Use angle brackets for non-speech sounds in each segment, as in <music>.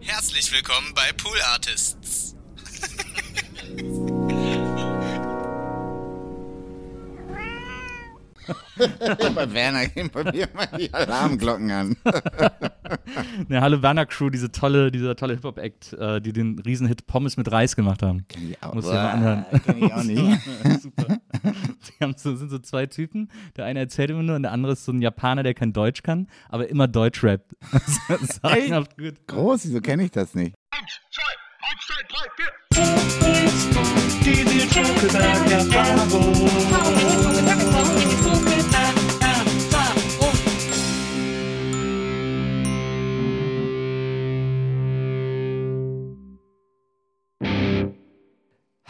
Herzlich willkommen bei Pool Artists. <laughs> bei Werner gehen bei mir mal die Alarmglocken an. <laughs> Ne, hallo Werner Crew, diese tolle, dieser tolle Hip-Hop-Act, äh, die den Riesenhit Pommes mit Reis gemacht haben. Kenn ich auch, Muss ich mal anhören. Kenn ich auch <laughs> nicht. Super. <laughs> Die haben so, sind so zwei Typen. Der eine erzählt immer nur und der andere ist so ein Japaner, der kein Deutsch kann, aber immer Deutsch rappt. <laughs> Das ist <laughs> sagenhaft gut. Groß, wieso kenne ich das nicht?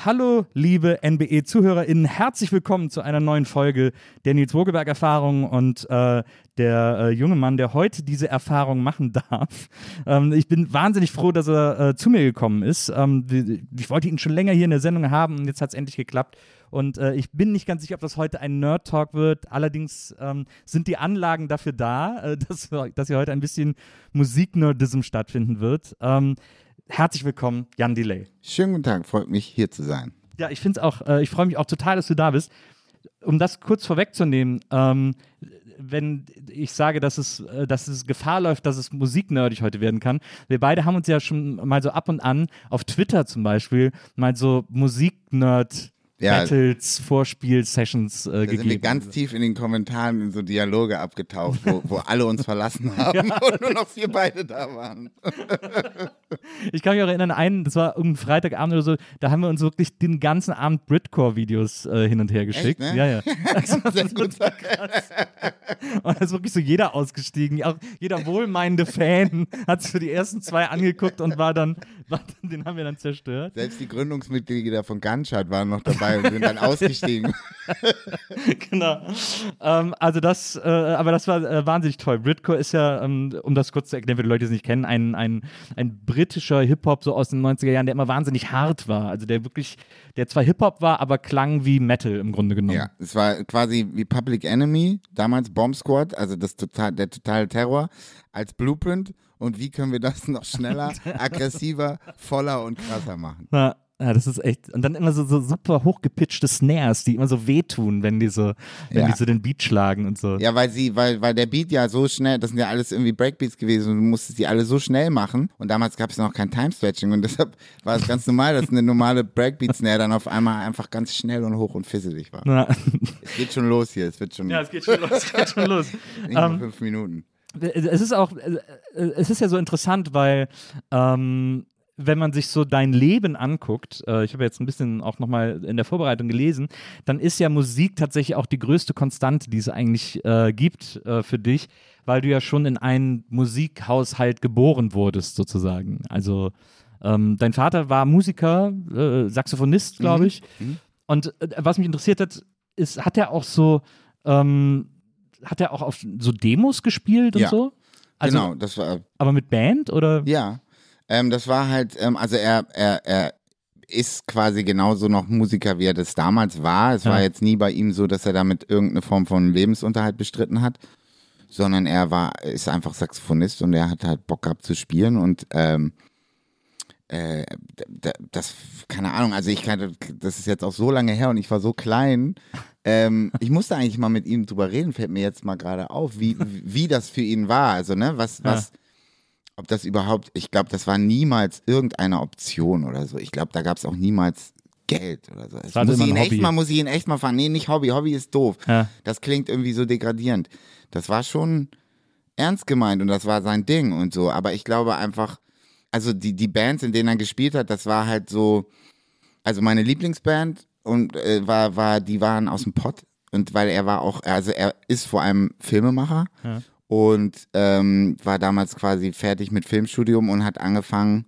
Hallo, liebe NBE-ZuhörerInnen, herzlich willkommen zu einer neuen Folge der Nils Wogeberg-Erfahrung und äh, der äh, junge Mann, der heute diese Erfahrung machen <laughs> darf. Ähm, ich bin wahnsinnig froh, dass er äh, zu mir gekommen ist. Ähm, ich wollte ihn schon länger hier in der Sendung haben und jetzt hat es endlich geklappt. Und äh, ich bin nicht ganz sicher, ob das heute ein Nerd-Talk wird. Allerdings ähm, sind die Anlagen dafür da, äh, <laughs> dass, dass hier heute ein bisschen Musiknerdism stattfinden wird. Ähm, herzlich willkommen, Jan Delay. Schönen guten Tag, freut mich hier zu sein. Ja, ich finde es auch, äh, ich freue mich auch total, dass du da bist. Um das kurz vorwegzunehmen, ähm, wenn ich sage, dass es, äh, dass es Gefahr läuft, dass es musiknerdig heute werden kann. Wir beide haben uns ja schon mal so ab und an auf Twitter zum Beispiel mal so Musiknerd Ja. Battles, Vorspiel-Sessions äh, Da sind wir gegeben. ganz tief in den Kommentaren in so Dialoge abgetaucht, wo, wo alle uns verlassen haben <laughs> und nur noch wir beide da waren. <laughs> Ich kann mich auch erinnern, einen, das war irgendein Freitagabend oder so, da haben wir uns wirklich den ganzen Abend Britcore-Videos äh, hin und her geschickt. Echt, ne? Ja, ja. <laughs> Sehr gut. Und da ist wirklich so jeder ausgestiegen. Auch jeder wohlmeinende Fan hat sich für die ersten zwei angeguckt und war war, dann- <laughs> den haben wir dann zerstört. Selbst die Gründungsmitglieder von Gunshot waren noch dabei und sind dann <laughs> ausgestiegen. <laughs> genau. Ähm, also das, äh, aber das war äh, wahnsinnig toll. Britcore ist ja, ähm, um das kurz zu erklären, für die Leute, die es nicht kennen, ein, ein, ein britischer Hip-Hop so aus den 90er Jahren, der immer wahnsinnig hart war. Also der wirklich, der zwar Hip-Hop war, aber klang wie Metal im Grunde genommen. Ja, es war quasi wie Public Enemy, damals Bomb Squad, also das total, der totale Terror als Blueprint. Und wie können wir das noch schneller, <laughs> aggressiver, voller und krasser machen? Ja, ja, das ist echt. Und dann immer so, so super hochgepitchte Snares, die immer so wehtun, wenn die so, wenn Ja. die so den Beat schlagen und so. Ja, weil sie, weil, weil der Beat ja so schnell, das sind ja alles irgendwie Breakbeats gewesen und du musstest die alle so schnell machen. Und damals gab es noch kein Time-Stretching und <laughs> deshalb war es ganz normal, dass eine normale Breakbeat-Snare dann auf einmal einfach ganz schnell und hoch und fisselig war. Ja, Es geht schon los hier, es wird schon ja es geht schon los. Es geht schon los. mal ähm, fünf Minuten. Es ist auch, äh, es ist ja so interessant, weil ähm, wenn man sich so dein Leben anguckt, äh, ich habe jetzt ein bisschen auch nochmal in der Vorbereitung gelesen, dann ist ja Musik tatsächlich auch die größte Konstante, die es eigentlich äh, gibt äh, für dich, weil du ja schon in einen Musikhaushalt geboren wurdest, sozusagen. Also ähm, dein Vater war Musiker, äh, Saxophonist, glaube ich. Und äh, was mich interessiert hat, ist, hat er auch so, ähm, hat er auch auf so Demos gespielt und Ja. so? Also, genau, das war, Aber mit Band oder? ja. Ähm, das war halt, ähm, also er, er, er ist quasi genauso noch Musiker, wie er das damals war. Es Ja. war jetzt nie bei ihm so, dass er damit irgendeine Form von Lebensunterhalt bestritten hat, sondern er war, ist einfach Saxophonist und er hat halt Bock gehabt zu spielen und ähm, äh, das, keine Ahnung, also ich kann, das ist jetzt auch so lange her und ich war so klein. Ähm, ich musste eigentlich mal mit ihm drüber reden, fällt mir jetzt mal gerade auf, wie, wie das für ihn war. Also, ne, was, was, ob das überhaupt, ich glaube, das war niemals irgendeine Option oder so. Ich glaube, da gab es auch niemals Geld oder so. Das muss ich ihn echt mal, muss ich ihn echt mal fahren. Nee, nicht Hobby, Hobby ist doof. Ja. Das klingt irgendwie so degradierend. Das war schon ernst gemeint und das war sein Ding und so. Aber ich glaube einfach, also die, die Bands, in denen er gespielt hat, das war halt so, also meine Lieblingsband und äh, war, war, die waren aus dem Pott und weil er war auch, also er ist vor allem Filmemacher Ja. und ähm, war damals quasi fertig mit Filmstudium und hat angefangen,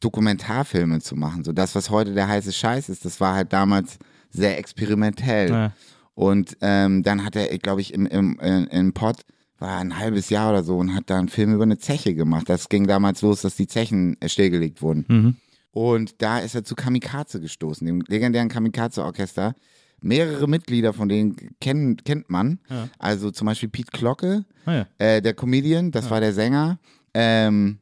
Dokumentarfilme zu machen. So das, was heute der heiße Scheiß ist, das war halt damals sehr experimentell. Ja. Und ähm, dann hat er, glaube ich, im, im, in, in Pott war ein halbes Jahr oder so und hat da einen Film über eine Zeche gemacht. Das ging damals los, dass die Zechen äh, stillgelegt wurden. Mhm. Und da ist er zu Kamikaze gestoßen, dem legendären Kamikaze-Orchester. Mehrere Mitglieder von denen kennen, kennt man. Ja. Also zum Beispiel Pete Glocke, Ah, ja. äh, der Comedian, das war der Sänger. Ähm,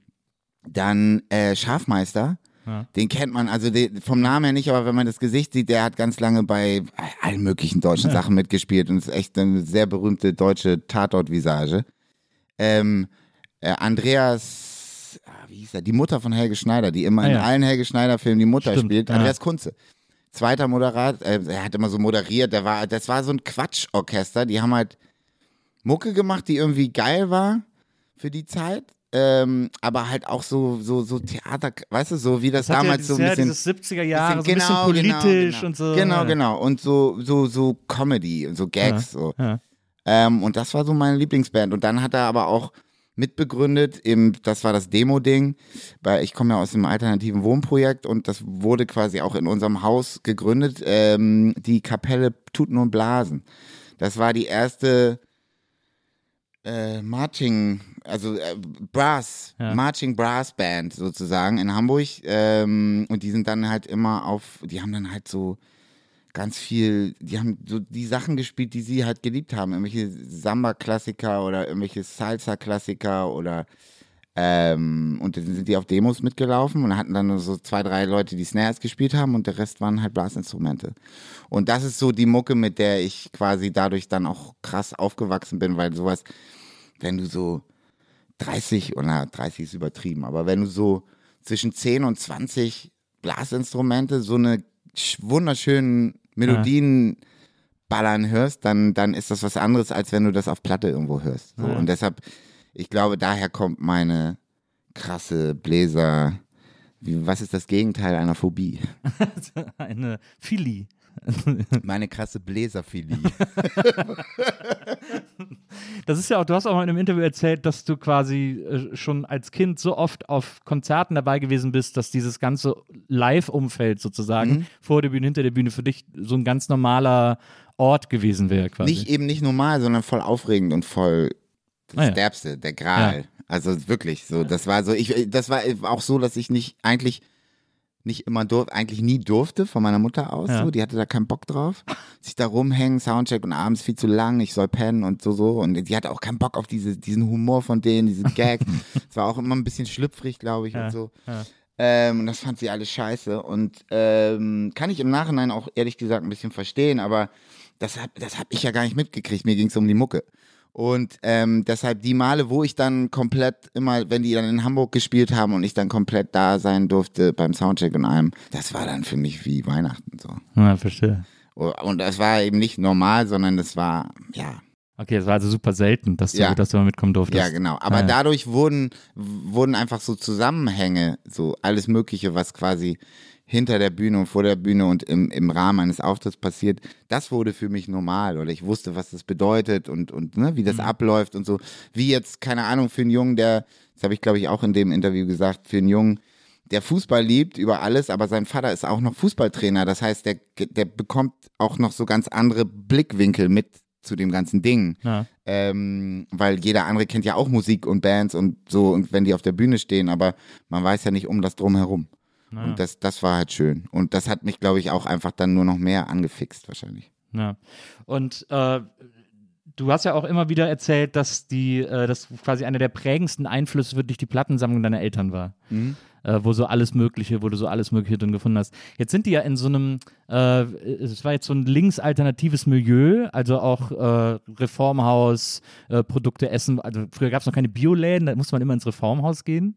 Dann äh, Schafmeister. Ja. Den kennt man, also den, vom Namen her nicht, aber wenn man das Gesicht sieht, der hat ganz lange bei allen möglichen deutschen Sachen mitgespielt und ist echt eine sehr berühmte deutsche Tatort-Visage. Ähm, äh, Andreas, ah, wie hieß er, die Mutter von Helge Schneider, die immer Ah, in ja. allen Helge Schneider-Filmen die Mutter Stimmt, spielt, ja. Andreas Kunze. Zweiter Moderat, äh, er hat immer so moderiert, der war, das war so ein Quatschorchester, die haben halt Mucke gemacht, die irgendwie geil war für die Zeit. Ähm, aber halt auch so, so, so Theater, weißt du, so wie das, Das hat ja damals so ein dieses, ja, bisschen. dieses 70er Jahre, bisschen- so ein bisschen politisch genau, und so. Genau, ja. genau. Und so, so, so Comedy und so Gags. So. Ja. Ähm, und das war so meine Lieblingsband. Und dann hat er aber auch mitbegründet, im, das war das Demo-Ding, weil ich komme ja aus dem alternativen Wohnprojekt und das wurde quasi auch in unserem Haus gegründet, ähm, die Kapelle Tuten und Blasen. Das war die erste äh, Marching, also äh, Brass, Ja. Marching Brass Band sozusagen in Hamburg. Ähm, und die sind dann halt immer auf, die haben dann halt so ganz viel, die haben so die Sachen gespielt, die sie halt geliebt haben. Irgendwelche Samba-Klassiker oder irgendwelche Salsa-Klassiker oder ähm, und dann sind die auf Demos mitgelaufen und hatten dann nur so zwei, drei Leute, die Snares gespielt haben und der Rest waren halt Blasinstrumente. Und das ist so die Mucke, mit der ich quasi dadurch dann auch krass aufgewachsen bin, weil sowas, wenn du so 30, oder 30 ist übertrieben, aber wenn du so zwischen 10 und 20 Blasinstrumente so eine sch- wunderschönen Melodien ballern hörst, dann, dann ist das was anderes, als wenn du das auf Platte irgendwo hörst. So. Ja. Und deshalb, ich glaube, daher kommt meine krasse Bläser. Wie, was ist das Gegenteil einer Phobie? <laughs> Eine Philie. Meine krasse Bläserphilie. <laughs> Das ist ja auch, du hast auch mal in einem Interview erzählt, dass du quasi äh, schon als Kind so oft auf Konzerten dabei gewesen bist, dass dieses ganze Live-Umfeld sozusagen Mhm. vor der Bühne, hinter der Bühne für dich so ein ganz normaler Ort gewesen wäre quasi. Nicht eben nicht normal, sondern voll aufregend und voll das Ah ja. Derbste, der Gral. Also wirklich so. Das war so, ich, das war auch so, dass ich nicht eigentlich nicht immer durfte, eigentlich nie durfte von meiner Mutter aus. Ja. So, die hatte da keinen Bock drauf. Sich da rumhängen, Soundcheck und abends viel zu lang, ich soll pennen und so so. Und die hatte auch keinen Bock auf diese, diesen Humor von denen, diese <laughs> Gags. Es war auch immer ein bisschen schlüpfrig, glaube ich, Ja, und so. ja. Ähm, und das fand sie alles scheiße. Und ähm, kann ich im Nachhinein auch ehrlich gesagt ein bisschen verstehen, aber das hab, das hab ich ja gar nicht mitgekriegt. Mir ging es um die Mucke. Und ähm, deshalb die Male, wo ich dann komplett immer, wenn die dann in Hamburg gespielt haben und ich dann komplett da sein durfte beim Soundcheck und allem, das war dann für mich wie Weihnachten so. Ja, verstehe. Und das war eben nicht normal, sondern das war, ja, Okay, es war also super selten, dass du, Ja. dass du mal mitkommen durftest. Ja, genau. Aber ja. dadurch wurden, wurden einfach so Zusammenhänge, so alles Mögliche, was quasi hinter der Bühne und vor der Bühne und im, im Rahmen eines Auftritts passiert, das wurde für mich normal oder ich wusste, was das bedeutet und, und ne, wie das abläuft und so. Wie jetzt, keine Ahnung, für einen Jungen, der, das habe ich glaube ich auch in dem Interview gesagt, für einen Jungen, der Fußball liebt über alles, aber sein Vater ist auch noch Fußballtrainer. Das heißt, der, der bekommt auch noch so ganz andere Blickwinkel mit zu dem ganzen Ding. Ja. Ähm, weil jeder andere kennt ja auch Musik und Bands und so, und wenn die auf der Bühne stehen, aber man weiß ja nicht um das drumherum. Ja. Und das, das war halt schön. Und das hat mich, glaube ich, auch einfach dann nur noch mehr angefixt, wahrscheinlich. Ja. Und äh, du hast ja auch immer wieder erzählt, dass die, äh, dass quasi einer der prägendsten Einflüsse für dich die Plattensammlung deiner Eltern war. Äh, wo so alles Mögliche, wo du so alles Mögliche drin gefunden hast. Jetzt sind die ja in so einem, äh, es war jetzt so ein linksalternatives Milieu, also auch äh, Reformhaus, äh, Produkte essen. Also früher gab es noch keine Bioläden, da musste man immer ins Reformhaus gehen.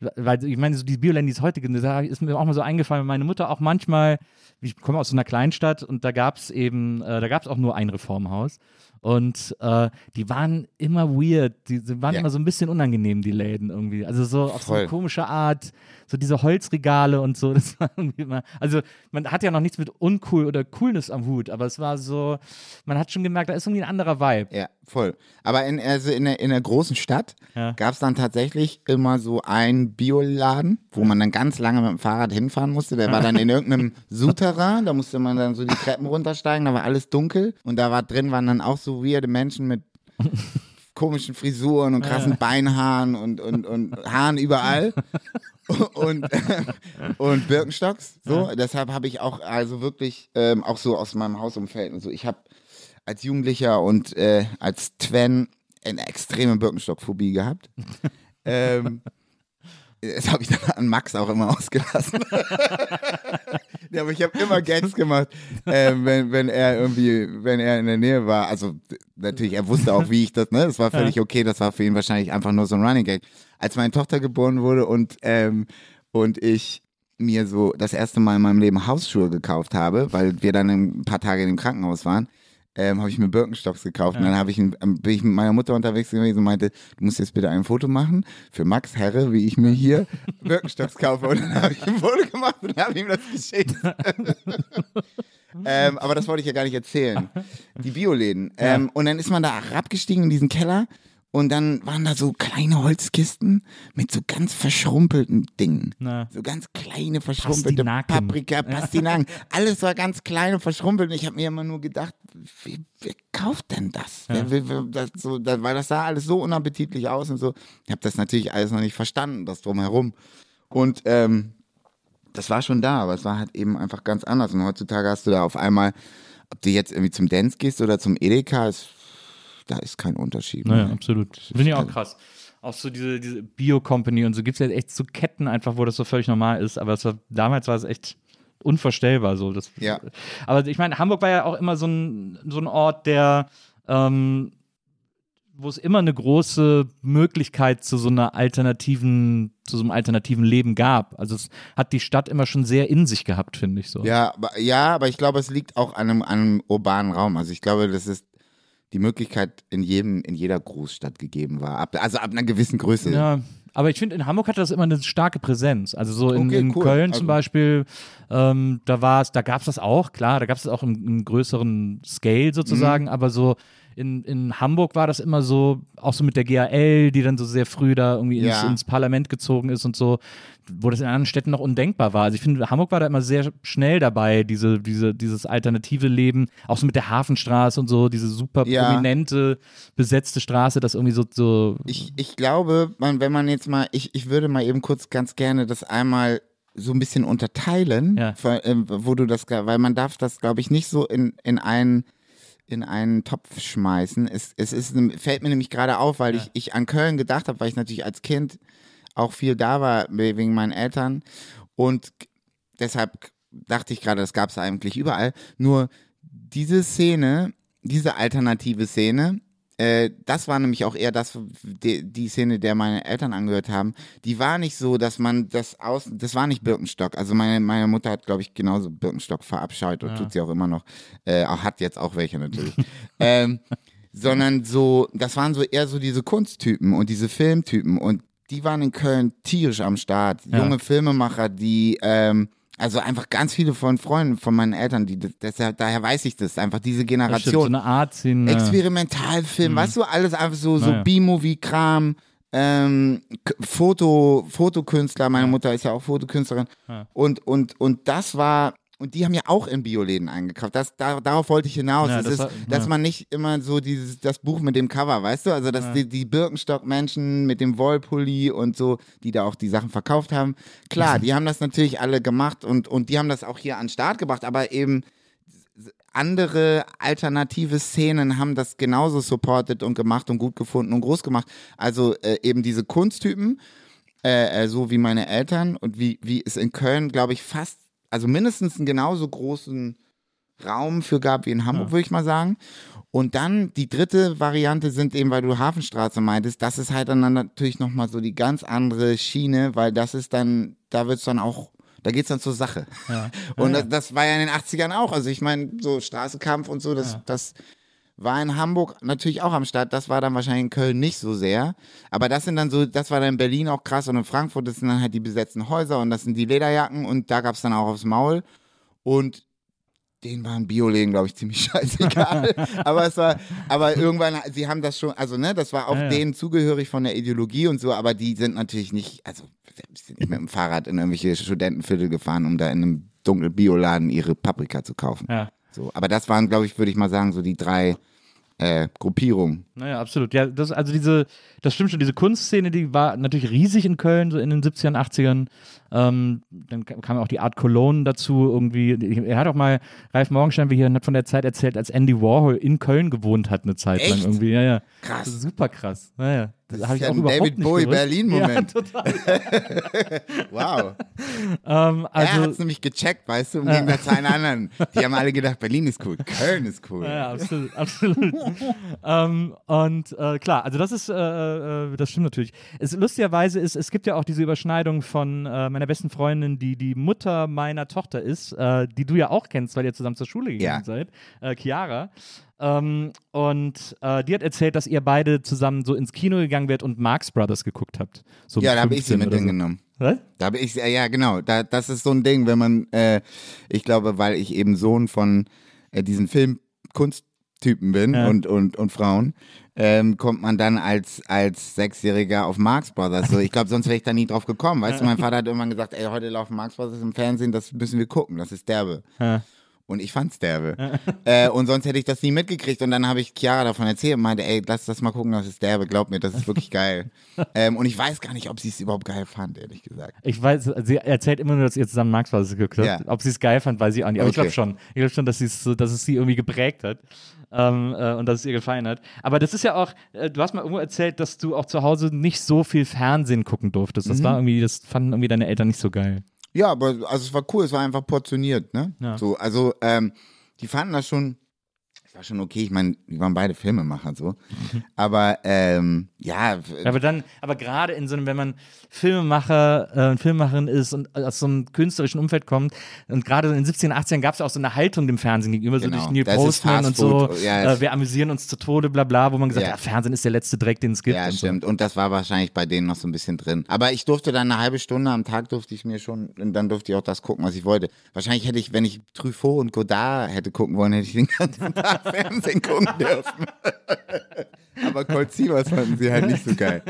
Weil ich meine, so die Bioläden, die es heute da ist mir auch mal so eingefallen, meine Mutter auch manchmal, ich komme aus so einer Kleinstadt und da gab es eben, äh, da gab es auch nur ein Reformhaus. Und äh, die waren immer weird, die, die waren Ja. immer so ein bisschen unangenehm, die Läden irgendwie. Also so auf so eine Voll. komische Art, so diese Holzregale und so, <laughs> das war irgendwie immer, also man hat ja noch nichts mit uncool oder Coolness am Hut, aber es war so, man hat schon gemerkt, da ist irgendwie ein anderer Vibe. Ja, voll. Aber in, also in, der, in der großen Stadt Ja. gab es dann tatsächlich immer so einen Bioladen, wo man dann ganz lange mit dem Fahrrad hinfahren musste. Der war dann in irgendeinem <laughs> Souterrain, da musste man dann so die Treppen runtersteigen, da war alles dunkel und da war drin waren dann auch so weirde Menschen mit komischen Frisuren und krassen Beinhaaren und, und, und Haaren überall <laughs> und, und Birkenstocks. So, deshalb habe ich auch also wirklich ähm, auch so aus meinem Hausumfeld und so. Ich habe als Jugendlicher und äh, als Twen eine extreme Birkenstock-Phobie gehabt. <laughs> ähm, Das habe ich dann an Max auch immer ausgelassen. <laughs> ja, aber ich habe immer Gags gemacht, äh, wenn, wenn er irgendwie, wenn er in der Nähe war. Also natürlich, er wusste auch, wie ich das, ne? Das war völlig okay, das war für ihn wahrscheinlich einfach nur so ein Running Gag. Als meine Tochter geboren wurde und, ähm, und ich mir so das erste Mal in meinem Leben Hausschuhe gekauft habe, weil wir dann ein paar Tage in dem Krankenhaus waren, ähm, habe ich mir Birkenstocks gekauft. Ja. Und dann ich, ähm, bin ich mit meiner Mutter unterwegs gewesen und meinte, du musst jetzt bitte ein Foto machen für Max Herre, wie ich mir hier <laughs> Birkenstocks kaufe. Und dann habe ich ein Foto gemacht und habe ihm das geschickt. <laughs> ähm, aber das wollte ich ja gar nicht erzählen. <laughs> Die Bioläden. Ähm. Und dann ist man da abgestiegen in diesen Keller und dann waren da so kleine Holzkisten mit so ganz verschrumpelten Dingen. Na. So ganz kleine verschrumpelte Pastinaken. Paprika, <laughs> Pastinaken. Alles war ganz klein und verschrumpelt. Und ich habe mir immer nur gedacht, wer, wer kauft denn das? Ja. Wer, wer, das so, da, weil das sah alles so unappetitlich aus und so. Ich habe das natürlich alles noch nicht verstanden, das drumherum. Und ähm, das war schon da, aber es war halt eben einfach ganz anders. Und heutzutage hast du da auf einmal, ob du jetzt irgendwie zum Dance gehst oder zum Edeka, ist da ist kein Unterschied. Naja, mehr. absolut. Finde ich auch krass. Auch so diese, diese Bio-Company und so gibt es ja echt so Ketten einfach, wo das so völlig normal ist. Aber war, damals war es echt unvorstellbar so. Das, ja. Aber ich meine, Hamburg war ja auch immer so ein, so ein Ort, der ähm, wo es immer eine große Möglichkeit zu so einer alternativen, zu so einem alternativen Leben gab. Also es hat die Stadt immer schon sehr in sich gehabt, finde ich so. Ja, aber, ja, aber ich glaube, es liegt auch an einem, an einem urbanen Raum. Also ich glaube, das ist die Möglichkeit in jedem, in jeder Großstadt gegeben war. Ab, also ab einer gewissen Größe. Ja, aber ich finde, in Hamburg hatte das immer eine starke Präsenz. Also so in, okay, in cool. Köln also. zum Beispiel, ähm, da war es, da gab es das auch, klar, da gab es auch im, im, größeren Scale sozusagen, mhm. aber so in, in Hamburg war das immer so, auch so mit der GAL, die dann so sehr früh da irgendwie ins, ins Parlament gezogen ist und so, wo das in anderen Städten noch undenkbar war. Also ich finde, Hamburg war da immer sehr schnell dabei, diese, diese, dieses alternative Leben, auch so mit der Hafenstraße und so, diese super ja. prominente, besetzte Straße, das irgendwie so. so ich, ich glaube, man, wenn man jetzt mal, ich, ich würde mal eben kurz ganz gerne das einmal so ein bisschen unterteilen, ja. Ähm, wo du das, weil man darf das, glaube ich, nicht so in, in einen in einen Topf schmeißen. Es, es ist, fällt mir nämlich gerade auf, weil ja. ich, ich an Köln gedacht habe, weil ich natürlich als Kind auch viel da war wegen meinen Eltern. Und deshalb dachte ich gerade, das gab es eigentlich überall. Nur diese Szene, diese alternative Szene, äh, das war nämlich auch eher das, die, die, Szene, der meine Eltern angehört haben. Die war nicht so, dass man das aus, das war nicht Birkenstock. Also meine, meine Mutter hat, glaube ich, genauso Birkenstock verabscheut und ja. tut sie auch immer noch. Äh, hat jetzt auch welche natürlich. <laughs> ähm, sondern so, das waren so eher so diese Kunsttypen und diese Filmtypen und die waren in Köln tierisch am Start. Junge ja. Filmemacher, die ähm, also einfach ganz viele von Freunden von meinen Eltern, die deshalb, daher weiß ich das, einfach diese Generation. so eine Art Szene. Experimentalfilm, mhm. weißt du, alles einfach so, so naja. B-Movie-Kram, ähm, Foto, Fotokünstler, meine Mutter ist ja auch Fotokünstlerin. Ja. Und, und, und das war und die haben ja auch in Bioläden eingekauft. Das, da, darauf wollte ich hinaus. Ja, das ist, dass ja. man nicht immer so dieses, das Buch mit dem Cover, weißt du? Also, dass ja. die, die Birkenstock-Menschen mit dem Wollpulli und so, die da auch die Sachen verkauft haben. Klar, die haben das natürlich alle gemacht und, und die haben das auch hier an den Start gebracht, aber eben andere alternative Szenen haben das genauso supported und gemacht und gut gefunden und groß gemacht. Also äh, eben diese Kunsttypen, äh, äh so wie meine Eltern und wie, wie es in Köln, glaube ich, fast also mindestens einen genauso großen Raum für gab wie in Hamburg, ja. würde ich mal sagen. Und dann die dritte Variante sind eben, weil du Hafenstraße meintest, das ist halt dann natürlich nochmal so die ganz andere Schiene, weil das ist dann, da wird es dann auch, da geht es dann zur Sache. Ja. Und ja, das, das, war ja in den 80ern auch. Also ich meine, so Straßenkampf und so, das, das war in Hamburg natürlich auch am Start. Das war dann wahrscheinlich in Köln nicht so sehr. Aber das sind dann so, das war dann in Berlin auch krass und in Frankfurt, das sind dann halt die besetzten Häuser und das sind die Lederjacken und da gab es dann auch aufs Maul. Und denen waren Bioläden, glaube ich, ziemlich <laughs> scheißegal. aber es war, aber irgendwann, sie haben das schon, also ne, das war auch ja, ja. denen zugehörig von der Ideologie und so, aber die sind natürlich nicht, also sind nicht mit dem Fahrrad in irgendwelche Studentenviertel gefahren, um da in einem dunklen Bioladen ihre Paprika zu kaufen. Ja. So, aber das waren, glaube ich, würde ich mal sagen, so die drei äh, Gruppierung. Naja, absolut. Ja, das, also diese, das stimmt schon, diese Kunstszene, die war natürlich riesig in Köln, so in den 70ern, 80ern. Ähm, dann kam auch die Art Cologne dazu irgendwie. Er hat auch mal, Ralf Morgenstein, wie hier, hat von der Zeit erzählt, als Andy Warhol in Köln gewohnt hat, eine Zeit Echt? lang irgendwie. Ja, ja. Krass. super krass. Naja. Das, habe ist ich ja auch ein überhaupt David nicht Bowie. Berlin-Moment. <laughs> Ja, total. <laughs> Wow. ähm, er hat also, es nämlich gecheckt, weißt du, im Gegensatz zu allen anderen. Die haben alle gedacht, Berlin ist cool, Köln ist cool. Ja, absolut. absolut. <laughs> ähm, und äh, klar, also das ist, äh, äh, das stimmt natürlich. Es, lustigerweise ist, es gibt ja auch diese Überschneidung von äh, meiner besten Freundin, die die Mutter meiner Tochter ist, äh, die du ja auch kennst, weil ihr zusammen zur Schule gegangen Ja. seid, äh, Chiara. Ähm, und äh, die hat erzählt, dass ihr beide zusammen so ins Kino gegangen werdet und Marx Brothers geguckt habt. So Ja, da habe ich sie 15 mit oder so. hingenommen. Was? Da habe ich, ja, ja genau, da, das ist so ein Ding, wenn man, äh, ich glaube, weil ich eben Sohn von äh, diesen Filmkunsttypen bin Ja. und, und, und Frauen, ähm, kommt man dann als, als Sechsjähriger auf Marx Brothers. So, ich glaube, sonst wäre ich da nie drauf gekommen. Weißt du, mein Vater hat irgendwann gesagt, ey, heute laufen Marx Brothers im Fernsehen, das müssen wir gucken, das ist derbe. Ja. Und ich fand's derbe. <laughs> äh, und sonst hätte ich das nie mitgekriegt. Und dann habe ich Chiara davon erzählt und meinte, ey, lass das mal gucken, das ist derbe. Glaub mir, das ist wirklich geil. <laughs> ähm, und ich weiß gar nicht, ob sie es überhaupt geil fand, ehrlich gesagt. Ich weiß, sie erzählt immer nur, dass ihr zusammen geguckt habt. Ja. Ob sie es geil fand, weiß ich auch nicht. Aber ich glaube Okay. schon. Ich glaube schon, dass, so, dass es sie irgendwie geprägt hat. Ähm, äh, und dass es ihr gefallen hat. Aber das ist ja auch, äh, du hast mal irgendwo erzählt, dass du auch zu Hause nicht so viel Fernsehen gucken durftest. Mhm. Das war irgendwie, das fanden irgendwie deine Eltern nicht so geil. Ja, aber also es war cool, es war einfach portioniert, ne? Ja. So, also ähm, die fanden das schon, war schon okay. Ich meine, die waren beide Filmemacher so, <laughs> aber ähm, ja, Aber dann, aber gerade in so einem, wenn man Filmemacher, äh, Filmemacherin ist und aus so einem künstlerischen Umfeld kommt und gerade in den 70er, 80ern gab es auch so eine Haltung dem Fernsehen gegenüber, so Genau. durch Neil Das Postman und so. Ja, äh, wir amüsieren uns zu Tode, bla bla, wo man gesagt Ja. hat, ja, Fernsehen ist der letzte Dreck, den es gibt. ja, und so. stimmt. Und das war wahrscheinlich bei denen noch so ein bisschen drin. Aber ich durfte dann eine halbe Stunde am Tag durfte ich mir schon, und dann durfte ich auch das gucken, was ich wollte. Wahrscheinlich hätte ich, wenn ich Truffaut und Godard hätte gucken wollen, hätte ich den ganzen <laughs> Tag Fernsehen gucken dürfen. Aber Colt Sievers fanden sie halt nicht so geil.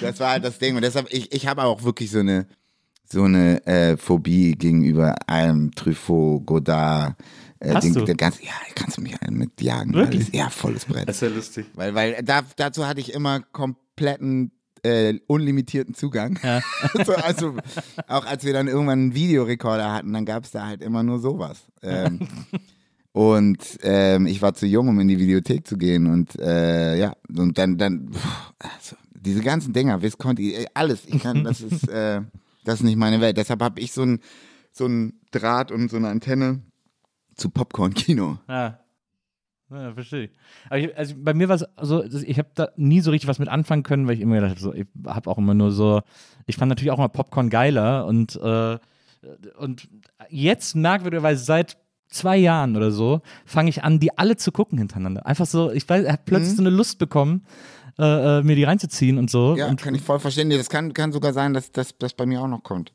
das war halt das Ding. Und deshalb, ich, ich habe auch wirklich so eine, so eine äh, Phobie gegenüber allem Truffaut, Godard. Äh, Hast den, du? Der ganze, ja, kannst du mich halt mit jagen. Wirklich? Alles, ja, volles Brett. ist ja lustig. Weil, weil da, dazu hatte ich immer kompletten, äh, unlimitierten Zugang. Ja. <laughs> also, also auch als wir dann irgendwann einen Videorekorder hatten, dann gab es da halt immer nur sowas. Ähm, <laughs> und ähm, ich war zu jung, um in die Videothek zu gehen. Und äh, ja, und dann, dann pff, also, diese ganzen Dinger, Visconti, äh, alles. Ich kann, das ist, <laughs> äh, das ist nicht meine Welt. Deshalb habe ich so ein, so ein Draht und so eine Antenne zu Popcorn-Kino. Ja. Ja, verstehe ich. Aber ich, also bei mir war es so, ich habe da nie so richtig was mit anfangen können, weil ich immer gedacht habe, so, ich habe auch immer nur so, ich fand natürlich auch immer Popcorn geiler und, äh, und jetzt merkwürdigerweise seit zwei Jahren oder so fange ich an, die alle zu gucken hintereinander. Einfach so, ich weiß, habe plötzlich so eine Lust bekommen, äh, äh, mir die reinzuziehen und so. Ja, und kann ich voll verstehen. Das kann, kann sogar sein, dass dass das bei mir auch noch kommt.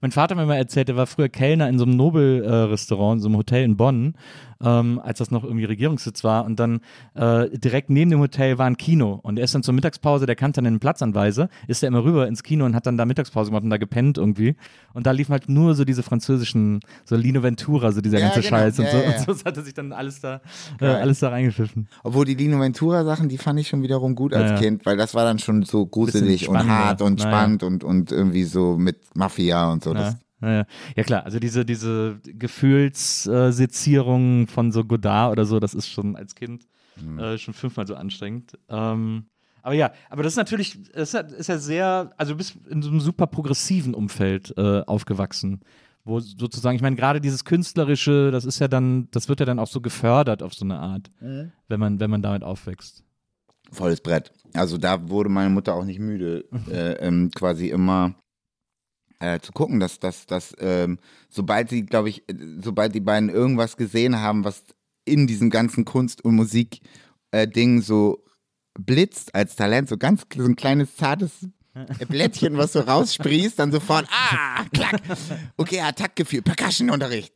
Mein Vater hat mir mal erzählt, der war früher Kellner in so einem Nobel-Restaurant, in so einem Hotel in Bonn, ähm, als das noch irgendwie Regierungssitz war. Und dann äh, direkt neben dem Hotel war ein Kino. Und er ist dann zur Mittagspause, der kannte dann den Platzanweise, ist er immer rüber ins Kino und hat dann da Mittagspause gemacht und da gepennt irgendwie. Und da liefen halt nur so diese französischen, so Lino Ventura, so dieser Ja, ganze genau. Scheiß und Ja, so. ja. Und so hat er sich dann alles da, äh, alles da reingepfiffen. Obwohl die Lino Ventura Sachen, die fand ich schon wiederum gut als. Kind, weil das war dann schon so gruselig und hart und spannend und, und irgendwie so mit Mafia und so. Das, ja, klar, also diese, diese Gefühlssezierung von so Godard oder so, das ist schon als Kind Mhm. äh, schon fünfmal so anstrengend. Ähm, aber ja, aber das ist natürlich, das ist ja, sehr, also du bist in so einem super progressiven Umfeld äh, aufgewachsen. Wo sozusagen, ich meine, gerade dieses Künstlerische, das ist ja dann, das wird ja dann auch so gefördert auf so eine Art, Mhm. wenn man, wenn man damit aufwächst. volles Brett. Also da wurde meine Mutter auch nicht müde, <laughs> äh, ähm, quasi immer äh, zu gucken, dass, dass, dass ähm, sobald sie, glaube ich, äh, sobald die beiden irgendwas gesehen haben, was in diesem ganzen Kunst- und Musik-Ding so blitzt als Talent, so ganz so ein kleines zartes <laughs> Blättchen, was so raussprießt, dann sofort, ah, klack. <laughs> Okay, hat Taktgefühl, Percussion-Unterricht.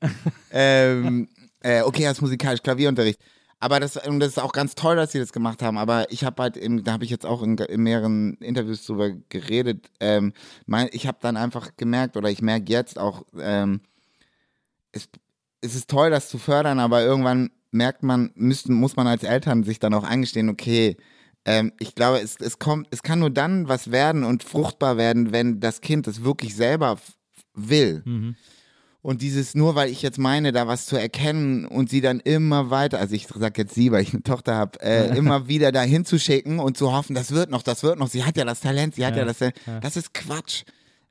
ähm, äh, okay, ist musikalisch, Klavierunterricht. Aber das, und das ist auch ganz toll, dass sie das gemacht haben. Aber ich habe halt, in, da habe ich jetzt auch in, in mehreren Interviews drüber geredet. Ähm, mein, ich habe dann einfach gemerkt, oder ich merke jetzt auch, ähm, es, es ist toll, das zu fördern, aber irgendwann merkt man, müssten, muss man als Eltern sich dann auch eingestehen, okay, ähm, ich glaube, es, es kommt, es kann nur dann was werden und fruchtbar werden, wenn das Kind es wirklich selber will. Und dieses, nur weil ich jetzt meine, da was zu erkennen und sie dann immer weiter, also ich sag jetzt sie, weil ich eine Tochter habe, äh, immer wieder da hinzuschicken und zu hoffen, das wird noch, das wird noch, sie hat ja das Talent, sie hat ja, Ja, das Talent. ja. Das ist Quatsch.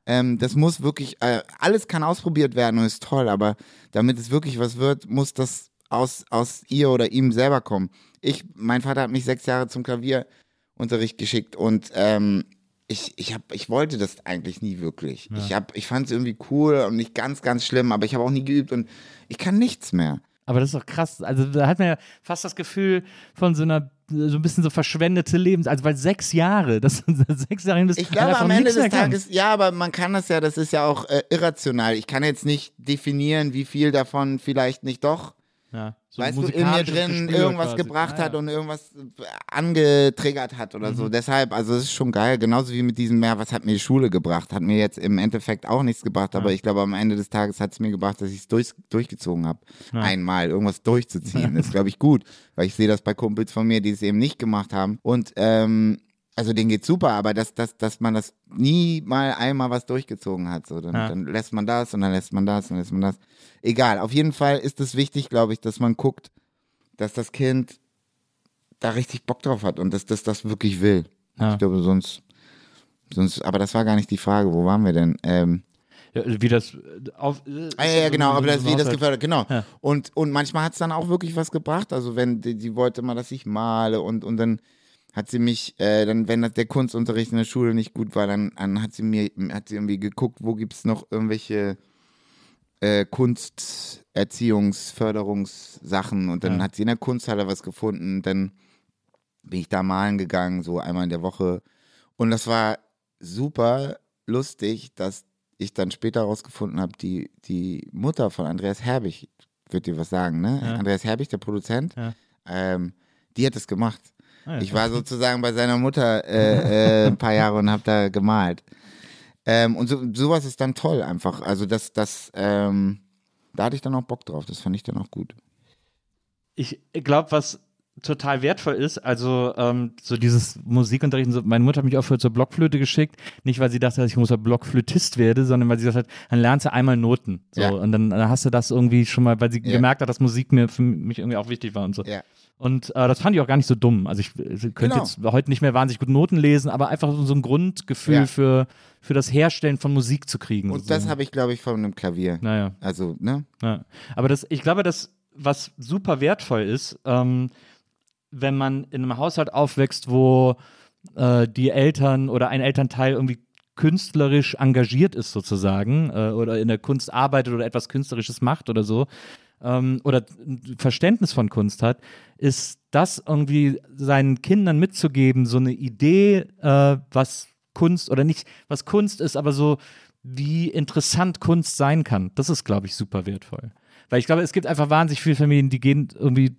Ähm, das muss wirklich, äh, alles kann ausprobiert werden und ist toll, aber damit es wirklich was wird, muss das aus, aus ihr oder ihm selber kommen. Ich, mein Vater hat mich sechs Jahre zum Klavierunterricht geschickt und ähm, ich, ich, hab, ich wollte das eigentlich nie wirklich. Ich, hab- ich fand es irgendwie cool und nicht ganz, ganz schlimm, aber ich habe auch nie geübt und ich kann nichts mehr. Aber das ist doch krass. Also da hat man ja fast das Gefühl von so einer so ein bisschen so verschwendete Lebens, also weil sechs Jahre, das sind <laughs> sechs Jahre bis Ich glaube, am Ende des kann. Tages, ja, aber man kann das ja, das ist ja auch äh, irrational. Ich kann jetzt nicht definieren, wie viel davon vielleicht nicht doch, Ja, so weißt du, in mir drin Gespür irgendwas quasi. gebracht Ah, hat ja. und irgendwas äh, angetriggert hat oder Mhm. so. Deshalb, also es ist schon geil, genauso wie mit diesem Mehr, was hat mir die Schule gebracht? Hat mir jetzt im Endeffekt auch nichts gebracht, aber ich glaube, am Ende des Tages hat es mir gebracht, dass ich es durch, durchgezogen habe. Einmal, irgendwas durchzuziehen. Das <laughs> ist, glaube ich, gut, weil ich sehe das bei Kumpels von mir, die es eben nicht gemacht haben. Und ähm, also denen geht's super, aber dass, dass, dass man das nie mal einmal was durchgezogen hat. So, dann, Ja. dann lässt man das und dann lässt man das und dann lässt man das. Egal, auf jeden Fall ist es wichtig, glaube ich, dass man guckt, dass das Kind da richtig Bock drauf hat und dass das das wirklich will. Ja. Ich glaube, sonst, sonst, aber das war gar nicht die Frage. Wo waren wir denn? Ähm, Ja, wie das äh, auf. Ah, ja, ja, genau, aber das, wie das gefördert, genau. Ja. Und, und manchmal hat es dann auch wirklich was gebracht. Also wenn die, die wollte mal, dass ich male und, und dann hat sie mich, äh, dann, wenn das der Kunstunterricht in der Schule nicht gut war, dann, dann hat sie mir, hat sie irgendwie geguckt, wo gibt's noch irgendwelche äh, Kunsterziehungsförderungssachen und dann Ja. hat sie in der Kunsthalle was gefunden. Dann bin ich da malen gegangen, so einmal in der Woche. Und das war super lustig, dass ich dann später herausgefunden habe, die, die Mutter von Andreas Herbig, wird dir was sagen, ne? Ja. Andreas Herbig, der Produzent, Ja. ähm, die hat es gemacht. Ah. Ich war sozusagen bei seiner Mutter äh, äh, ein paar Jahre und habe da gemalt. Ähm, und so, sowas ist dann toll einfach. Also das, das, ähm, da hatte ich dann auch Bock drauf. Das fand ich dann auch gut. ich glaube, was total wertvoll ist, also ähm, so dieses Musikunterricht, so, meine Mutter hat mich auch für zur Blockflöte geschickt, nicht weil sie dachte, dass ich großer Blockflötist werde, sondern weil sie gesagt hat, dann lernst du einmal Noten. So, Ja. Und dann, dann hast du das irgendwie schon mal, weil sie Ja. gemerkt hat, dass Musik mir für mich irgendwie auch wichtig war und so. Ja. Und äh, das fand ich auch gar nicht so dumm. Also ich, ich könnte Genau. jetzt heute nicht mehr wahnsinnig gut Noten lesen, aber einfach so ein Grundgefühl Ja. für, für das Herstellen von Musik zu kriegen. Und so. das habe ich, glaube ich, von einem Klavier. Naja. Also, ne? Ja. Aber das, ich glaube, das, was super wertvoll ist, ähm, wenn man in einem Haushalt aufwächst, wo äh, die Eltern oder ein Elternteil irgendwie künstlerisch engagiert ist sozusagen äh, oder in der Kunst arbeitet oder etwas Künstlerisches macht oder so ähm, oder Verständnis von Kunst hat, ist das irgendwie seinen Kindern mitzugeben, so eine Idee, äh, was Kunst oder nicht, was Kunst ist, aber so wie interessant Kunst sein kann. Das ist, glaube ich, super wertvoll. Weil ich glaube, es gibt einfach wahnsinnig viele Familien, die gehen irgendwie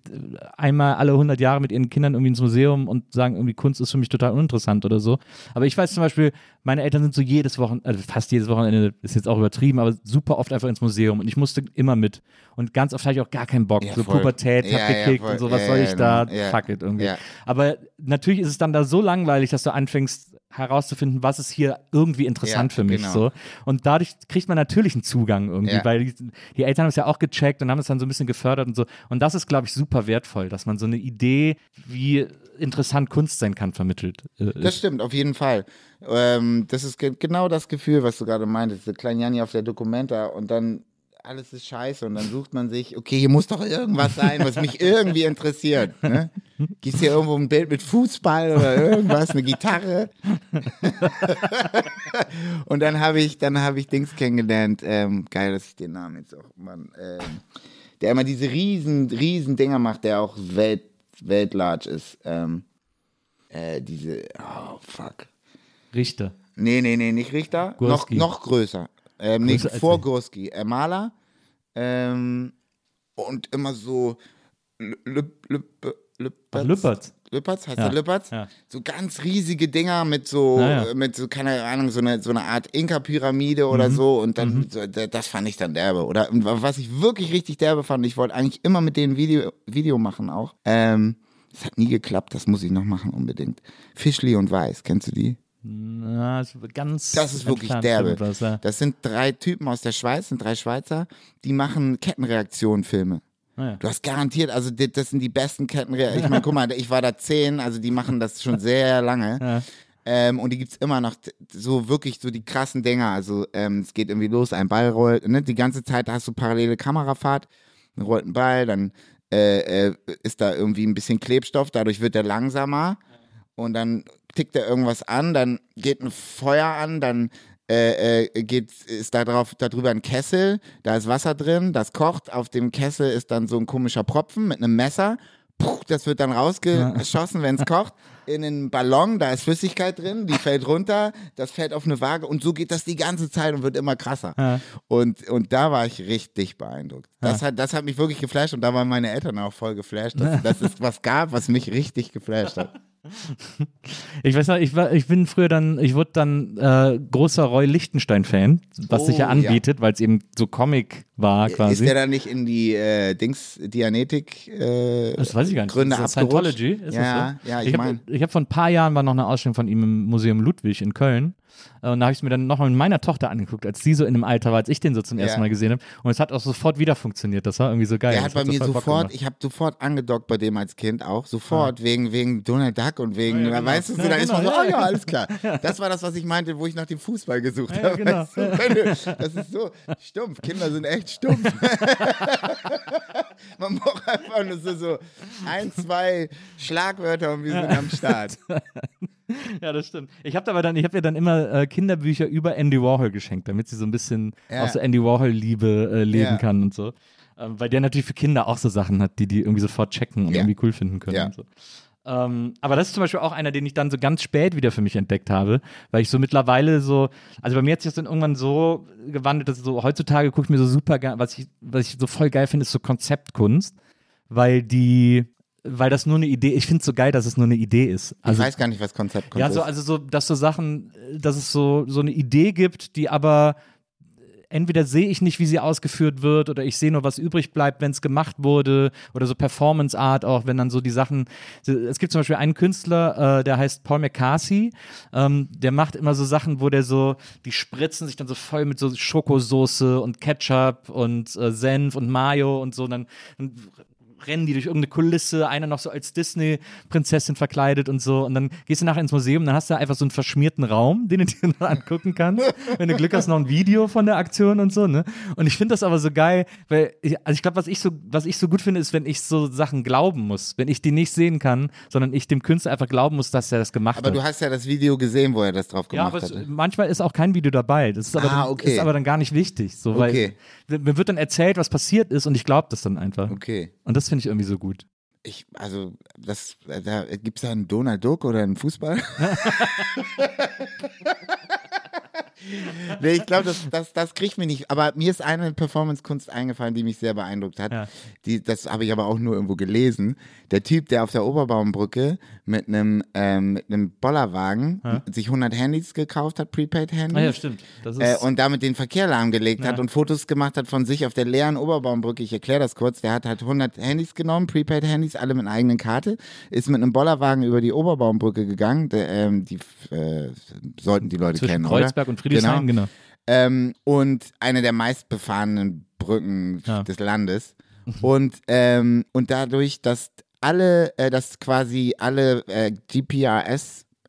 einmal alle 100 Jahre mit ihren Kindern irgendwie ins Museum und sagen irgendwie, Kunst ist für mich total uninteressant oder so. Aber ich weiß zum Beispiel, meine Eltern sind so jedes Wochenende, also fast jedes Wochenende, ist jetzt auch übertrieben, aber super oft einfach ins Museum und ich musste immer mit. Und ganz oft hatte ich auch gar keinen Bock. Ja, so voll. Pubertät Ja, hat ja, gekickt voll. und so, was Ja, soll ja, ich da? Ja. Fuck it irgendwie. Ja. Aber natürlich ist es dann da so langweilig, dass du anfängst herauszufinden, was ist hier irgendwie interessant Ja, für mich genau. so. Und dadurch kriegt man natürlich einen Zugang irgendwie, Ja. weil die, die Eltern haben es ja auch gecheckt und haben es dann so ein bisschen gefördert und so. Und das ist, glaube ich, super wertvoll, dass man so eine Idee, wie interessant Kunst sein kann, vermittelt. äh, Das stimmt, auf jeden Fall. Ähm, das ist ge genau das Gefühl, was du gerade meintest. Der kleine Janni auf der Documenta und dann alles ist scheiße und dann sucht man sich, okay, hier muss doch irgendwas sein, was mich irgendwie interessiert. Ne? Gibt's hier irgendwo ein Bild mit Fußball oder irgendwas, eine Gitarre? <laughs> und dann habe ich, dann habe ich Dings kennengelernt. Ähm, geil, dass ich den Namen jetzt auch, Mann. Ähm, der immer diese riesen, riesen Dinger macht, der auch Welt, weltlarge ist. Ähm, äh, diese, oh fuck. Richter. Nee, nee, nee, nicht Richter. Noch, noch größer. Ähm, nee, vor wer? Gurski. Äh, Maler. Ähm, und immer so Lü- Lü- Lü- Lüppertz. Lüppertz. Heißt Ja, der Lüppertz? ja. So ganz riesige Dinger mit so, Ja, äh, mit so, keine Ahnung, so eine, so eine Art Inka-Pyramide oder Mhm. so. Und dann, so, da- das fand ich dann derbe. Oder was ich wirklich richtig derbe fand, ich wollte eigentlich immer mit denen Video, Video machen auch. Ähm, das hat nie geklappt, das muss ich noch machen unbedingt. Fischli und Weiß, kennst du die? Na, ganz Das ist wirklich derbe. irgendwas, ja. Das sind drei Typen aus der Schweiz, sind drei Schweizer, die machen Kettenreaktionen-Filme. Ah, ja. Du hast garantiert, also das sind die besten Kettenreaktionen. Ich meine, guck mal, ich war da zehn, also die machen das schon sehr lange. Ja. Ähm, und die gibt's immer noch so wirklich so die krassen Dinger. Also ähm, es geht irgendwie los, ein Ball rollt, ne? Die ganze Zeit hast du parallele Kamerafahrt, dann rollt ein Ball, dann äh, äh, ist da irgendwie ein bisschen Klebstoff, dadurch wird er langsamer und dann tickt er irgendwas an, dann geht ein Feuer an, dann äh, äh, geht, ist da drauf, da drüber ein Kessel, da ist Wasser drin, das kocht, auf dem Kessel ist dann so ein komischer Propfen mit einem Messer, Puh, das wird dann rausgeschossen, wenn es kocht, in einen Ballon, da ist Flüssigkeit drin, die fällt runter, das fällt auf eine Waage und so geht das die ganze Zeit und wird immer krasser. Ja. Und, und da war ich richtig beeindruckt. Das, hat, das hat mich wirklich geflasht und da waren meine Eltern auch voll geflasht, dass, <laughs> dass es was gab, was mich richtig geflasht hat. <laughs> Ich weiß noch, ich, war, ich bin früher dann, ich wurde dann äh, großer Roy Lichtenstein-Fan, was Oh, sich ja ja. anbietet, weil es eben so Comic war Ist quasi. der da nicht in die äh, Dings, Dianetik äh, das weiß ich gar nicht. Gründe ist? Scientology? Ist Ja, so? ja, ich ich habe hab vor ein paar Jahren war noch eine Ausstellung von ihm im Museum Ludwig in Köln. Und da habe ich es mir dann nochmal mit meiner Tochter angeguckt, als sie so in dem Alter war, als ich den so zum Ja. ersten Mal gesehen habe. Und es hat auch sofort wieder funktioniert. Das war irgendwie so geil. Der Das hat bei mir total Bock sofort, ich habe sofort angedockt bei dem als Kind auch, sofort, wegen, wegen Donald Duck und wegen, Ja, ja, genau. weißt du, Ja, dann ist man so, genau, oh ja, ja, ja. alles klar. <laughs> Das war das, was ich meinte, wo ich nach dem Fußball gesucht Ja, habe. genau. Weißt du, das ist so stumpf, Kinder sind echt stumpf. <laughs> man braucht einfach nur so, so ein, zwei Schlagwörter und wir sind am Start. Ja, das stimmt. Ich habe aber dann, ich habe ihr dann immer äh, Kinderbücher über Andy Warhol geschenkt, damit sie so ein bisschen Ja. auch so Andy Warhol-Liebe äh, leben Ja. kann und so. Ähm, weil der natürlich für Kinder auch so Sachen hat, die die irgendwie sofort checken und Ja. irgendwie cool finden können. Ja. Und so. Ähm, aber das ist zum Beispiel auch einer, den ich dann so ganz spät wieder für mich entdeckt habe, weil ich so mittlerweile so, also bei mir hat sich das dann irgendwann so gewandelt, dass so heutzutage gucke ich mir so super geil, was ich, was ich so voll geil finde, ist so Konzeptkunst, weil die, weil das nur eine Idee, ich finde es so geil, dass es nur eine Idee ist. Ich Also weiß gar nicht, was Konzept ja, so, also so, dass so Sachen, äh, dass es so, so eine Idee gibt, die aber entweder sehe ich nicht, wie sie ausgeführt wird, oder ich sehe nur, was übrig bleibt, wenn es gemacht wurde, oder so Performance Art auch, wenn dann so die Sachen. Es gibt zum Beispiel einen Künstler, äh, der heißt Paul McCarthy, ähm, der macht immer so Sachen, wo der so, die spritzen sich dann so voll mit so Schokosoße und Ketchup und äh, Senf und Mayo und so, dann, dann rennen die durch irgendeine Kulisse, einer noch so als Disney-Prinzessin verkleidet und so. Und dann gehst du nachher ins Museum, dann hast du einfach so einen verschmierten Raum, den du dir <laughs> noch angucken kannst. Wenn du Glück hast, noch ein Video von der Aktion und so, ne? Und ich finde das aber so geil, weil ich, also ich glaube, was ich so, was ich so gut finde, ist, wenn ich so Sachen glauben muss, wenn ich die nicht sehen kann, sondern ich dem Künstler einfach glauben muss, dass er das gemacht Aber hat. du hast ja das Video gesehen, wo er das drauf Ja, gemacht aber es, hat. manchmal ist auch kein Video dabei. Das ist aber, Ah, dann, okay. ist aber dann gar nicht wichtig. So, weil Okay. mir wird dann erzählt, was passiert ist und ich glaube das dann einfach. Okay. Und das finde ich irgendwie so gut. Ich, also, das, da gibt's da einen Donald Duck oder einen Fußball? <laughs> <laughs> nee, ich glaube, das, das, das kriegt mich nicht. Aber mir ist eine Performance-Kunst eingefallen, die mich sehr beeindruckt hat. Ja. Die, das habe ich aber auch nur irgendwo gelesen. Der Typ, der auf der Oberbaumbrücke mit einem, ähm, mit einem Bollerwagen sich 100 Handys gekauft hat, Prepaid-Handys. Ah ja, stimmt. Äh, und damit den Verkehr lahmgelegt hat Ja. und Fotos gemacht hat von sich auf der leeren Oberbaumbrücke. Ich erkläre das kurz. Der hat halt 100 Handys genommen, Prepaid-Handys, alle mit einer eigenen Karte, ist mit einem Bollerwagen über die Oberbaumbrücke gegangen. Der, ähm, die äh, sollten die Leute zwischen kennen, Kreuzberg oder? und Friedrichshain, genau. Ähm, und eine der meistbefahrenen Brücken Ja. des Landes. Und, ähm, und dadurch, dass alle, äh, dass quasi alle äh,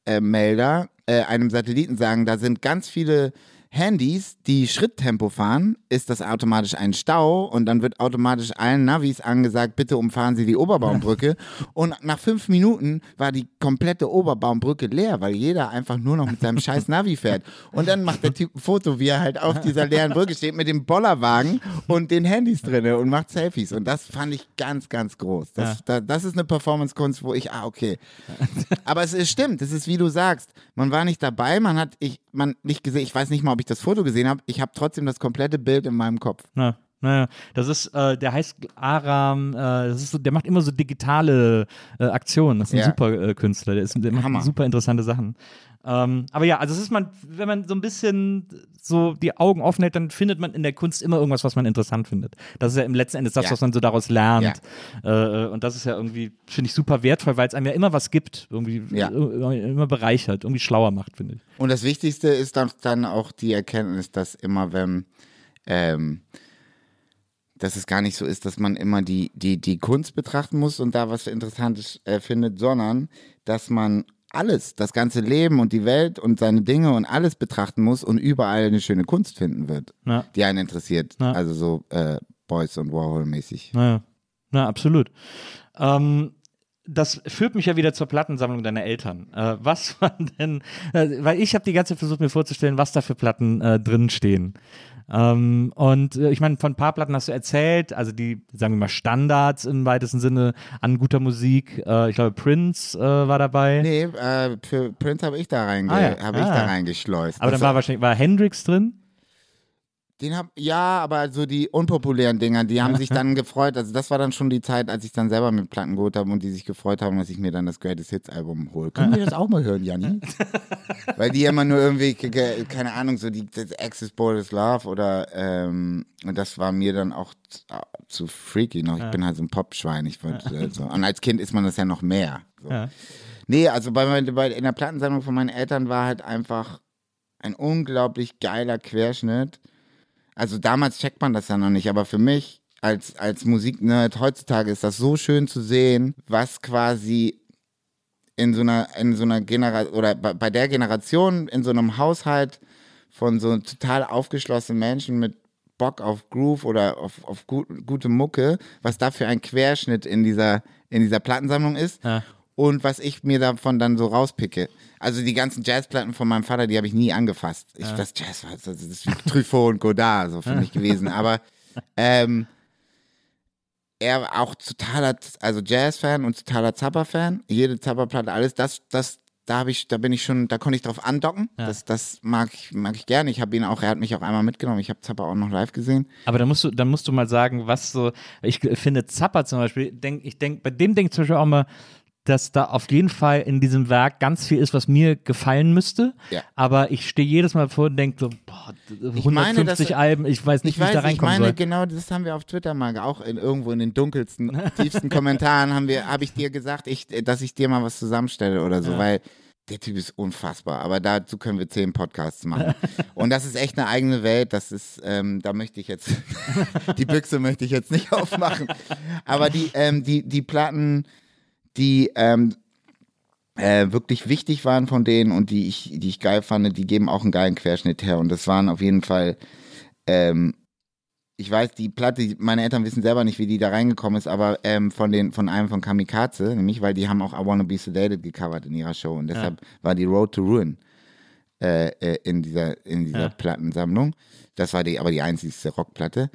GPRS-Melder äh, einem Satelliten sagen, da sind ganz viele Handys, die Schritttempo fahren, ist das automatisch ein Stau und dann wird automatisch allen Navis angesagt, bitte umfahren Sie die Oberbaumbrücke. <laughs> und nach fünf Minuten war die komplette Oberbaumbrücke leer, weil jeder einfach nur noch mit seinem scheiß Navi fährt. Und dann macht der Typ ein Foto, wie er halt auf dieser leeren Brücke steht mit dem Bollerwagen und den Handys drinne und macht Selfies. Und das fand ich ganz, ganz groß. Das, Ja. da, das ist eine Performance-Kunst, wo ich, ah, okay. Aber es ist, stimmt, es ist wie du sagst. Man war nicht dabei, man hat ich, man nicht gesehen, ich weiß nicht mal, ob ich das Foto gesehen habe. Ich habe trotzdem das komplette Bild in meinem Kopf. Ja. Naja, das ist, äh, der heißt Aram, äh, das ist so, der macht immer so digitale äh, Aktionen. Das ist ein Ja. super äh, Künstler, der, ist, der macht Hammer. super interessante Sachen. Ähm, aber ja, also es ist man, wenn man so ein bisschen so die Augen offen hält, dann findet man in der Kunst immer irgendwas, was man interessant findet. Das ist ja im letzten Endes das, Ja. was man so daraus lernt. Äh, und das ist ja irgendwie, finde ich, super wertvoll, weil es einem ja immer was gibt, irgendwie Ja. äh, immer bereichert, irgendwie schlauer macht, finde ich. Und das Wichtigste ist dann, dann auch die Erkenntnis, dass immer, wenn, ähm, dass es gar nicht so ist, dass man immer die, die, die Kunst betrachten muss und da was Interessantes äh, findet, sondern dass man alles, das ganze Leben und die Welt und seine Dinge und alles betrachten muss und überall eine schöne Kunst finden wird, Ja. die einen interessiert. Ja. Also so äh, Boys und Warhol mäßig. Naja, na, absolut. Ähm, das führt mich ja wieder zur Plattensammlung deiner Eltern. Äh, was <laughs> waren denn, äh, weil ich habe die ganze Zeit versucht mir vorzustellen, was da für Platten äh, drin stehen. Ähm, und äh, ich meine, von ein paar Platten hast du erzählt, also die, sagen wir mal, Standards im weitesten Sinne an guter Musik. Äh, ich glaube, Prince äh, war dabei. Nee, äh, für Prince habe ich da reinge Ah, ja. hab ich Ah. da reingeschleust. Aber Das dann war wahrscheinlich, war Hendrix drin? Den hab, ja, aber so die unpopulären Dinger, die haben sich dann <laughs> gefreut. Also das war dann schon die Zeit, als ich dann selber mit Platten geholt habe und die sich gefreut haben, dass ich mir dann das Greatest Hits Album hole. Können wir das auch mal hören, Janni? <laughs> Weil die immer nur irgendwie, ke- ke- keine Ahnung, so die Access Board is Love oder ähm, und das war mir dann auch zu, zu freaky noch. Ich bin halt so ein Popschwein. Ich wollte, äh, so. Und als Kind ist man das ja noch mehr. So. Ja. Nee, also bei, bei, in der Plattensammlung von meinen Eltern war halt einfach ein unglaublich geiler Querschnitt. Also damals checkt man das ja noch nicht, aber für mich als, als Musiknerd heutzutage ist das so schön zu sehen, was quasi in so einer, in so einer Generation oder bei, bei der Generation in so einem Haushalt von so total aufgeschlossenen Menschen mit Bock auf Groove oder auf, auf gut, gute Mucke, was da für ein Querschnitt in dieser, in dieser Plattensammlung ist Ja. Und was ich mir davon dann so rauspicke. Also die ganzen Jazzplatten von meinem Vater, die habe ich nie angefasst. Ich, Das Jazz war, das ist wie Truffaut und Godard so für mich gewesen. <laughs> Aber ähm, er war auch totaler, also Jazz-Fan und totaler Zappa-Fan. Jede Zappa-Platte, alles das, das, da habe ich, da bin ich schon, da konnte ich drauf andocken. Das, das mag ich, mag ich gerne. Ich habe ihn auch, er hat mich auch einmal mitgenommen. Ich habe Zappa auch noch live gesehen. Aber dann musst du, dann musst du mal sagen, was so, ich finde Zappa zum Beispiel, denk, ich denke, bei dem denke ich zum Beispiel auch mal, dass da auf jeden Fall in diesem Werk ganz viel ist, was mir gefallen müsste. Ja. Aber ich stehe jedes Mal vor und denke so, boah, 150 meine, dass- Alben, ich weiß nicht, Ich wie ich da ich reinkommen meine, soll. genau das haben wir auf Twitter mal, auch in, irgendwo in den dunkelsten, <laughs> tiefsten Kommentaren haben wir, habe ich dir gesagt, ich, dass ich dir mal was zusammenstelle oder so, weil der Typ ist unfassbar. Aber dazu können wir zehn Podcasts machen. <laughs> Und das ist echt eine eigene Welt. Das ist, ähm, da möchte ich jetzt, <laughs> die Büchse möchte ich jetzt nicht aufmachen. Aber die, ähm, die, die Platten, die ähm, äh, wirklich wichtig waren von denen und die ich, die ich geil fand, die geben auch einen geilen Querschnitt her. Und das waren auf jeden Fall, ähm, ich weiß, die Platte, meine Eltern wissen selber nicht, wie die da reingekommen ist, aber ähm, von den, von einem von Kamikaze, nämlich, weil die haben auch I Wanna Be Sedated gecovert in ihrer Show und deshalb war die Road to Ruin äh, äh, in dieser, in dieser Ja. Plattensammlung. Das war die, aber die einzigste Rockplatte.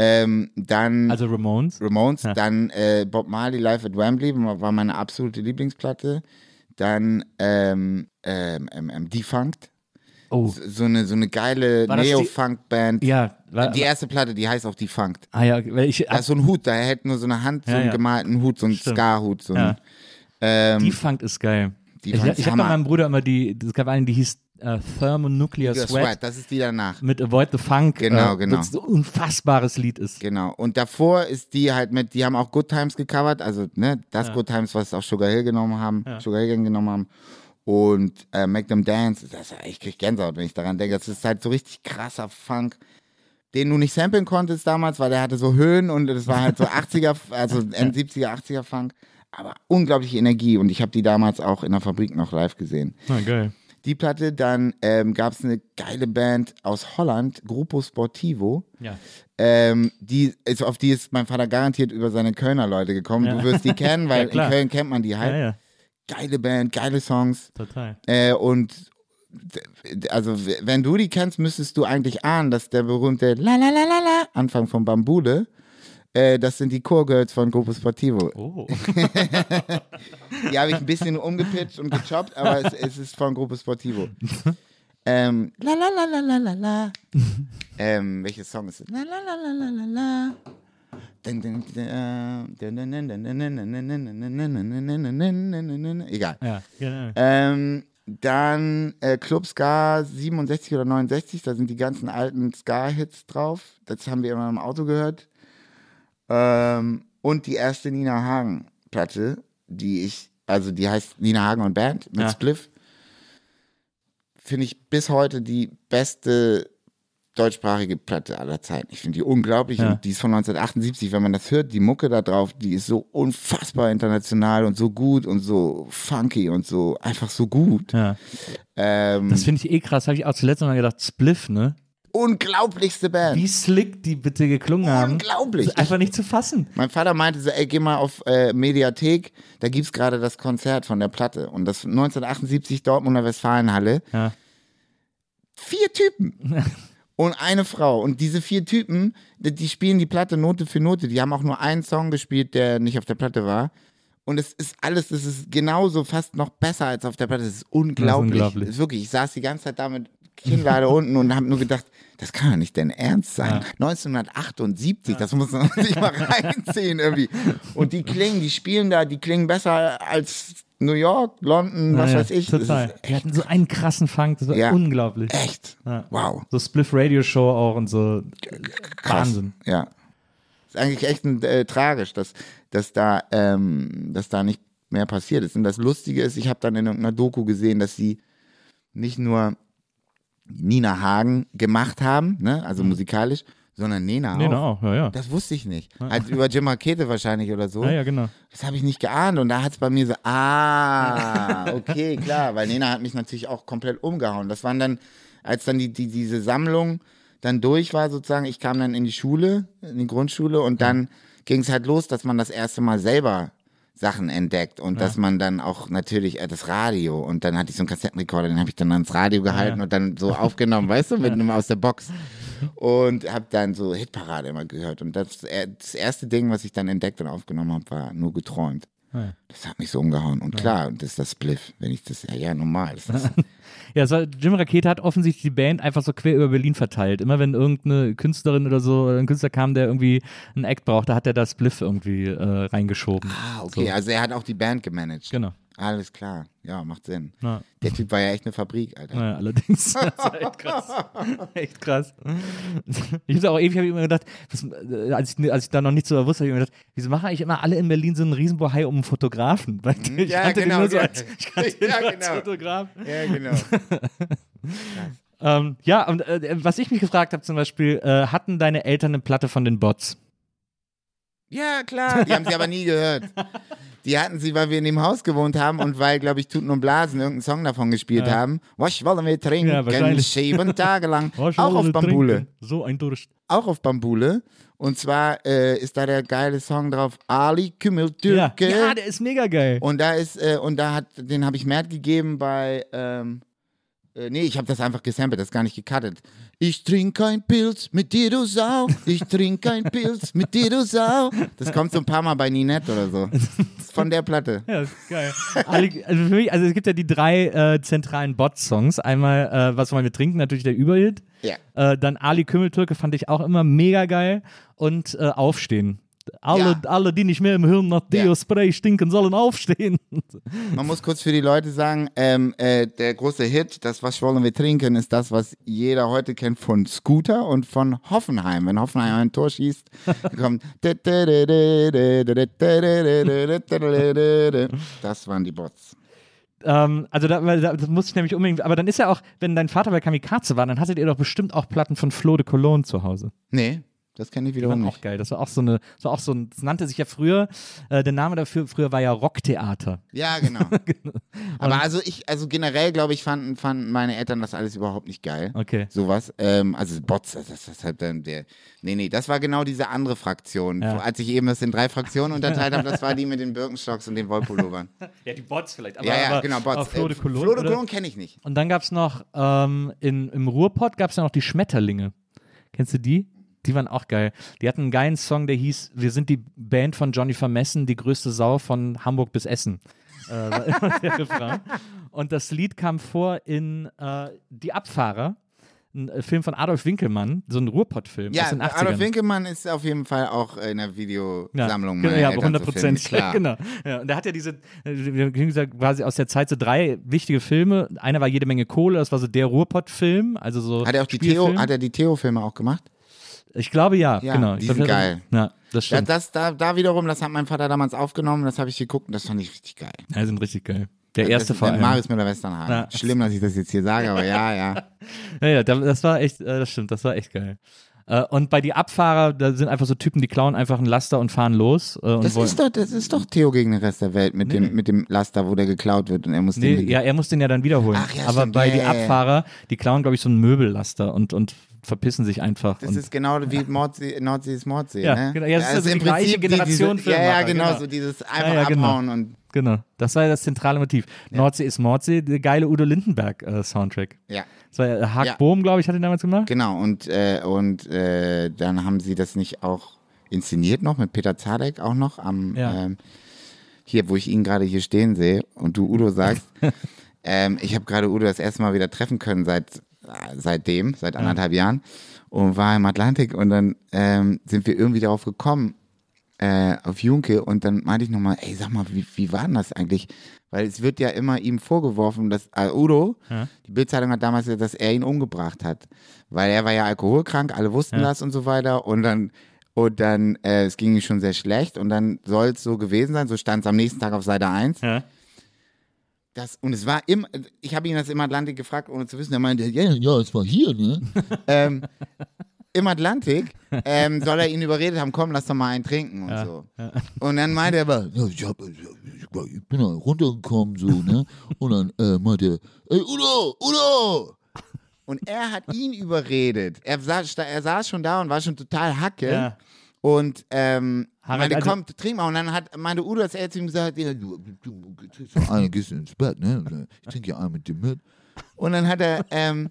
Ähm, dann Also Ramones. Ramones, Ja. dann äh, Bob Marley Live at Wembley war meine absolute Lieblingsplatte. Dann ähm, ähm, ähm, ähm, Defunct, Oh, so eine, so eine geile Neo-Funk-Band. ja. War, Die erste Platte, die heißt auch Defunct. ah ja, weil ich, Da ist so ein Hut, da hält nur so eine Hand, so Ja, einen ja. gemalten Hut, so ein Stimmt. Ska-Hut. So Ja. ähm, die Funk ist geil. Die ich ich habe bei meinem Bruder immer die, es gab eine, die hieß äh, Thermonuclear Sweat. Sweat, das ist die danach. mit Avoid the Funk. Genau, äh, genau. Das so ein unfassbares Lied ist. Genau. Und davor ist die halt mit, die haben auch Good Times gecovert, also ne, das Good Times, was auch Sugar Hill genommen haben, Sugar Hill Gang genommen haben. Und äh, Make Them Dance, das, ich krieg Gänsehaut, wenn ich daran denke. Das ist halt so richtig krasser Funk, den du nicht samplen konntest damals, weil der hatte so Höhen und das war halt so <laughs> 80er, also End 70er, 80er Funk. Aber unglaubliche Energie und ich habe die damals auch in der Fabrik noch live gesehen. Na, geil. Die Platte, dann ähm, gab es eine geile Band aus Holland, Gruppo Sportivo. Ja. Ähm, die ist, auf die ist mein Vater garantiert über seine Kölner Leute gekommen. Ja. Du wirst die kennen, weil Ja, in Köln kennt man die halt. Geile Band, geile Songs. total. Äh, und also wenn du die kennst, müsstest du eigentlich ahnen, dass der berühmte La La La La La Anfang von Bambule, das sind die Chorgirls von Grupo Sportivo. Oh. die habe ich ein bisschen umgepitcht und gechoppt, aber es, es ist von Grupo Sportivo. Ähm, la la la la la la la. ähm, Song ist es? La la la la la la. Egal. Dann Club Ska 67 oder 69, da sind die ganzen alten Ska-Hits drauf. Das haben wir immer im Auto gehört. Ähm, und die erste Nina Hagen-Platte, die ich, also die heißt Nina Hagen und Band mit Ja. Spliff. Finde ich bis heute die beste deutschsprachige Platte aller Zeiten. Ich finde die unglaublich Ja. und die ist von 1978. Wenn man das hört, die Mucke da drauf, die ist so unfassbar international und so gut und so funky und so einfach so gut. Ja. Ähm, Das finde ich eh krass. Habe ich auch zuletzt mal gedacht, Spliff, ne? Unglaublichste Band. Wie slick die bitte geklungen haben. Unglaublich. Ist einfach nicht zu fassen. Mein Vater meinte so, ey, geh mal auf äh, Mediathek, da gibt's gerade das Konzert von der Platte. Und das 1978 Dortmunder Westfalenhalle. Ja. Vier Typen. Und eine Frau. Und diese vier Typen, die, spielen die Platte Note für Note. Die haben auch nur einen Song gespielt, der nicht auf der Platte war. Und es ist alles, es ist genauso, fast noch besser als auf der Platte. Es ist unglaublich. unglaublich. Es ist wirklich, ich saß die ganze Zeit da mit Kinnlade unten und habe nur gedacht, das kann doch nicht dein Ernst sein. 1978, das muss man <laughs> sich mal reinziehen irgendwie. Und die klingen, die spielen da, die klingen besser als New York, London, was Naja, weiß ich. Total. Die hatten so einen krassen Funk, das war Ja. unglaublich. echt. Ja. Wow. So Spliff Radio Show auch und so. Krass. Wahnsinn. Ja. Ist eigentlich echt ein, äh, tragisch, dass, dass, da, ähm, dass da nicht mehr passiert ist. Und das Lustige ist, ich habe dann in irgendeiner Doku gesehen, dass sie nicht nur Nina Hagen gemacht haben, ne, also musikalisch, sondern Nena Nee, auch. auch, ja, ja. Das wusste ich nicht. Halt über Jim Rakete wahrscheinlich oder so. Ja, ja, genau. Das habe ich nicht geahnt und da hat es bei mir so, ah, okay, <laughs> klar, weil Nena hat mich natürlich auch komplett umgehauen. Das waren dann, als dann die, die, diese Sammlung dann durch war sozusagen, ich kam dann in die Schule, in die Grundschule und dann ging es halt los, dass man das erste Mal selber Sachen entdeckt und dass man dann auch natürlich äh, das Radio und dann hatte ich so einen Kassettenrekorder, den habe ich dann ans Radio gehalten ja. und dann so <laughs> aufgenommen, weißt du, mit einem aus der Box <laughs> und habe dann so Hitparade immer gehört und das, äh, das erste Ding, was ich dann entdeckt und aufgenommen habe, war nur geträumt. Ja. Das hat mich so umgehauen und klar, das ist das Spliff, wenn ich das ja ja normal, das ist <laughs> Ja, es war, Jim Rakete hat offensichtlich die Band einfach so quer über Berlin verteilt. Immer wenn irgendeine Künstlerin oder so, oder ein Künstler kam, der irgendwie einen Act brauchte, hat er das Spliff irgendwie äh, reingeschoben. Ah, okay, also er hat auch die Band gemanagt. Genau. Alles klar, ja, macht Sinn. Ja. Der Typ war ja echt eine Fabrik, Alter. Naja, allerdings. <laughs> Das war echt krass. echt krass. Ich habe auch ewig hab ich immer gedacht, was, äh, als, ich, als ich da noch nicht so wusste, habe ich mir gedacht, wieso machen eigentlich immer alle in Berlin so einen Riesenbohai um einen Fotografen? Weil ich Mhm. Ja, kannte den genau, nur so ja. als, ich kannte den Ja, nur als genau. Fotograf. Ja, genau. <laughs> Ähm, ja, und äh, was ich mich gefragt habe zum Beispiel, äh, hatten deine Eltern eine Platte von den Bots? Ja, klar. Die haben sie aber nie gehört. Die hatten sie, weil wir in dem Haus gewohnt haben und weil, glaube ich, Tuten und Blasen irgendeinen Song davon gespielt Ja. haben. Was wollen wir Ja, trinken? wahrscheinlich. Sieben Tage lang. <laughs> Was auch auf Bambule. trinken? So ein Durst. Auch auf Bambule. Und zwar äh, ist da der geile Song drauf, Ali Ja. Kümmeltürke. ja, der ist mega geil. Und da ist, äh, und da hat, den habe ich Mert gegeben bei, ähm, äh, nee, ich habe das einfach gesampelt, das gar nicht gecuttet. Ich trinke kein Pilz mit dir, du Sau. Ich trinke kein Pilz mit dir, du Sau. Das kommt so ein paar Mal bei Ninette oder so. Ist von der Platte. Ja, ist geil. Alle, also, für mich, also es gibt ja die drei äh, zentralen Bot-Songs. Einmal äh, Was wollen wir trinken? Natürlich der Überhit. Ja. Äh, dann Ali Kümmeltürke fand ich auch immer mega geil. Und äh, Aufstehen. Alle, Ja. alle, die nicht mehr im Hirn nach Ja. Deo-Spray stinken, sollen aufstehen. Man muss kurz für die Leute sagen, ähm, äh, der große Hit, das Was wollen wir trinken, ist das, was jeder heute kennt von Scooter und von Hoffenheim. Wenn Hoffenheim ein Tor schießt, kommt das waren die Bots. ähm, also da, das muss ich nämlich unbedingt. Aber dann ist ja auch, wenn dein Vater bei Kamikaze war, dann hattet ihr doch bestimmt auch Platten von Flo de Cologne zu Hause. Nee, das kenne ich Die wiederum waren nicht. auch geil. Das war auch so eine, das war auch so ein, das nannte sich ja früher, äh, der Name dafür früher war ja Rocktheater. Ja, genau. <laughs> Aber also ich, also generell glaube ich, fanden, fanden meine Eltern das alles überhaupt nicht geil. Okay. Sowas. Ähm, also Bots, das, das ist halt dann der. Nee, nee, das war genau diese andere Fraktion. Ja. Als ich eben das in drei Fraktionen unterteilt habe, das war die mit den Birkenstocks und den Wollpullovern. <laughs> Ja, die Bots vielleicht. Aber, ja, ja, aber, genau, Bots. Aber Flo de Äh, Cologne. Flo de oder? Cologne kenne ich nicht. Und dann gab es noch, ähm, in, im Ruhrpott gab es ja noch die Schmetterlinge. Kennst du die? Die waren auch geil. Die hatten einen geilen Song, der hieß Wir sind die Band von Johnny Vermessen, die größte Sau von Hamburg bis Essen. Äh, war <laughs> immer der Refrain. Und das Lied kam vor in äh, Die Abfahrer. ein äh, Film von Adolf Winkelmann, so ein Ruhrpott-Film Ja, aus den 80ern. Adolf Winkelmann ist auf jeden Fall auch in der Videosammlung. Ja, meiner ja, Eltern zu finden, hundertprozentig. klar. <laughs> genau. Ja, und der hat ja diese, äh, wie gesagt, quasi aus der Zeit so drei wichtige Filme. Einer war jede Menge Kohle, das war so der Ruhrpott-Film. Also so Hat er auch die Theo, Spielfilm. hat er die Theo-Filme auch gemacht? Ich glaube ja, Ja, genau. die sind geil. Ja, das Ja, stimmt. das, da, da wiederum, das hat mein Vater damals aufgenommen, das habe ich geguckt und das fand ich richtig geil. Ja, die sind richtig geil. Der erste das, vor allem. Marius Müller-Westernhagen. Ja. Schlimm, dass ich das jetzt hier sage, aber ja, ja. <laughs> Ja, ja, da- das war echt, äh, das stimmt, das war echt geil. Äh, Und bei die Abfahrer, da sind einfach so Typen, die klauen einfach einen Laster und fahren los. äh, Und Das ist doch, das ist doch Theo gegen den Rest der Welt mit, dem, mit dem Laster, wo der geklaut wird und er muss Nee, den. ja, er muss den ja dann wiederholen. Ach ja, Aber stimmt. bei Ja, die ja, ja. Abfahrer, die klauen, glaube ich, so einen Möbellaster und, und verpissen sich einfach. Das ist genau wie Nordsee, Nordsee ist Mordsee, Ja, ne? genau. Ja, das ist also im die gleiche Prinzip Generation diese, Ja, ja, genau, genau. so dieses einfach ja, genau. abhauen und Genau, das war ja das zentrale Motiv. Nordsee ist Mordsee, der geile Udo Lindenberg-Soundtrack. ja. das war ja, äh, Haag Ja. Bohm, glaube ich, hat den damals gemacht. Genau, und, äh, und äh, dann haben sie das nicht auch inszeniert noch mit Peter Zadek auch noch am Ja. ähm, hier, wo ich ihn gerade hier stehen sehe und du Udo sagst. <laughs> ähm, ich habe gerade Udo das erste Mal wieder treffen können seit äh, seitdem, seit anderthalb Jahren und war im Atlantik und dann ähm, sind wir irgendwie darauf gekommen, äh, auf Junke und dann meinte ich nochmal, ey, sag mal, wie, wie war denn das eigentlich? Weil es wird ja immer ihm vorgeworfen, dass äh, Udo, Ja. die Bildzeitung hat damals gesagt, dass er ihn umgebracht hat. Weil er war ja alkoholkrank, alle wussten Ja. das und so weiter. Und dann, und dann, äh, es ging ihm schon sehr schlecht und dann soll es so gewesen sein, so stand es am nächsten Tag auf Seite 1. Ja. Das, und es war im, ich habe ihn das im Atlantik gefragt, ohne zu wissen, er meinte, ja, ja, es war hier, ne? <laughs> ähm, Im Atlantik ähm, soll er ihn überredet haben, komm, lass doch mal einen trinken und Ja, so. Und dann meinte er, aber, Ja, ich, hab, ich, bin da runtergekommen, so, ne? Und dann äh, meinte er, ey, Udo, Udo! und er hat ihn überredet. Er saß, er saß schon da und war schon total hacke. Ja. Und ähm, Harald, meinte, also- komm, trink mal. Und dann hat meinte Udo, dass er zu ihm gesagt hat, ja, Du, du, trinkst noch eine, gehst ins Bett, ne? Ich trinke ja einen mit dir mit. Und dann hat er, ähm,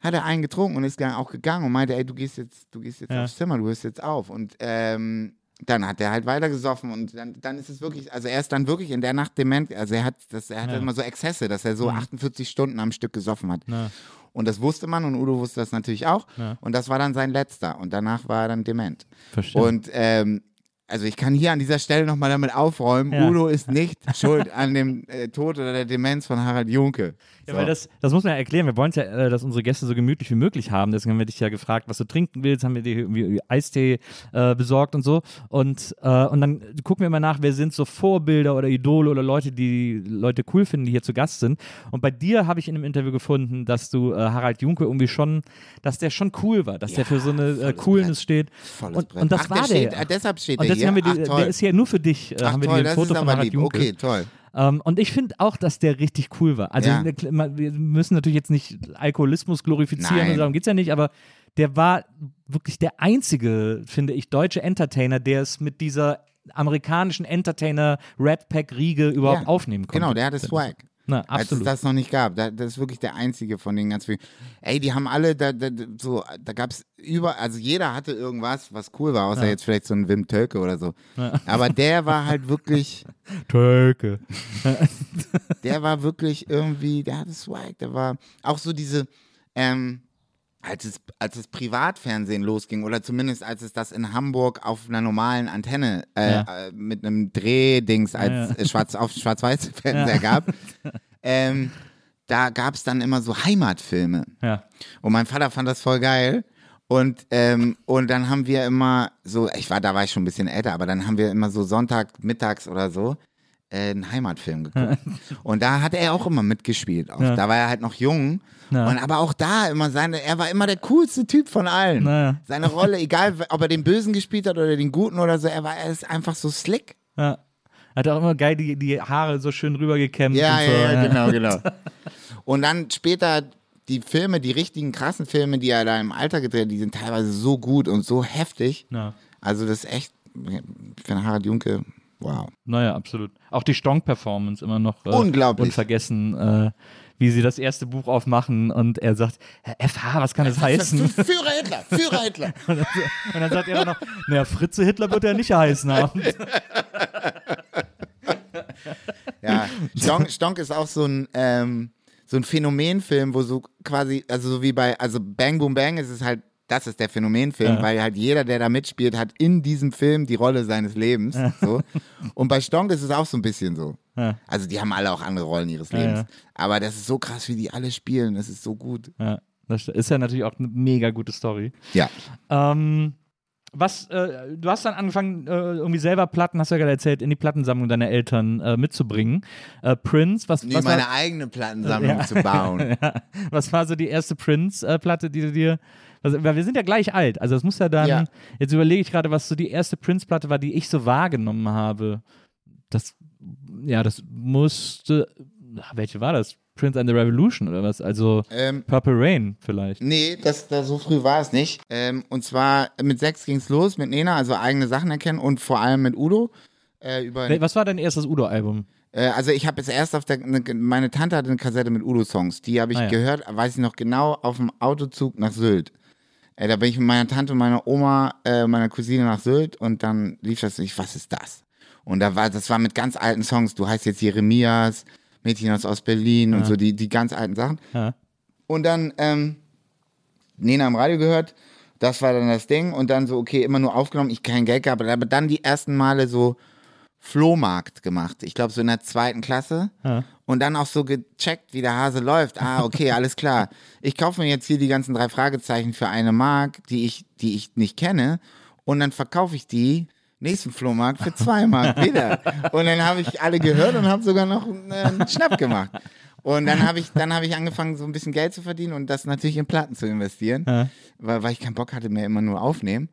hat er einen getrunken und ist dann auch gegangen und meinte, ey, du gehst jetzt, du gehst jetzt Ja. aufs Zimmer, du hörst jetzt auf. Und ähm, dann hat er halt weiter gesoffen und dann, dann ist es wirklich, also er ist dann wirklich in der Nacht dement, also er hat, das, er hatte Ja. Mhm. immer so Exzesse, dass er so 48 Stunden am Stück gesoffen hat. Ja. Und das wusste man und Udo wusste das natürlich auch. Ja. Und das war dann sein letzter. Und danach war er dann dement. Verstehe. Und ähm, also ich kann hier an dieser Stelle nochmal damit aufräumen, Ja. Udo ist nicht schuld an dem äh, Tod oder der Demenz von Harald Junke. Ja, So. weil das, das muss man ja erklären. Wir wollen ja, äh, dass unsere Gäste so gemütlich wie möglich haben. Deswegen haben wir dich ja gefragt, was du trinken willst. Haben wir dir irgendwie Eistee äh, besorgt und so. Und, äh, und dann gucken wir mal nach, wer sind so Vorbilder oder Idole oder Leute, die Leute cool finden, die hier zu Gast sind. Und bei dir habe ich in einem Interview gefunden, dass du äh, Harald Junke irgendwie schon, dass der schon cool war, dass der für so eine äh, Coolness steht. Volles Und, Brett. und das Ach, war der. Steht, der. deshalb steht und er deswegen hier. haben wir die, Ach, der ist hier nur für dich. Ach, haben wir toll, dir ein Foto von Harald lieb. Junke. Okay, toll. Ähm, und ich finde auch, dass der richtig cool war. Also Ja. wir, wir müssen natürlich jetzt nicht Alkoholismus glorifizieren, Nein. darum geht es ja nicht, aber der war wirklich der einzige, finde ich, deutsche Entertainer, der es mit dieser amerikanischen Entertainer-Red-Pack-Riege überhaupt Ja, aufnehmen konnte. Genau, der hatte Swag. Na, Als es das noch nicht gab. Da, das ist wirklich der einzige von den ganz vielen. Ey, die haben alle, da, da, da- so, da gab es über, also jeder hatte irgendwas, was cool war, außer Ja. jetzt vielleicht so ein Wim Tölke oder so. Ja. Aber der war halt <laughs> wirklich, Tölke. der war wirklich irgendwie, der hatte Swag, der war auch so diese, ähm, als es, als es Privatfernsehen losging oder zumindest als es das in Hamburg auf einer normalen Antenne äh, Ja. äh, mit einem Drehdings als Ja, ja. äh, schwarz auf schwarz-weiß <laughs> Fernseher Ja. gab, ähm, da gab es dann immer so Heimatfilme. Und mein Vater fand das voll geil. Und, ähm, und dann haben wir immer so, ich war, da war ich schon ein bisschen älter, aber dann haben wir immer so Sonntag mittags oder so äh, einen Heimatfilm geguckt. <laughs> und da hat er auch immer mitgespielt. Auch. Ja. Da war er halt noch jung. Ja. Und aber auch da immer seine, er war immer der coolste Typ von allen. Naja. Seine Rolle, egal ob er den Bösen gespielt hat oder den Guten oder so, er war, er ist einfach so slick. ja. Hat auch immer geil die, die Haare so schön rübergekämmt. Ja, und so. ja, ja, genau, genau. <laughs> Und dann später die Filme, die richtigen krassen Filme, die er da im Alter gedreht hat, die sind teilweise so gut und so heftig. Ja. Also das ist echt, für Harald Junke, wow. Naja, absolut. Auch die Stonk-Performance immer noch äh, Unglaublich. unvergessen, äh, wie sie das erste Buch aufmachen und er sagt, Herr FH, was kann das <laughs> heißen? Führer Hitler, Führer Hitler. <laughs> Und dann, und dann sagt er immer noch, naja, Fritze Hitler wird er nicht heißen haben. Ja, Stonk, Stonk ist auch so ein, ähm, so ein Phänomenfilm, wo so quasi, also so wie bei, also Bang Boom Bang ist es halt, das ist der Phänomenfilm, Ja. weil halt jeder, der da mitspielt, hat in diesem Film die Rolle seines Lebens. So. Und bei Stonk ist es auch so ein bisschen so. Ja. Also die haben alle auch andere Rollen ihres Lebens. ja. Aber das ist so krass, wie die alle spielen. Das ist so gut. Ja, das ist ja natürlich auch eine mega gute Story. Ja. Ähm, was, äh, du hast dann angefangen, äh, irgendwie selber Platten, hast du ja gerade erzählt, in die Plattensammlung deiner Eltern äh, mitzubringen. Äh, Prince, was, Nee, was, meine war, eigene Plattensammlung Ja. zu bauen. <laughs> ja, was war so die erste Prince-Platte, die du dir. Also, weil wir sind ja gleich alt, also das muss ja dann. Ja. Jetzt überlege ich gerade, was so die erste Prince-Platte war, die ich so wahrgenommen habe. Das, ja, das musste. Welche war das? Prince and the Revolution oder was? Also ähm, Purple Rain vielleicht. Nee, das, das, so früh war es nicht. Ähm, und zwar mit sechs ging's los, mit Nena, also eigene Sachen erkennen und vor allem mit Udo. Äh, über, Was war dein erstes Udo-Album? äh, also ich habe jetzt erst auf der, ne, meine Tante hatte eine Kassette mit Udo-Songs. Die habe ich Ah, ja. gehört, weiß ich noch genau, auf dem Autozug nach Sylt. Äh, da bin ich mit meiner Tante und meiner Oma, äh, meiner Cousine nach Sylt und dann lief das, ich, was ist das? Und da war, das war mit ganz alten Songs. Du heißt jetzt Jeremias, Mädchen aus Ostberlin und so die, die ganz alten Sachen. Ja. Und dann ähm, Nena im Radio gehört, das war dann das Ding und dann so, okay, immer nur aufgenommen, ich kein Geld gehabt, aber dann die ersten Male so Flohmarkt gemacht. Ich glaube so in der zweiten Klasse. Ja. Und dann auch so gecheckt, wie der Hase läuft. Ah, okay, <laughs> alles klar. Ich kaufe mir jetzt hier die ganzen drei Fragezeichen für eine Mark, die ich, die ich nicht kenne. Und dann verkaufe ich die nächsten Flohmarkt für zwei Mark wieder. Und dann habe ich alle gehört und habe sogar noch einen, äh, einen Schnapp gemacht. Und dann habe ich, dann habe ich angefangen, so ein bisschen Geld zu verdienen und das natürlich in Platten zu investieren, Ja. weil, weil ich keinen Bock hatte mehr immer nur aufnehmen.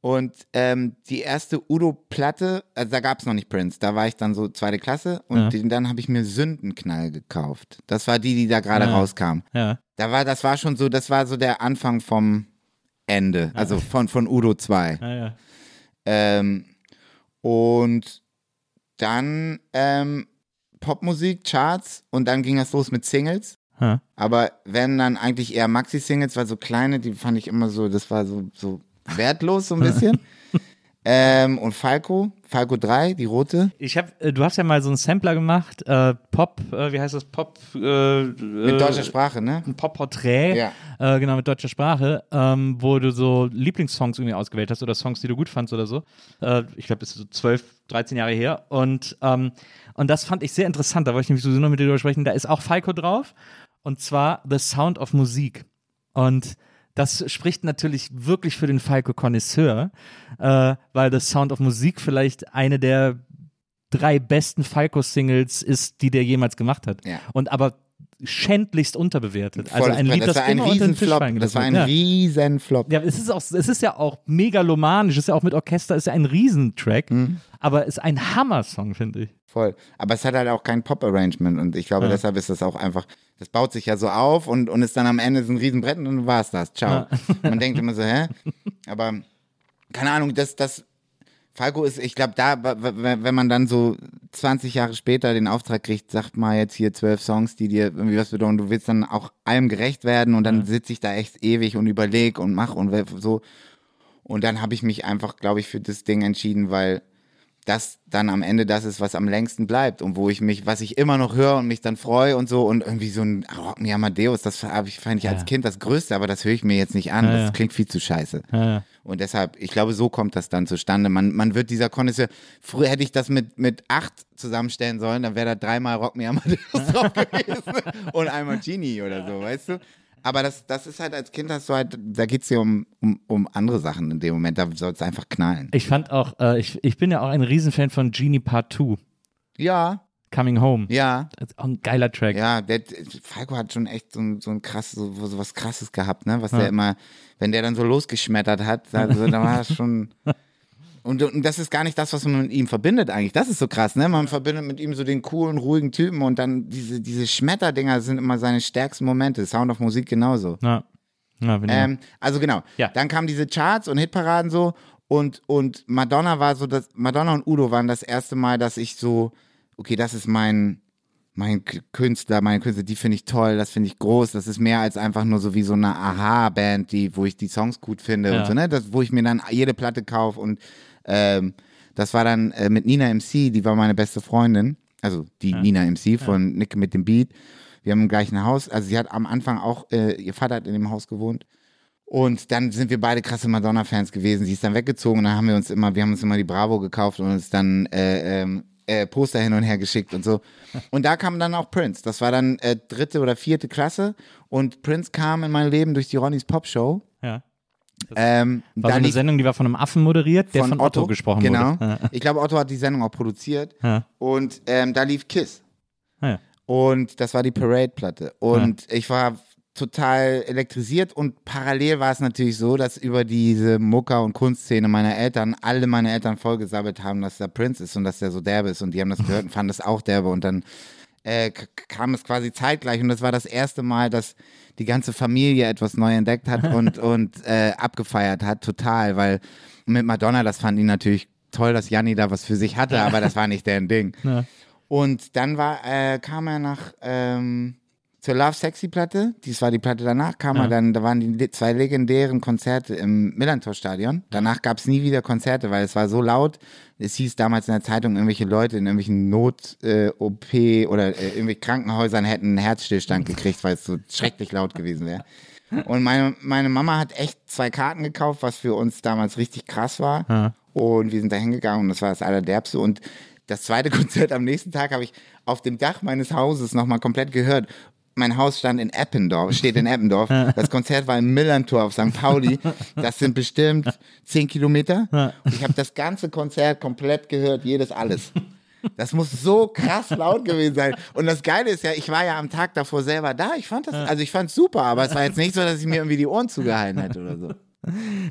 Und ähm, die erste Udo-Platte, also da gab es noch nicht Prince, da war ich dann so zweite Klasse und Ja. den, dann habe ich mir Sündenknall gekauft. Das war die, die da gerade Ah. rauskam. Ja. Da war, das war schon so, das war so der Anfang vom Ende, also von, von Udo 2. Ja, ja. Ähm, und dann ähm, Popmusik, Charts und dann ging das los mit Singles. Ja. Aber wenn dann eigentlich eher Maxi-Singles, weil so kleine, die fand ich immer so, das war so, so wertlos so ein <laughs> bisschen. Ähm, und Falco, Falco 3, die rote. Ich habe, äh, du hast ja mal so einen Sampler gemacht, äh, Pop, äh, wie heißt das, Pop, äh, Mit deutscher Sprache, ne? ein Pop-Porträt, Ja. äh, genau, mit deutscher Sprache, ähm, wo du so Lieblingssongs irgendwie ausgewählt hast oder Songs, die du gut fandst oder so. Äh, ich glaube, das ist so 12, 13 Jahre her. Und, ähm, und das fand ich sehr interessant, da wollte ich nämlich sowieso noch mit dir drüber sprechen. Da ist auch Falco drauf und zwar The Sound of Musik. Und das spricht natürlich wirklich für den Falco-Konnoisseur, äh, weil The Sound of Musik vielleicht eine der drei besten Falco-Singles ist, die der jemals gemacht hat. Ja. Und aber schändlichst unterbewertet. Also Volles ein. Lied, das das, war ein Riesenflop. Das war ein wird. Riesenflop. ja. ja, es ist auch, es ist ja auch megalomanisch, es ist ja auch mit Orchester, es ist ja ein Riesentrack, Mhm. aber es ist ein Hammer-Song, finde ich. Voll. Aber es hat halt auch kein Pop-Arrangement und ich glaube, Ja. deshalb ist das auch einfach, das baut sich ja so auf und, und ist dann am Ende so ein Riesenbrett und dann war's das. Ciao. <laughs> Man denkt immer so, hä? Aber keine Ahnung, das, das, Falco ist, ich glaube, da, wenn man dann so 20 Jahre später den Auftrag kriegt, sagt mal jetzt hier zwölf Songs, die dir irgendwie was bedeuten, du willst dann auch allem gerecht werden und dann sitze ich da echt ewig und überleg und mach und so. Und dann habe ich mich einfach, glaube ich, für das Ding entschieden, weil das dann am Ende das ist, was am längsten bleibt und wo ich mich, was ich immer noch höre und mich dann freue und so und irgendwie so ein Rock Me Amadeus, das habe ich, fand ich als Ja. Kind das Größte, aber das höre ich mir jetzt nicht an, Ja, das ja. klingt viel zu scheiße. Und deshalb, ich glaube, so kommt das dann zustande. Man, man wird dieser Konnoisseur, früher hätte ich das mit, mit acht zusammenstellen sollen, dann wäre da dreimal Rock Me Amadeus <laughs> drauf gewesen und einmal Genie oder so, weißt du? Aber das, das ist halt, als Kind hast du halt, da geht's dir um, um, um andere Sachen in dem Moment, da soll es einfach knallen. Ich fand auch, äh, ich, ich bin ja auch ein Riesenfan von Genie Part 2, Ja, Coming Home. ja. Das ist auch ein geiler Track. Ja, der, Falco hat schon echt so, so ein krasses, so, so was krasses gehabt, ne? Was Ja. der immer, wenn der dann so losgeschmettert hat, da, so, da war das schon. <laughs> Und, und das ist gar nicht das, was man mit ihm verbindet eigentlich. Das ist so krass, ne? Man verbindet mit ihm so den coolen, ruhigen Typen und dann diese, diese Schmetterdinger sind immer seine stärksten Momente. Sound of Musik genauso. Ja. Ja, bin ich Ähm, also genau. Ja. Dann kamen diese Charts und Hitparaden so und, und Madonna war so das, Madonna und Udo waren das erste Mal, dass ich so, okay, das ist mein, mein Künstler, meine Künstler, die finde ich toll, das finde ich groß, das ist mehr als einfach nur so wie so eine Aha-Band, die, wo ich die Songs gut finde Ja. und so, ne? Das, wo ich mir dann jede Platte kaufe und ähm, das war dann äh, mit Nina MC, die war meine beste Freundin, also die Nina MC von Nick mit dem Beat. Wir haben im gleichen Haus, also sie hat am Anfang auch, äh, ihr Vater hat in dem Haus gewohnt. Und dann sind wir beide krasse Madonna-Fans gewesen. Sie ist dann weggezogen und dann haben wir uns immer, wir haben uns immer die Bravo gekauft und uns dann äh, ähm, äh, Poster hin und her geschickt und so. Und da kam dann auch Prince. Das war dann äh, dritte oder vierte Klasse und Prince kam in mein Leben durch die Ronnys Pop Show. Ja. Ähm, War da so eine Sendung, die war von einem Affen moderiert, der von, Otto, gesprochen genau. wurde. Ich glaube, Otto hat die Sendung auch produziert. Ja. Und ähm, da lief Kiss. Ja. Ja. Und das war die Parade-Platte. Und ich war total elektrisiert und parallel war es natürlich so, dass über diese Mucker- und Kunstszene meiner Eltern alle meine Eltern vollgesabbelt haben, dass der Prince ist und dass der so derbe ist und die haben das gehört und fanden das auch derbe und dann äh, kam es quasi zeitgleich und das war das erste Mal, dass die ganze Familie etwas neu entdeckt hat <laughs> und, und äh, abgefeiert hat, total, weil mit Madonna, das fanden die natürlich toll, dass Janni da was für sich hatte, aber das war nicht deren Ding. <laughs> Ja. Und dann war, äh, kam er nach ähm, zur Love Sexy Platte, dies war die Platte danach, kam er dann, da waren die zwei legendären Konzerte im Millantor Stadion. Danach gab es nie wieder Konzerte, weil es war so laut. Es hieß damals in der Zeitung, irgendwelche Leute in irgendwelchen Not-OP oder äh, irgendwelche Krankenhäusern hätten einen Herzstillstand gekriegt, weil es so schrecklich laut gewesen wäre. Und meine, meine Mama hat echt zwei Karten gekauft, was für uns damals richtig krass war. Ja. Und wir sind da hingegangen und das war das Allerderbste. Und das zweite <laughs> Konzert am nächsten Tag habe ich auf dem Dach meines Hauses nochmal komplett gehört. Mein Haus stand in Eppendorf, steht in Eppendorf. Das Konzert war im Millantor auf St. Pauli. Das sind bestimmt zehn Kilometer. Und ich habe das ganze Konzert komplett gehört, jedes alles. Das muss so krass laut gewesen sein. Und das Geile ist ja, ich war ja am Tag davor selber da. Ich fand das, also ich fand es super, aber es war jetzt nicht so, dass ich mir irgendwie die Ohren zugehalten hätte oder so.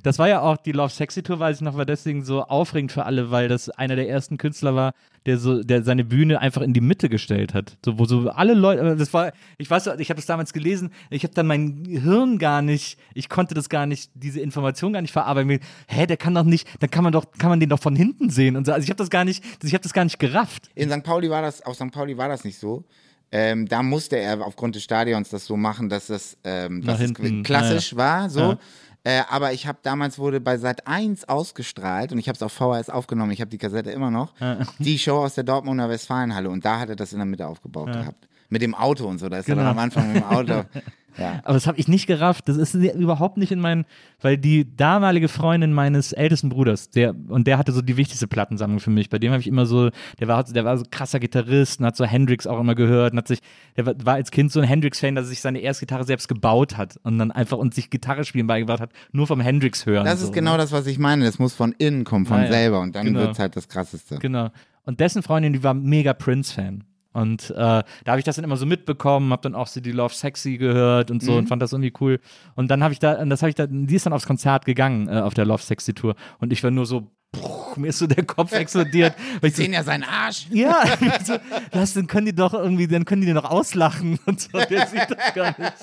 Das war ja auch die Love Sexy Tour, weiß ich noch, war deswegen so aufregend für alle, weil das einer der ersten Künstler war, der so, der seine Bühne einfach in die Mitte gestellt hat. So, wo so alle Leute, das war, ich weiß, ich habe das damals gelesen, ich habe dann mein Hirn gar nicht, ich konnte das gar nicht, diese Information gar nicht verarbeiten. Hä, der kann doch nicht, dann kann man doch, kann man den doch von hinten sehen und so. Also ich habe das gar nicht, ich habe das gar nicht gerafft. In St. Pauli war das, auf St. Pauli war das nicht so. Ähm, da musste er aufgrund des Stadions das so machen, dass das, ähm, dass es klassisch war, so. Ja. Äh, aber ich habe damals wurde bei Sat 1 ausgestrahlt und ich habe es auf VHS aufgenommen, ich habe die Kassette immer noch. <laughs> Die Show aus der Dortmunder Westfalenhalle und da hat er das in der Mitte aufgebaut gehabt. Mit dem Auto und so, da ist er Genau. dann am Anfang mit dem Auto. <laughs> ja. Aber das habe ich nicht gerafft. Das ist überhaupt nicht in meinen, weil die damalige Freundin meines ältesten Bruders, der und der hatte so die wichtigste Plattensammlung für mich. Bei dem habe ich immer so, der war, der war so krasser Gitarrist und hat so Hendrix auch immer gehört und hat sich, der war, als Kind so ein Hendrix-Fan, dass er sich seine erste Gitarre selbst gebaut hat und dann einfach und sich Gitarre spielen beigebracht hat, nur vom Hendrix hören. Das so, ist genau ne? das, was ich meine. Das muss von innen kommen, von Ja, selber und dann Genau. wird's halt das Krasseste. Genau. Und dessen Freundin, die war mega Prince-Fan. Und äh, da habe ich das dann immer so mitbekommen, habe dann auch so die Love Sexy gehört und so und fand das irgendwie cool. Und dann habe ich da, und das habe ich da, die ist dann aufs Konzert gegangen äh, auf der Love Sexy Tour und ich war nur so, bruch, mir ist so der Kopf <laughs> explodiert. weil ich so, Sehen ja seinen Arsch. ja, <laughs> so, das, dann können die doch irgendwie, dann können die den noch auslachen und so. Der <laughs> sieht das gar nicht.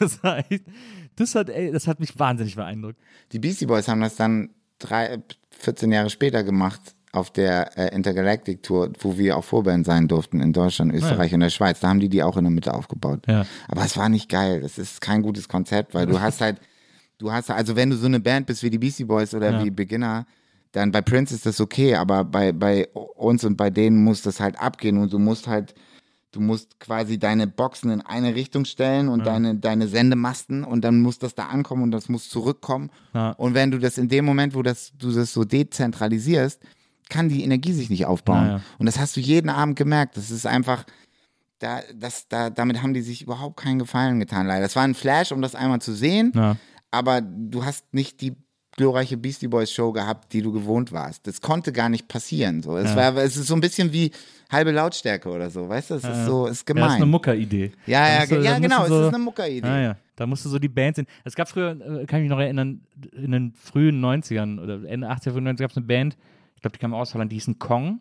Das war echt, das hat, ey, das hat mich wahnsinnig beeindruckt. Die Beastie Boys haben das dann drei, 14 Jahre später gemacht auf der äh, Intergalactic Tour, wo wir auch Vorband sein durften in Deutschland, Österreich und der Schweiz. Da haben die die auch in der Mitte aufgebaut. Ja. Aber es war nicht geil. Das ist kein gutes Konzept, weil du hast halt, du hast also wenn du so eine Band bist wie die Beastie Boys oder Ja. wie Beginner, dann bei Prince ist das okay, aber bei, bei uns und bei denen muss das halt abgehen und du musst halt, du musst quasi deine Boxen in eine Richtung stellen und deine, deine Sendemasten und dann muss das da ankommen und das muss zurückkommen. Ja. Und wenn du das in dem Moment, wo das, du das so dezentralisierst, kann die Energie sich nicht aufbauen. Ja, ja. Und das hast du jeden Abend gemerkt. Das ist einfach, da, das, da, damit haben die sich überhaupt keinen Gefallen getan, leider. Das war ein Flash, um das einmal zu sehen, Ja. aber du hast nicht die glorreiche Beastie Boys Show gehabt, die du gewohnt warst. Das konnte gar nicht passieren. So. Es, war, es ist so ein bisschen wie halbe Lautstärke oder so, weißt du? Es ist so, es ist Ja, das ist eine gemein. Mucker-Idee. Ja, ja, musst du- ja, genau, musst es du so- ist eine Muckeridee. Ah, ja. Da musste so die Band sehen. Es gab früher, äh, kann ich mich noch erinnern, in den frühen 90ern oder Ende 80er, 95 gab es eine Band, ich glaube, die kam aus Holland, die hießen Kong.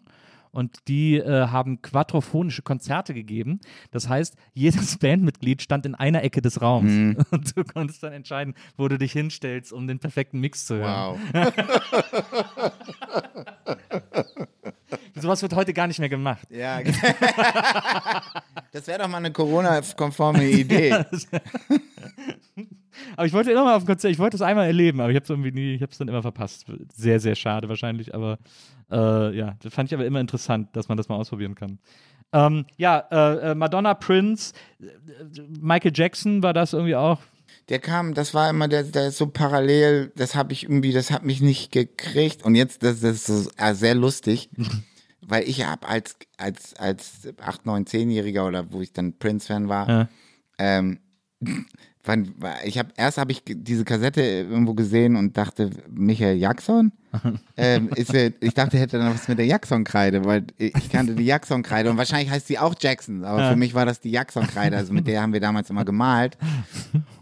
Und die äh, haben quadrophonische Konzerte gegeben. Das heißt, <laughs> jedes Bandmitglied stand in einer Ecke des Raums. Mhm. <laughs> Und du konntest dann entscheiden, wo du dich hinstellst, um den perfekten Mix zu hören. Wow. <laughs> Sowas wird heute gar nicht mehr gemacht. Ja. das wäre doch mal eine Corona-konforme Idee. Aber ich wollte immer mal auf ein Konzert, ich wollte es einmal erleben, aber ich habe es irgendwie nie, ich habe es dann immer verpasst. Sehr, sehr schade wahrscheinlich, aber äh, ja, das fand ich aber immer interessant, dass man das mal ausprobieren kann. Ähm, ja, äh, äh, Madonna, Prince, äh, Michael Jackson war das irgendwie auch. Der kam, das war immer der, der ist so parallel, das habe ich irgendwie, das hat mich nicht gekriegt. Und jetzt, das, das ist so, äh, sehr lustig, <laughs> weil ich habe als, als, als 8, 9, 10-Jähriger oder wo ich dann Prince-Fan war, Ja. ähm, wann, ich habe erst habe ich diese Kassette irgendwo gesehen und dachte, Michael Jackson? <laughs> ähm, ist ich dachte, er hätte dann was mit der Jackson-Kreide, weil ich kannte die Jackson-Kreide und wahrscheinlich heißt sie auch Jackson, aber für mich war das die Jackson-Kreide, also mit der haben wir damals immer gemalt.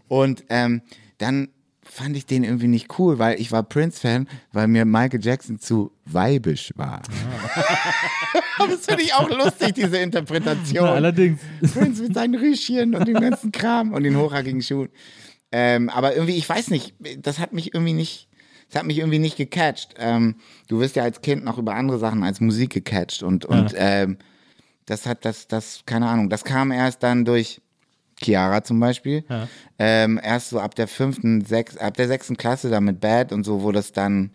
Und ähm, dann fand ich den irgendwie nicht cool, weil ich war Prince-Fan, weil mir Michael Jackson zu weibisch war. <laughs> das finde ich auch lustig, diese Interpretation. Ja, allerdings. Prince mit seinen Rüschchen und dem ganzen Kram und den hochhackigen Schuhen. Ähm, aber irgendwie, ich weiß nicht, das hat mich irgendwie nicht, das hat mich irgendwie nicht gecatcht. Ähm, du wirst ja als Kind noch über andere Sachen als Musik gecatcht und, und ähm, das hat das, das, keine Ahnung, das kam erst dann durch Chiara zum Beispiel. Ja. Ähm, erst so ab der fünften, sechs, ab der sechsten Klasse dann mit Bad und so, wo das dann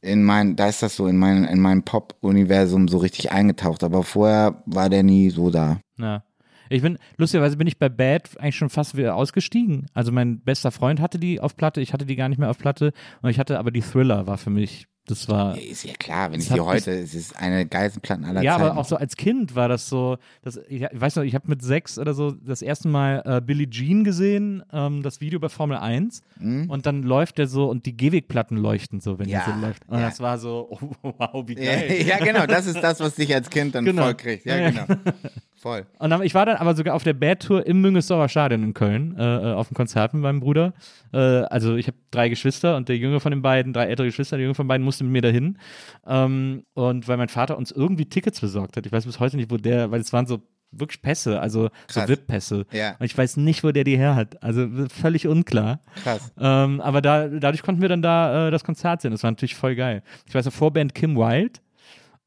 in mein, da ist das so in mein, in mein Pop-Universum so richtig eingetaucht. Aber vorher war der nie so da. Ja. Ich bin, lustigerweise bin ich bei Bad eigentlich schon fast wieder ausgestiegen. Also mein bester Freund hatte die auf Platte, ich hatte die gar nicht mehr auf Platte und ich hatte aber die Thriller war für mich, das war. Ist ja klar, wenn ich die hat heute, es ist eine geilste Platten aller Ja, Zeiten. aber auch so als Kind war das so, das, ich, weiß noch, ich habe mit sechs oder so das erste Mal äh, Billie Jean gesehen, ähm, das Video bei Formel 1 und dann läuft der so und die Gehwegplatten leuchten so, wenn Mhm. Ja, die so läuft. Und ja. das war so, <laughs> oh, wow, wie ja, geil. ja, genau, das ist das, was dich als Kind dann Genau. voll kriegt. Ja, Ja, genau. <laughs> Voll. Und dann, ich war dann aber sogar auf der Bad-Tour im Müngesdorfer Stadion in Köln, äh, äh, auf dem Konzert mit meinem Bruder. Äh, also ich habe drei Geschwister und der Jüngere von den beiden, drei ältere Geschwister, der Jüngere von beiden musste mit mir dahin. Ähm, und weil mein Vater uns irgendwie Tickets besorgt hat. Ich weiß bis heute nicht, wo der, weil es waren so wirklich Pässe, also so Krass. VIP-Pässe. Ja. Und ich weiß nicht, wo der die her hat. Also völlig unklar. Krass. Ähm, aber da, dadurch konnten wir dann da äh, das Konzert sehen. Das war natürlich voll geil. Ich weiß noch, Vorband Kim Wilde.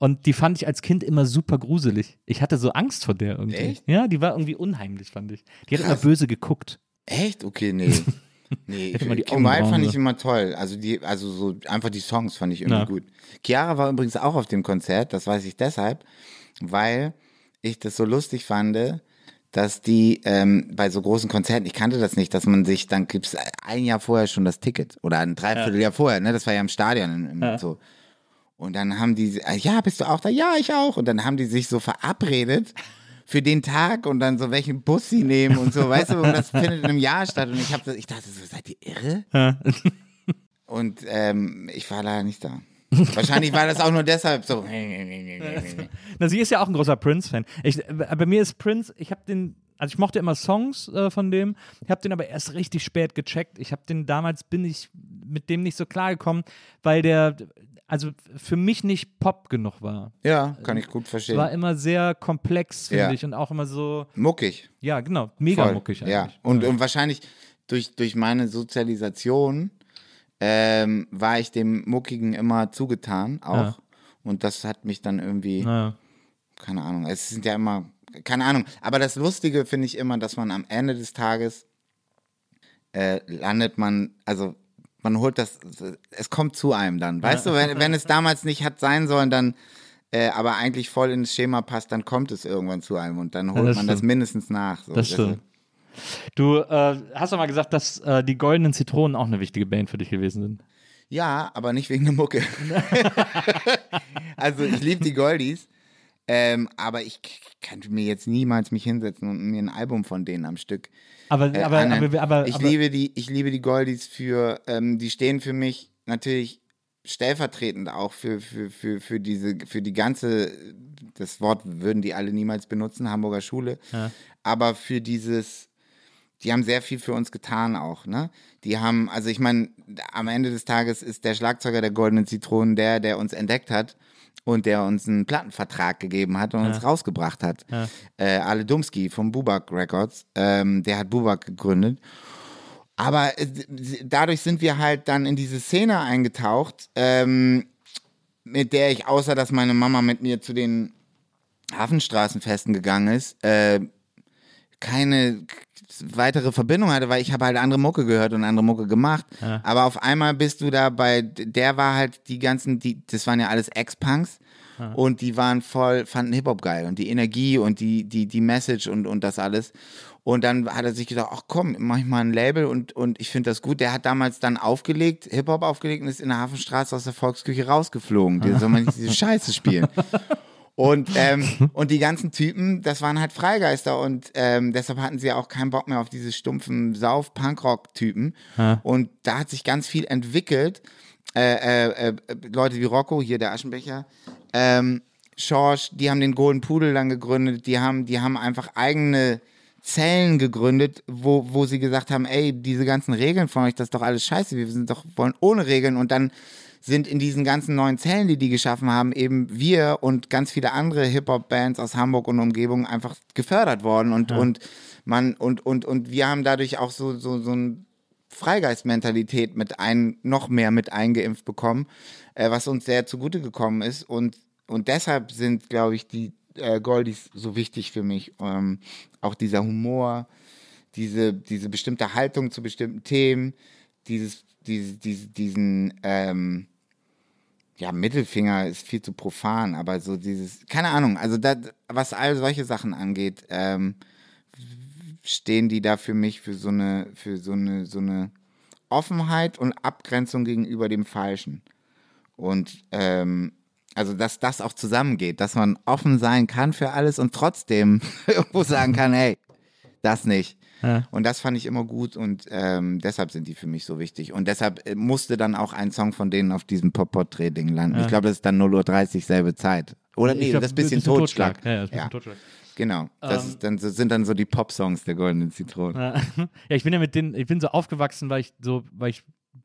Und die fand ich als Kind immer super gruselig. Ich hatte so Angst vor der irgendwie. Echt? Ja, die war irgendwie unheimlich, fand ich. Die hat immer böse geguckt. Echt? Okay, nee. <laughs> Nee, Hätte mal die Kim Wilde Augenbrauen fand ich immer toll. Also die, also so einfach die Songs fand ich irgendwie Ja. gut. Chiara war übrigens auch auf dem Konzert, das weiß ich deshalb, weil ich das so lustig fand, dass die ähm, bei so großen Konzerten, ich kannte das nicht, dass man sich, dann gibt's ein Jahr vorher schon das Ticket oder ein Dreivierteljahr vorher, ne? Das war ja im Stadion im, im, so. Und dann haben die, äh, ja, bist du auch da? Ja, ich auch. Und dann haben die sich so verabredet für den Tag und dann so welchen Bus sie nehmen und so, weißt du, und das findet in einem Jahr statt. Und ich habe, ich dachte so, seid ihr irre? Und ähm, ich war leider nicht da. Wahrscheinlich war das auch nur deshalb so. Na, sie ist ja auch ein großer Prince-Fan. Äh, bei mir ist Prince, ich habe den, also ich mochte immer Songs äh, von dem, ich habe den aber erst richtig spät gecheckt. Ich habe den damals, bin ich mit dem nicht so klargekommen, weil der, also für mich nicht Pop genug war. Ja, kann ich gut Es verstehen. war immer sehr komplex, finde Ja. ich, und auch immer so, Muckig. ja, genau, mega Voll. muckig Ja. eigentlich. Und, und wahrscheinlich durch, durch meine Sozialisation ähm, war ich dem Muckigen immer zugetan, auch. Ja. Und das hat mich dann irgendwie, keine Ahnung, es sind ja immer, keine Ahnung. Aber das Lustige finde ich immer, dass man am Ende des Tages äh, landet man, also man holt das, es kommt zu einem dann. Weißt du, wenn, wenn es damals nicht hat sein sollen, dann äh, aber eigentlich voll ins Schema passt, dann kommt es irgendwann zu einem und dann holt das man das stimmt. mindestens nach. So. Das stimmt. Du äh, hast doch mal gesagt, dass äh, die Goldenen Zitronen auch eine wichtige Band für dich gewesen sind. Ja, aber nicht wegen der Mucke. <laughs> <laughs> also ich liebe die Goldies, ähm, aber ich k- kann mir jetzt niemals mich hinsetzen und mir ein Album von denen am Stück. Aber, äh, aber, aber, aber, ich aber liebe die, ich liebe die Goldies für, ähm, die stehen für mich natürlich stellvertretend auch für, für, für, für diese, für die ganze, das Wort würden die alle niemals benutzen, Hamburger Schule, Ja. aber für dieses, die haben sehr viel für uns getan auch, ne? Die haben, also ich meine, am Ende des Tages ist der Schlagzeuger der Goldenen Zitronen der, der uns entdeckt hat und der uns einen Plattenvertrag gegeben hat und uns rausgebracht hat. Ja. Äh, Ale Dumski vom Bubak Records, ähm, der hat Bubak gegründet. Aber äh, dadurch sind wir halt dann in diese Szene eingetaucht, ähm, mit der ich, außer dass meine Mama mit mir zu den Hafenstraßenfesten gegangen ist, äh, keine weitere Verbindung hatte, weil ich habe halt andere Mucke gehört und andere Mucke gemacht. Aber auf einmal bist du da bei, der war halt die ganzen, die, das waren ja alles Ex-Punks. und die waren voll, fanden Hip-Hop geil und die Energie und die, die, die Message und, und das alles. Und dann hat er sich gedacht, ach komm, mach ich mal ein Label und, und ich finde das gut. Der hat damals dann aufgelegt, Hip-Hop aufgelegt und ist in der Hafenstraße aus der Volksküche rausgeflogen. Der soll man nicht diese Scheiße spielen. <laughs> Und, ähm, und die ganzen Typen, das waren halt Freigeister und ähm, deshalb hatten sie auch keinen Bock mehr auf diese stumpfen Sauf-Punkrock-Typen. Und da hat sich ganz viel entwickelt. Äh, äh, äh, Leute wie Rocco, hier der Aschenbecher, ähm, Schorsch, die haben den Golden Pudel dann gegründet, die haben, die haben einfach eigene Zellen gegründet, wo, wo sie gesagt haben, ey, diese ganzen Regeln von euch, das ist doch alles scheiße, wir sind doch, wollen ohne Regeln. Und dann sind in diesen ganzen neuen Zellen, die die geschaffen haben, eben wir und ganz viele andere Hip-Hop-Bands aus Hamburg und Umgebung einfach gefördert worden und, und man, und, und, und wir haben dadurch auch so, so, so ein Freigeistmentalität mit ein, noch mehr mit eingeimpft bekommen, äh, was uns sehr zugute gekommen ist. Und, und deshalb sind, glaube ich, die äh, Goldies so wichtig für mich. Ähm, auch dieser Humor, diese, diese bestimmte Haltung zu bestimmten Themen, dieses, diese, diese, diesen, ähm, ja, Mittelfinger ist viel zu profan, aber so dieses, keine Ahnung, also das, was all solche Sachen angeht, ähm, stehen die da für mich für so eine, für so eine, so eine Offenheit und Abgrenzung gegenüber dem Falschen. Und ähm, also, dass das auch zusammengeht, dass man offen sein kann für alles und trotzdem <laughs> irgendwo sagen kann, hey, das nicht. Ja. Und das fand ich immer gut und ähm, deshalb sind die für mich so wichtig. Und deshalb äh, musste dann auch ein Song von denen auf diesem Pop-Portrait-Ding landen. Ich glaube, das ist dann 0.30 Uhr selbe Zeit. Oder nee, glaub, das bisschen, Totschlag. Ja, ja, das bisschen Ja. Totschlag. Genau. Das Ähm. dann, so, sind dann so die Pop-Songs der Goldenen Zitrone. Ja. <laughs> ja, ich bin ja mit denen, ich bin so aufgewachsen, weil ich so, weil ich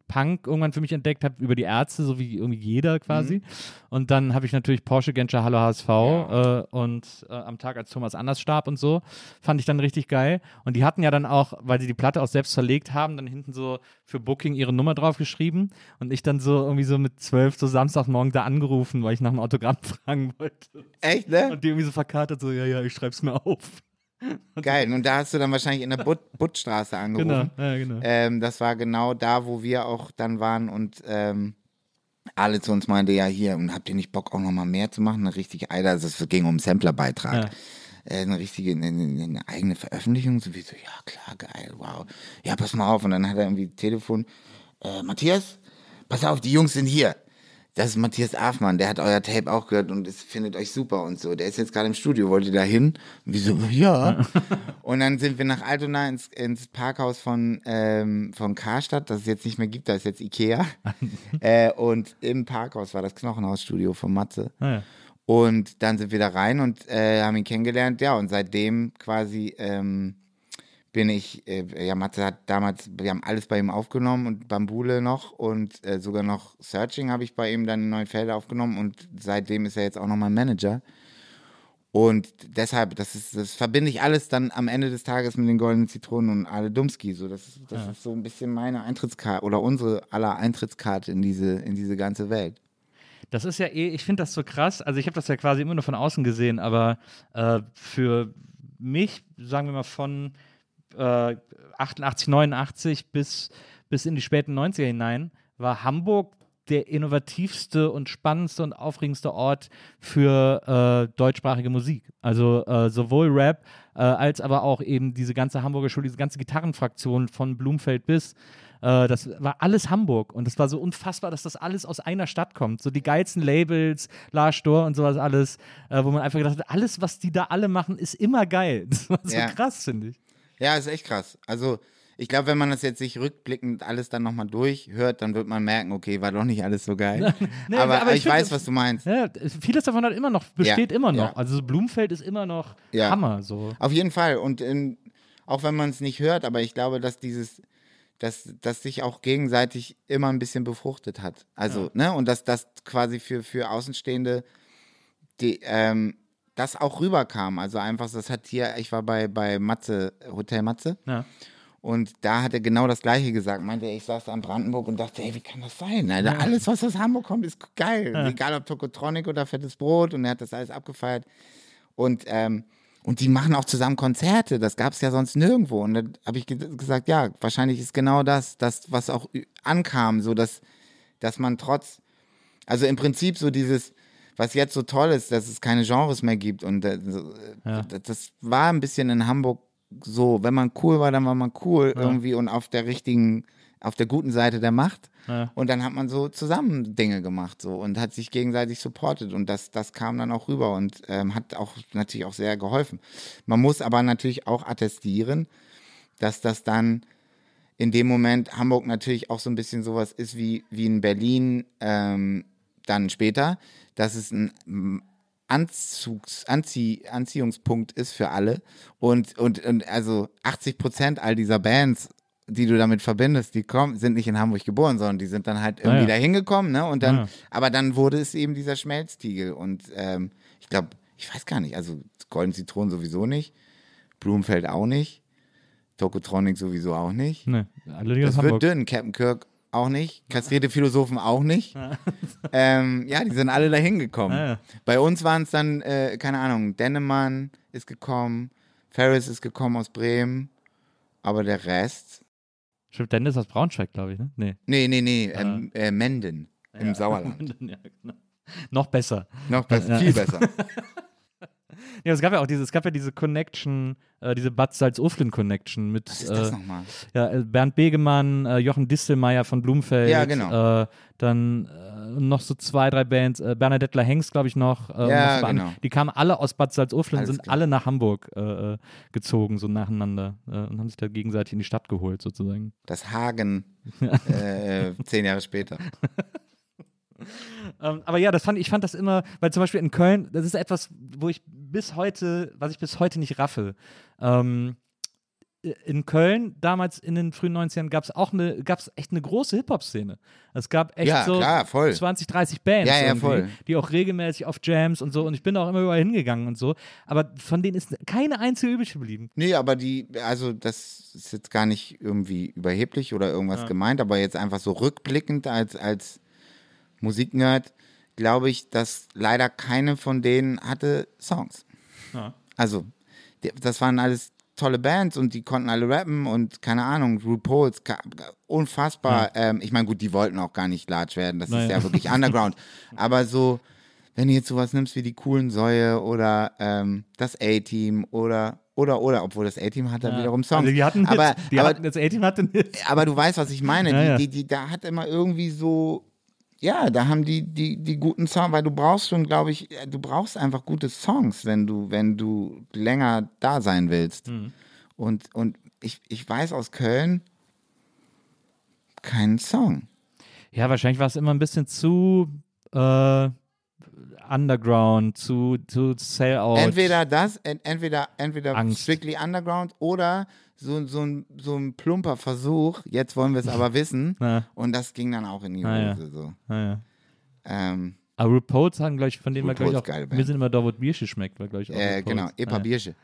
Punk irgendwann für mich entdeckt habe, über die Ärzte, so wie irgendwie jeder quasi. Und dann habe ich natürlich Porsche Genscher Hallo HSV äh, und äh, am Tag, als Thomas Anders starb und so, fand ich dann richtig geil. Und die hatten ja dann auch, weil sie die Platte auch selbst verlegt haben, dann hinten so für Booking ihre Nummer drauf geschrieben. Und ich dann so irgendwie so mit zwölf so Samstagmorgen da angerufen, weil ich nach einem Autogramm <laughs> fragen wollte. Echt, ne? Und die irgendwie so verkatert, so, ja, ja, ich schreib's mir auf. <laughs> Geil. Und da hast du dann wahrscheinlich in der Butt, <laughs> Buttstraße angerufen. Genau, ja, genau. Ähm, das war genau da, wo wir auch dann waren und ähm, alle zu uns meinte, ja hier, und habt ihr nicht Bock auch nochmal mehr zu machen? Eine richtige, Alter, also es ging um einen Samplerbeitrag. Ja. Äh, eine richtige, eine eine eigene Veröffentlichung. So wie so, ja klar, geil, wow. Ja, pass mal auf. Und dann hat er irgendwie Telefon, äh, Matthias, pass auf, die Jungs sind hier. Das ist Matthias Afmann, der hat euer Tape auch gehört und es findet euch super und so. Der ist jetzt gerade im Studio, wollt ihr da hin? Und wir so, ja. und dann sind wir nach Altona ins, ins Parkhaus von, ähm, von Karstadt, das es jetzt nicht mehr gibt, da ist jetzt Ikea. <laughs> äh, und im Parkhaus war das Knochenhausstudio von Matze. Ah, ja. Und dann sind wir da rein und äh, haben ihn kennengelernt. Ja, und seitdem quasi ähm, bin ich, äh, ja, Matze hat damals, wir haben alles bei ihm aufgenommen und Bambule noch und äh, sogar noch Searching habe ich bei ihm dann in Neuenfelde aufgenommen und seitdem ist er jetzt auch noch mein Manager. Und deshalb, das ist, das verbinde ich alles dann am Ende des Tages mit den goldenen Zitronen und Ale Dumski. So, das, ist- das ist so ein bisschen meine Eintrittskarte oder unsere aller Eintrittskarte in diese, in diese ganze Welt. Das ist ja eh, ich finde das so krass. Also ich habe das ja quasi immer nur von außen gesehen, aber äh, für mich, sagen wir mal von äh, 88, 89 bis, bis in die späten 90er hinein, war Hamburg der innovativste und spannendste und aufregendste Ort für äh, deutschsprachige Musik. Also äh, sowohl Rap äh, als aber auch eben diese ganze Hamburger Schule, diese ganze Gitarrenfraktion von Blumfeld bis äh, das war alles Hamburg und das war so unfassbar, dass das alles aus einer Stadt kommt. So die geilsten Labels, Lars Stor und sowas alles, äh, wo man einfach gedacht hat, alles, was die da alle machen, ist immer geil. Das war so Ja. krass, finde ich. Ja, ist echt krass. Also, ich glaube, wenn man das jetzt sich rückblickend alles dann nochmal durchhört, dann wird man merken, okay, war doch nicht alles so geil. <laughs> Nee, aber, aber ich ich weiß, was du meinst. Ja, vieles davon hat immer noch, besteht Ja, immer noch. ja. Also so Blumfeld ist immer noch Ja. Hammer. So. Auf jeden Fall. Und in, auch wenn man es nicht hört, aber ich glaube, dass dieses, dass, dass sich auch gegenseitig immer ein bisschen befruchtet hat. Also, ne, und dass das quasi für, für Außenstehende die, ähm, das auch rüberkam. Also einfach, das hat hier, ich war bei, bei Matze, Hotel Matze. Ja. Und da hat er genau das Gleiche gesagt. Meinte, ich saß da in Brandenburg und dachte, ey, wie kann das sein? Alter, alles, was aus Hamburg kommt, ist geil. Egal ob Tokotronic oder fettes Brot. Und er hat das alles abgefeiert. Und, ähm, und die machen auch zusammen Konzerte. Das gab es ja sonst nirgendwo. Und dann habe ich ge gesagt, ja, wahrscheinlich ist genau das, das, was auch ankam, so dass, dass man trotz, also im Prinzip so dieses, was jetzt so toll ist, dass es keine Genres mehr gibt. Und äh, so, äh, Ja. das, das war ein bisschen in Hamburg so. Wenn man cool war, dann war man cool irgendwie und auf der richtigen, auf der guten Seite der Macht. Ja. Und dann hat man so zusammen Dinge gemacht so und hat sich gegenseitig supportet und das, das kam dann auch rüber und ähm, hat auch natürlich auch sehr geholfen. Man muss aber natürlich auch attestieren, dass das dann in dem Moment Hamburg natürlich auch so ein bisschen sowas ist wie, wie in Berlin ähm, dann später, dass es ein mm, Anzugs, Anzie, Anziehungspunkt ist für alle und, und, und also 80 Prozent all dieser Bands die du damit verbindest, die kommen, sind nicht in Hamburg geboren, sondern die sind dann halt irgendwie ja. da hingekommen, ne? Und dann, Ja. aber dann wurde es eben dieser Schmelztiegel. Und ähm, ich glaube, ich weiß gar nicht, also Golden Zitronen sowieso nicht, Blumenfeld auch nicht, Tokotronic sowieso auch nicht. Ne, alle Das wird Hamburg. dünn, Captain Kirk auch nicht, kastrierte Philosophen auch nicht. <laughs> ähm, ja, die sind alle da hingekommen. Ja, ja. Bei uns waren es dann, äh, keine Ahnung, Dennemann ist gekommen, Ferris ist gekommen aus Bremen, aber der Rest, Stimmt, Dennis aus Braunschweig, glaube ich, ne? Nee. nee, nee, nee, ähm, äh, Menden im Sauerland. <laughs> ja, genau. Noch besser. Noch besser, viel besser. <laughs> Ja, es gab ja auch diese, es gab ja diese Connection, äh, diese Bad Salzuflen Connection mit Was ist das äh, nochmal? ja, äh, Bernd Begemann, äh, Jochen Distelmeier von Blumfeld. Ja, genau. Äh, dann äh, noch so zwei, drei Bands. Bernadette Hengst, glaube ich, noch. Ja, genau. Die kamen alle aus Bad Salzuflen, Alles sind klar. alle nach Hamburg gezogen, so nacheinander. Und haben sich da gegenseitig in die Stadt geholt, sozusagen. Das Hagen, zehn Jahre später. <laughs> Ähm, aber ja, das fand ich fand das immer, weil zum Beispiel in Köln, das ist etwas, wo ich bis heute, was ich bis heute nicht raffe. Ähm, in Köln, damals in den frühen 90ern, gab es auch eine, gab es echt eine große Hip-Hop-Szene. Es gab echt Ja, so klar, voll. 20, 30 Bands, Ja, ja, die auch regelmäßig auf Jams und so. Und ich bin auch immer überall hingegangen und so. Aber von denen ist keine einzige übrig geblieben. Nee, aber die, also das ist jetzt gar nicht irgendwie überheblich oder irgendwas gemeint, aber jetzt einfach so rückblickend als, als Musiknerd, glaube ich, dass leider keine von denen hatte Songs. Ja. Also, das waren alles tolle Bands und die konnten alle rappen und keine Ahnung, RuPaul's, unfassbar. Ähm, ich meine, gut, die wollten auch gar nicht large werden, das ist Naja. ja wirklich <laughs> Underground. Aber so, wenn du jetzt sowas nimmst wie die coolen Säue oder ähm, das A-Team oder, oder, oder, obwohl das A-Team hat dann Ja. wiederum Songs. Also die hatten aber, Hits. die aber, hatten, das A-Team hatte Hits. aber du weißt, was ich meine. Ja, die, ja. Die, die, da hat immer irgendwie so, ja, da haben die, die, die guten Songs, weil du brauchst schon, glaube ich, äh, du brauchst einfach gute Songs, wenn du, wenn du länger da sein willst. Mhm. Und, und ich, ich weiß aus Köln keinen Song. Ja, wahrscheinlich war es immer ein bisschen zu äh, underground, zu, zu Sellout. Entweder das, en- entweder, entweder Angst. strictly underground oder so, so, ein, so ein plumper Versuch, jetzt wollen wir es aber <laughs> wissen. Ja. Und das ging dann auch in die Ah, ja. Hose. So. Naja. Ähm, Aber RuPaul's haben, glaube ich, von denen war, glaube ich, RuPaul's geile auch, wir sind immer da, wo das Bierchen schmeckt, war, glaube ich, auch äh, genau, Epa Ja. Biersche.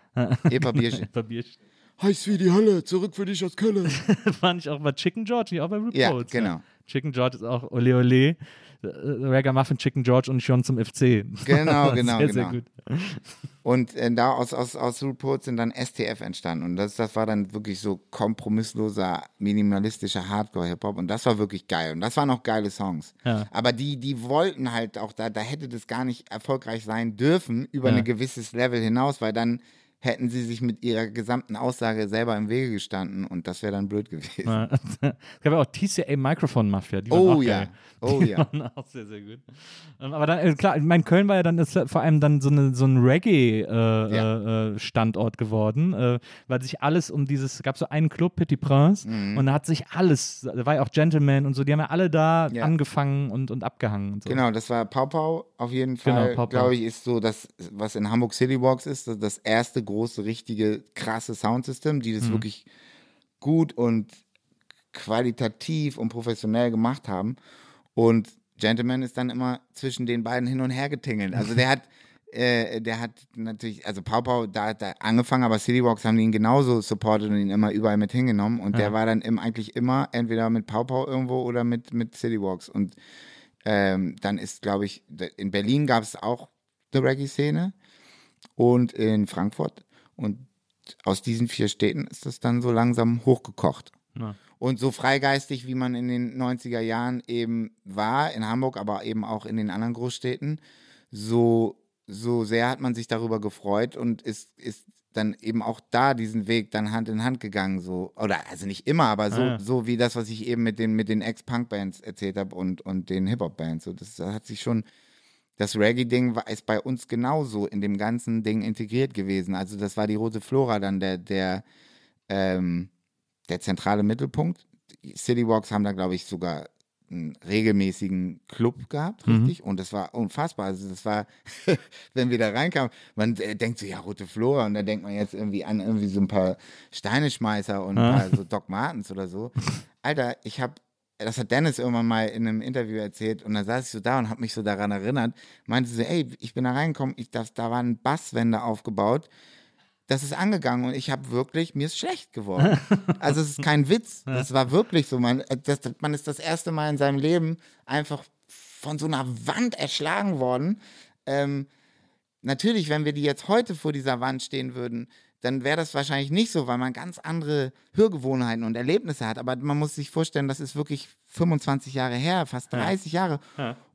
Epa Biersche. <laughs> Epa Bierchen. Heiß wie die Hölle, zurück für dich aus Köln. <laughs> Fand ich auch bei Chicken George, nicht auch bei RuPaul's. Ja, genau. Chicken George ist auch Ole Ole. äh, Ragamuffin, Chicken George und schon zum FC. Genau, genau, sehr, genau. Sehr gut. Und äh, da aus, aus, aus RuPaul sind dann STF entstanden. Und das, das war dann wirklich so kompromissloser, minimalistischer Hardcore-Hip-Hop. Und das war wirklich geil. Und das waren auch geile Songs. Ja. Aber die, die wollten halt auch, da, da hätte das gar nicht erfolgreich sein dürfen über Ja. ein gewisses Level hinaus, weil dann hätten sie sich mit ihrer gesamten Aussage selber im Wege gestanden und das wäre dann blöd gewesen. Ja. <laughs> Es gab ja auch TCA Microphone Mafia. Die waren Oh auch ja, geil. oh Die ja. waren auch sehr, sehr gut. Ähm, Aber dann, äh, klar, ich meine, Köln war ja dann ist ja vor allem dann so, eine, so ein Reggae-Standort geworden, äh, weil sich alles um dieses, gab so einen Club, Petit Prince, und da hat sich alles, da war ja auch Gentleman und so, die haben ja alle da Ja. angefangen und, und abgehangen und so. Genau, das war Pau Pau auf jeden Genau, Fall, Pau. glaube ich, ist so das, was in Hamburg City Walks ist, das- das erste große, richtige, krasse Soundsystem, die Mhm. das wirklich gut und qualitativ und professionell gemacht haben. Und Gentleman ist dann immer zwischen den beiden hin und her getingelt. Also der <laughs> hat, äh, der hat natürlich, also Pau Pau, da hat er angefangen, aber City Walks haben ihn genauso supportet und ihn immer überall mit hingenommen. Und der war dann im, eigentlich immer entweder mit Pau Pau irgendwo oder mit, mit City Walks. Und ähm, dann ist, glaube ich, in Berlin gab es auch die Reggae-Szene und in Frankfurt. Und aus diesen vier Städten ist das dann so langsam hochgekocht. Ja. Und so freigeistig, wie man in den 90er Jahren eben war, in Hamburg, aber eben auch in den anderen Großstädten, so, so sehr hat man sich darüber gefreut und ist, ist dann eben auch da diesen Weg dann Hand in Hand gegangen, so, oder also nicht immer, aber so, Ah, so wie das, was ich eben mit den, mit den Ex-Punk-Bands erzählt habe und, und den Hip-Hop-Bands. So, das hat sich schon, das Reggae-Ding war, ist bei uns genauso in dem ganzen Ding integriert gewesen. Also das war die Rote Flora dann der, der, ähm, der zentrale Mittelpunkt. Die City Walks haben da, glaube ich, sogar einen regelmäßigen Club gehabt, richtig? Und das war unfassbar. Also das war, <laughs> wenn wir da reinkamen, man äh, denkt so, ja, Rote Flora und da denkt man jetzt irgendwie an irgendwie so ein paar Steineschmeißer und ein paar so Doc Martens oder so. <laughs> Alter, ich habe das hat Dennis irgendwann mal in einem Interview erzählt und da saß ich so da und habe mich so daran erinnert, meinte so, ey, ich bin da reingekommen, ich, das, da waren Basswände aufgebaut, das ist angegangen und ich habe wirklich, mir ist schlecht geworden. <laughs> Also es ist kein Witz, das war wirklich so, man, äh, das, man ist das erste Mal in seinem Leben einfach von so einer Wand erschlagen worden. Ähm, natürlich, wenn wir die jetzt heute vor dieser Wand stehen würden, dann wäre das wahrscheinlich nicht so, weil man ganz andere Hörgewohnheiten und Erlebnisse hat. Aber man muss sich vorstellen, das ist wirklich 25 Jahre her, fast 30 Jahre.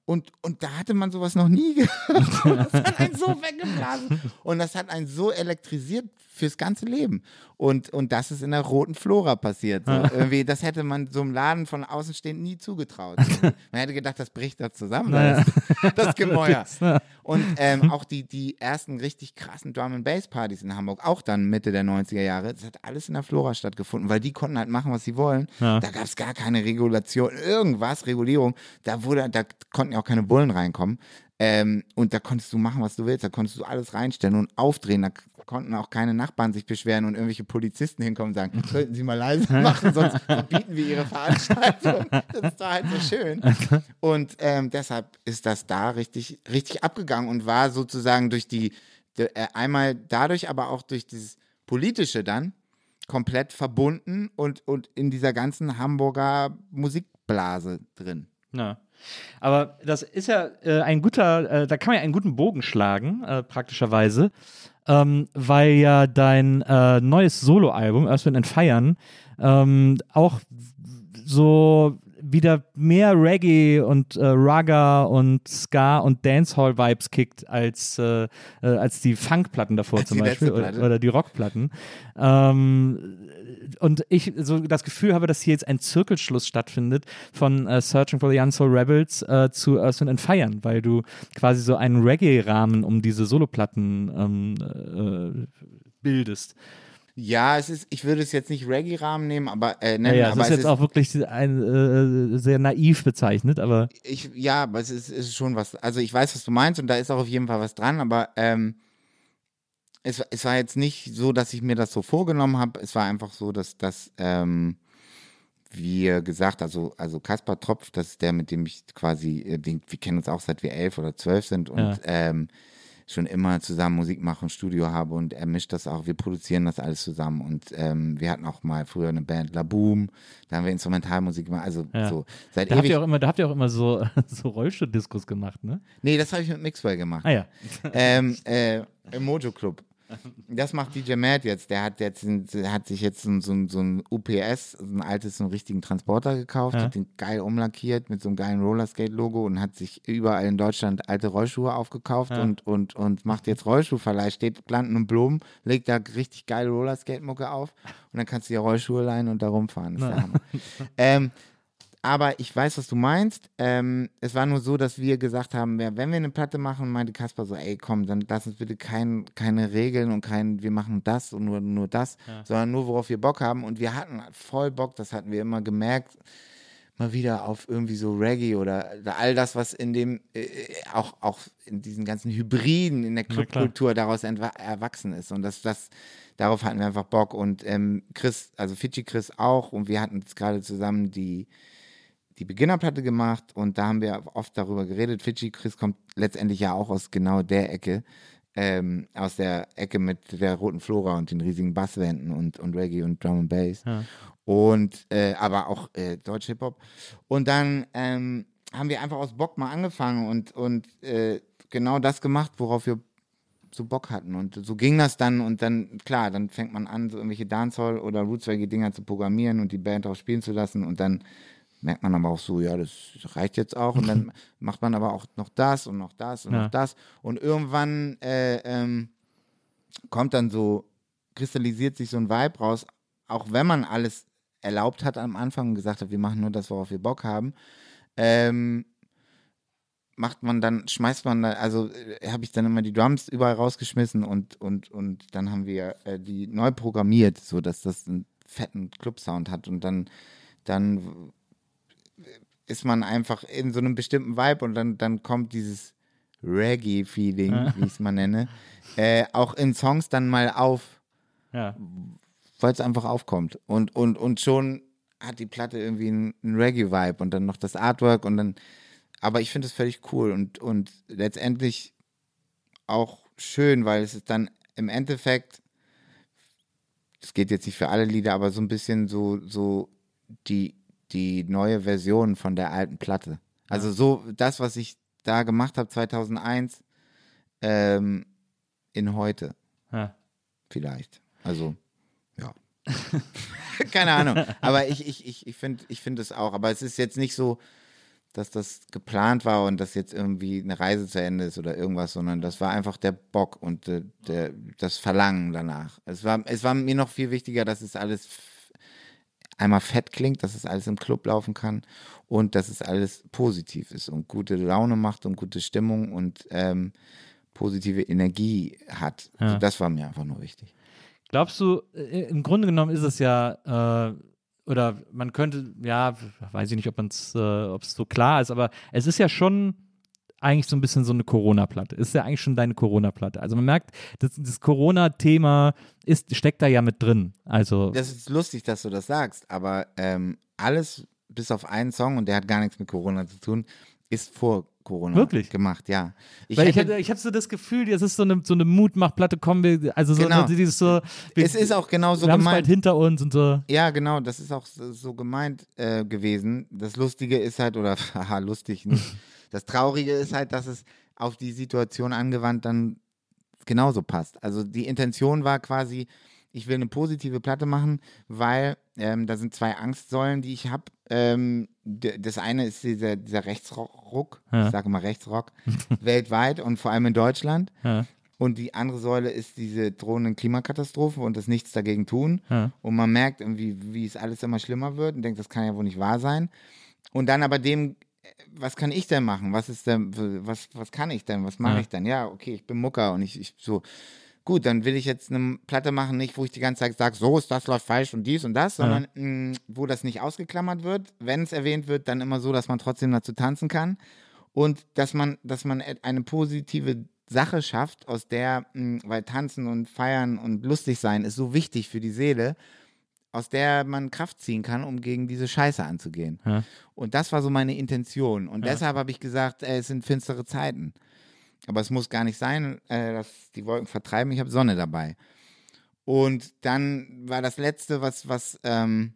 Und, und da hatte man sowas noch nie <laughs> gehört. Und das hat einen so <laughs> weggeblasen. Und das hat einen so elektrisiert fürs ganze Leben. Und, und das ist in der roten Flora passiert. So. Irgendwie, das hätte man so einem Laden von außen stehend nie zugetraut. <laughs> Man hätte gedacht, das bricht da zusammen. Das, das <laughs> Gemäuer. Und ähm, auch die, die ersten richtig krassen Drum and Bass Partys in Hamburg, auch dann Mitte der 90er Jahre, das hat alles in der Flora stattgefunden, weil die konnten halt machen, was sie wollen. Da gab es gar keine Regulation, irgendwas, Regulierung. Da wurde, da konnten ja auch keine Bullen reinkommen. Ähm, und da konntest du machen, was du willst. Da konntest du alles reinstellen und aufdrehen. Da konnten auch keine Nachbarn sich beschweren und irgendwelche Polizisten hinkommen und sagen, <laughs> könnten Sie mal leise machen, sonst verbieten wir Ihre Veranstaltung. <laughs> Das ist da halt so schön. <laughs> Und ähm, deshalb ist das da richtig, richtig abgegangen und war sozusagen durch die, de, äh, einmal dadurch, aber auch durch dieses Politische dann komplett verbunden und, und in dieser ganzen Hamburger Musikblase drin. Ja. Aber das ist ja äh, ein guter, äh, da kann man ja einen guten Bogen schlagen, äh, praktischerweise, ähm, weil ja dein äh, neues Soloalbum, Earth, Wind and Fire, ähm, auch so wieder mehr Reggae und äh, Raga und Ska und Dancehall-Vibes kickt als, äh, äh, als die Funkplatten davor Als zum Beispiel oder, oder die Rockplatten. Ähm, und ich so das Gefühl habe, dass hier jetzt ein Zirkelschluss stattfindet von äh, Searching for the Unsold Rebels äh, zu Earth and Fire, weil du quasi so einen Reggae-Rahmen um diese Soloplatten ähm, äh, bildest. Ja, es ist, ich würde es jetzt nicht Reggae-Rahmen nehmen, aber äh, nennen, Naja, aber das ist es jetzt auch wirklich ein, äh, sehr naiv bezeichnet, aber ich, ja, aber es ist, es ist schon was. Also ich weiß, was du meinst und da ist auch auf jeden Fall was dran, aber ähm, es, es war jetzt nicht so, dass ich mir das so vorgenommen habe. Es war einfach so, dass, dass ähm, wir gesagt, also, also Kaspar Tropf, das ist der, mit dem ich quasi, äh, den, wir kennen uns auch seit wir elf oder zwölf sind und Ja. ähm, schon immer zusammen Musik machen, Studio habe und er mischt das auch, wir produzieren das alles zusammen und ähm, wir hatten auch mal früher eine Band La Boom, da haben wir Instrumentalmusik gemacht, also Ja. so seit da habt ewig. ihr auch immer, da habt ihr auch immer so, <laughs> so Rollstuhl-Diskus gemacht, ne? Nee, das habe ich mit Mixwell gemacht. Ah ja. ähm, äh, Im Mojo Club. Das macht DJ Matt jetzt. Der hat jetzt der hat sich jetzt so, ein- so, so ein UPS, so ein altes, so einen richtigen Transporter gekauft, Ja. hat den geil umlackiert mit so einem geilen Rollerskate-Logo und hat sich überall in Deutschland alte Rollschuhe aufgekauft Ja. und, und, und macht jetzt Rollschuhverleih, steht Planten und Blumen, legt da richtig geile Rollerskate-Mucke auf und dann kannst du dir Rollschuhe leihen und da rumfahren. Das ist der Hammer. ähm, aber ich weiß, was du meinst. Ähm, es war nur so, dass wir gesagt haben, ja, wenn wir eine Platte machen, meinte Kasper so, ey, komm, dann lass uns bitte kein, keine Regeln und kein, wir machen das und nur, nur das, sondern nur, worauf wir Bock haben. Und wir hatten voll Bock, das hatten wir immer gemerkt, mal wieder auf irgendwie so Reggae oder, all das, was in dem, äh, auch, auch in diesen ganzen Hybriden in der. Clubkultur daraus erwachsen ist. Und das, das, darauf hatten wir einfach Bock. Und ähm, Chris, also Fidschi Chris auch, und wir hatten jetzt gerade zusammen die, die Beginnerplatte gemacht und da haben wir oft darüber geredet. Fidschi Chris kommt letztendlich ja auch aus genau der Ecke, ähm, aus der Ecke mit der roten Flora und den riesigen Basswänden und, und Reggae und Drum and Bass. Ja. Und äh, aber auch äh, Deutsch Hip-Hop. Und dann ähm, haben wir einfach aus Bock mal angefangen und, und äh, genau das gemacht, worauf wir so Bock hatten. Und so ging das dann und dann, klar, dann fängt man an, so irgendwelche Dancehall- oder Roots-Reggae-Dinger zu programmieren und die Band auch spielen zu lassen und dann merkt man aber auch so, ja, das reicht jetzt auch. Und dann <laughs> macht man aber auch noch das und noch das und Ja. noch das. Und irgendwann äh, ähm, kommt dann so, kristallisiert sich so ein Vibe raus, auch wenn man alles erlaubt hat am Anfang und gesagt hat, wir machen nur das, worauf wir Bock haben. Ähm, macht man dann, schmeißt man dann, also äh, habe ich dann immer die Drums überall rausgeschmissen und, und, und dann haben wir äh, die neu programmiert, sodass das einen fetten Club-Sound hat und dann, dann ist man einfach in so einem bestimmten Vibe und dann, dann kommt dieses Reggae-Feeling, wie ich es mal nenne, äh, auch in Songs dann mal auf, Ja. weil es einfach aufkommt. Und, und, und schon hat die Platte irgendwie einen, einen Reggae-Vibe und dann noch das Artwork und dann, aber ich finde es völlig cool und, und letztendlich auch schön, weil es ist dann im Endeffekt, das geht jetzt nicht für alle Lieder, aber so ein bisschen so, so die, die neue Version von der alten Platte. Also so das, was ich da gemacht habe 2001, ähm, in heute Ja. vielleicht. Also, ja. <laughs> <laughs> Keine Ahnung. Aber ich, ich, ich, ich finde ich find es auch. Aber es ist jetzt nicht so, dass das geplant war und dass jetzt irgendwie eine Reise zu Ende ist oder irgendwas, sondern das war einfach der Bock und äh, der, das Verlangen danach. Es war, es war mir noch viel wichtiger, dass es alles einmal fett klingt, dass es alles im Club laufen kann und dass es alles positiv ist und gute Laune macht und gute Stimmung und ähm, positive Energie hat. Ja. Also das war mir einfach nur wichtig. Glaubst du, äh, im Grunde genommen ist es ja, äh, oder man könnte, ja, weiß ich nicht, ob es äh, so klar ist, aber es ist ja schon eigentlich so ein bisschen so eine Corona-Platte. Ist ja eigentlich schon deine Corona-Platte. Also man merkt, das, das Corona-Thema ist, steckt da ja mit drin. Also, Das ist lustig, dass du das sagst, aber ähm, alles bis auf einen Song, und der hat gar nichts mit Corona zu tun, ist vor Corona Wirklich? gemacht, ja. Ich weil ich habe hab so das Gefühl, es ist so eine, so eine Mutmachplatte, kommen wir, also so Genau. eine, dieses so, wir, es ist auch genau so wir es bald gemeint. hinter uns und so. Ja, genau, das ist auch so, so gemeint äh, gewesen. Das Lustige ist halt, oder <laughs> haha, lustig nicht. <laughs> Das Traurige ist halt, dass es auf die Situation angewandt dann genauso passt. Also die Intention war quasi, ich will eine positive Platte machen, weil ähm, da sind zwei Angstsäulen, die ich habe. Ähm, das eine ist dieser, dieser Rechtsruck, Ja. ich sage mal Rechtsrock, <laughs> weltweit und vor allem in Deutschland. Ja. Und die andere Säule ist diese drohenden Klimakatastrophen und das Nichts dagegen tun. Ja. Und man merkt irgendwie, wie es alles immer schlimmer wird und denkt, das kann ja wohl nicht wahr sein. Und dann aber dem, was kann ich denn machen? Was ist denn, was, was kann ich denn? Was mache Ja. ich denn? Ja, okay, ich bin Mucker und ich, ich so, gut, dann will ich jetzt eine Platte machen, nicht, wo ich die ganze Zeit sage, so ist das läuft falsch und dies und das, sondern mh, wo das nicht ausgeklammert wird. Wenn es erwähnt wird, dann immer so, dass man trotzdem dazu tanzen kann. Und dass man, dass man eine positive Sache schafft, aus der, mh, weil tanzen und feiern und lustig sein ist so wichtig für die Seele, aus der man Kraft ziehen kann, um gegen diese Scheiße anzugehen. Ja. Und das war so meine Intention. Und Ja. deshalb habe ich gesagt, äh, es sind finstere Zeiten. Aber es muss gar nicht sein, äh, dass die Wolken vertreiben. Ich habe Sonne dabei. Und dann war das Letzte, was, was, ähm,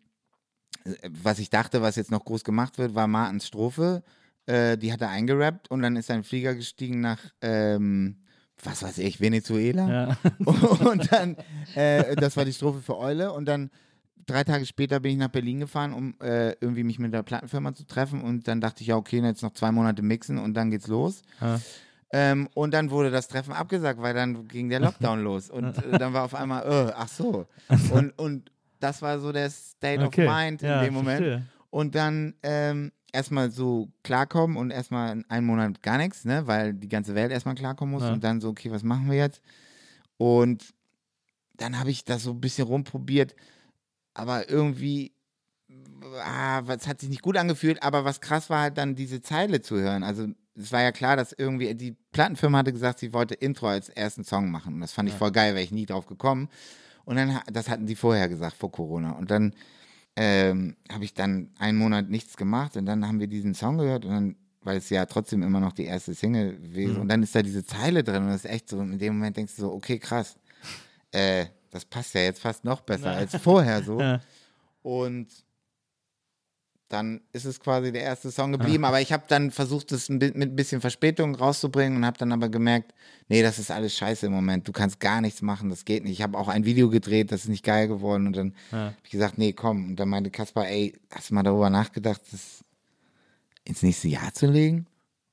äh, was ich dachte, was jetzt noch groß gemacht wird, war Martens Strophe. Äh, die hat er eingerappt und dann ist ein Flieger gestiegen nach, ähm, was weiß ich, Venezuela. Ja. <laughs> Und dann, äh, das war die Strophe für Eule. Und dann drei Tage später bin ich nach Berlin gefahren, um äh, irgendwie mich mit der Plattenfirma zu treffen. Und dann dachte ich, ja, okay, jetzt noch zwei Monate mixen und dann geht's los. Ja. Ähm, und dann wurde das Treffen abgesagt, weil dann ging der Lockdown <laughs> los. Und <laughs> äh, dann war auf einmal, äh, ach so. <laughs> Und, und das war so der State Okay. of Mind in Ja, dem Moment. verstehe. Und dann ähm, erstmal so klarkommen und erstmal einen Monat gar nichts, ne, weil die ganze Welt erstmal klarkommen muss. Ja. Und dann so, okay, was machen wir jetzt? Und dann habe ich das so ein bisschen rumprobiert, aber irgendwie, ah, es hat sich nicht gut angefühlt, aber was krass war halt dann diese Zeile zu hören. Also es war ja klar, dass irgendwie, die Plattenfirma hatte gesagt, sie wollte Intro als ersten Song machen. Und das fand ich voll geil, wäre ich nie drauf gekommen. Und dann, das hatten die vorher gesagt, vor Corona. Und dann ähm, habe ich dann einen Monat nichts gemacht und dann haben wir diesen Song gehört und dann, weil es ja trotzdem immer noch die erste Single gewesen und dann ist da diese Zeile drin und das ist echt so, in dem Moment denkst du so, okay, krass, äh, das passt ja jetzt fast noch besser als vorher so. <laughs> Ja. Und dann ist es quasi der erste Song geblieben. Aber ich habe dann versucht, bi- mit ein bisschen Verspätung rauszubringen und habe dann aber gemerkt, nee, das ist alles scheiße im Moment. Du kannst gar nichts machen, das geht nicht. Ich habe auch ein Video gedreht, das ist nicht geil geworden. Und dann habe ich gesagt, nee, komm. Und dann meinte Kaspar, ey, hast du mal darüber nachgedacht, das ins nächste Jahr zu legen?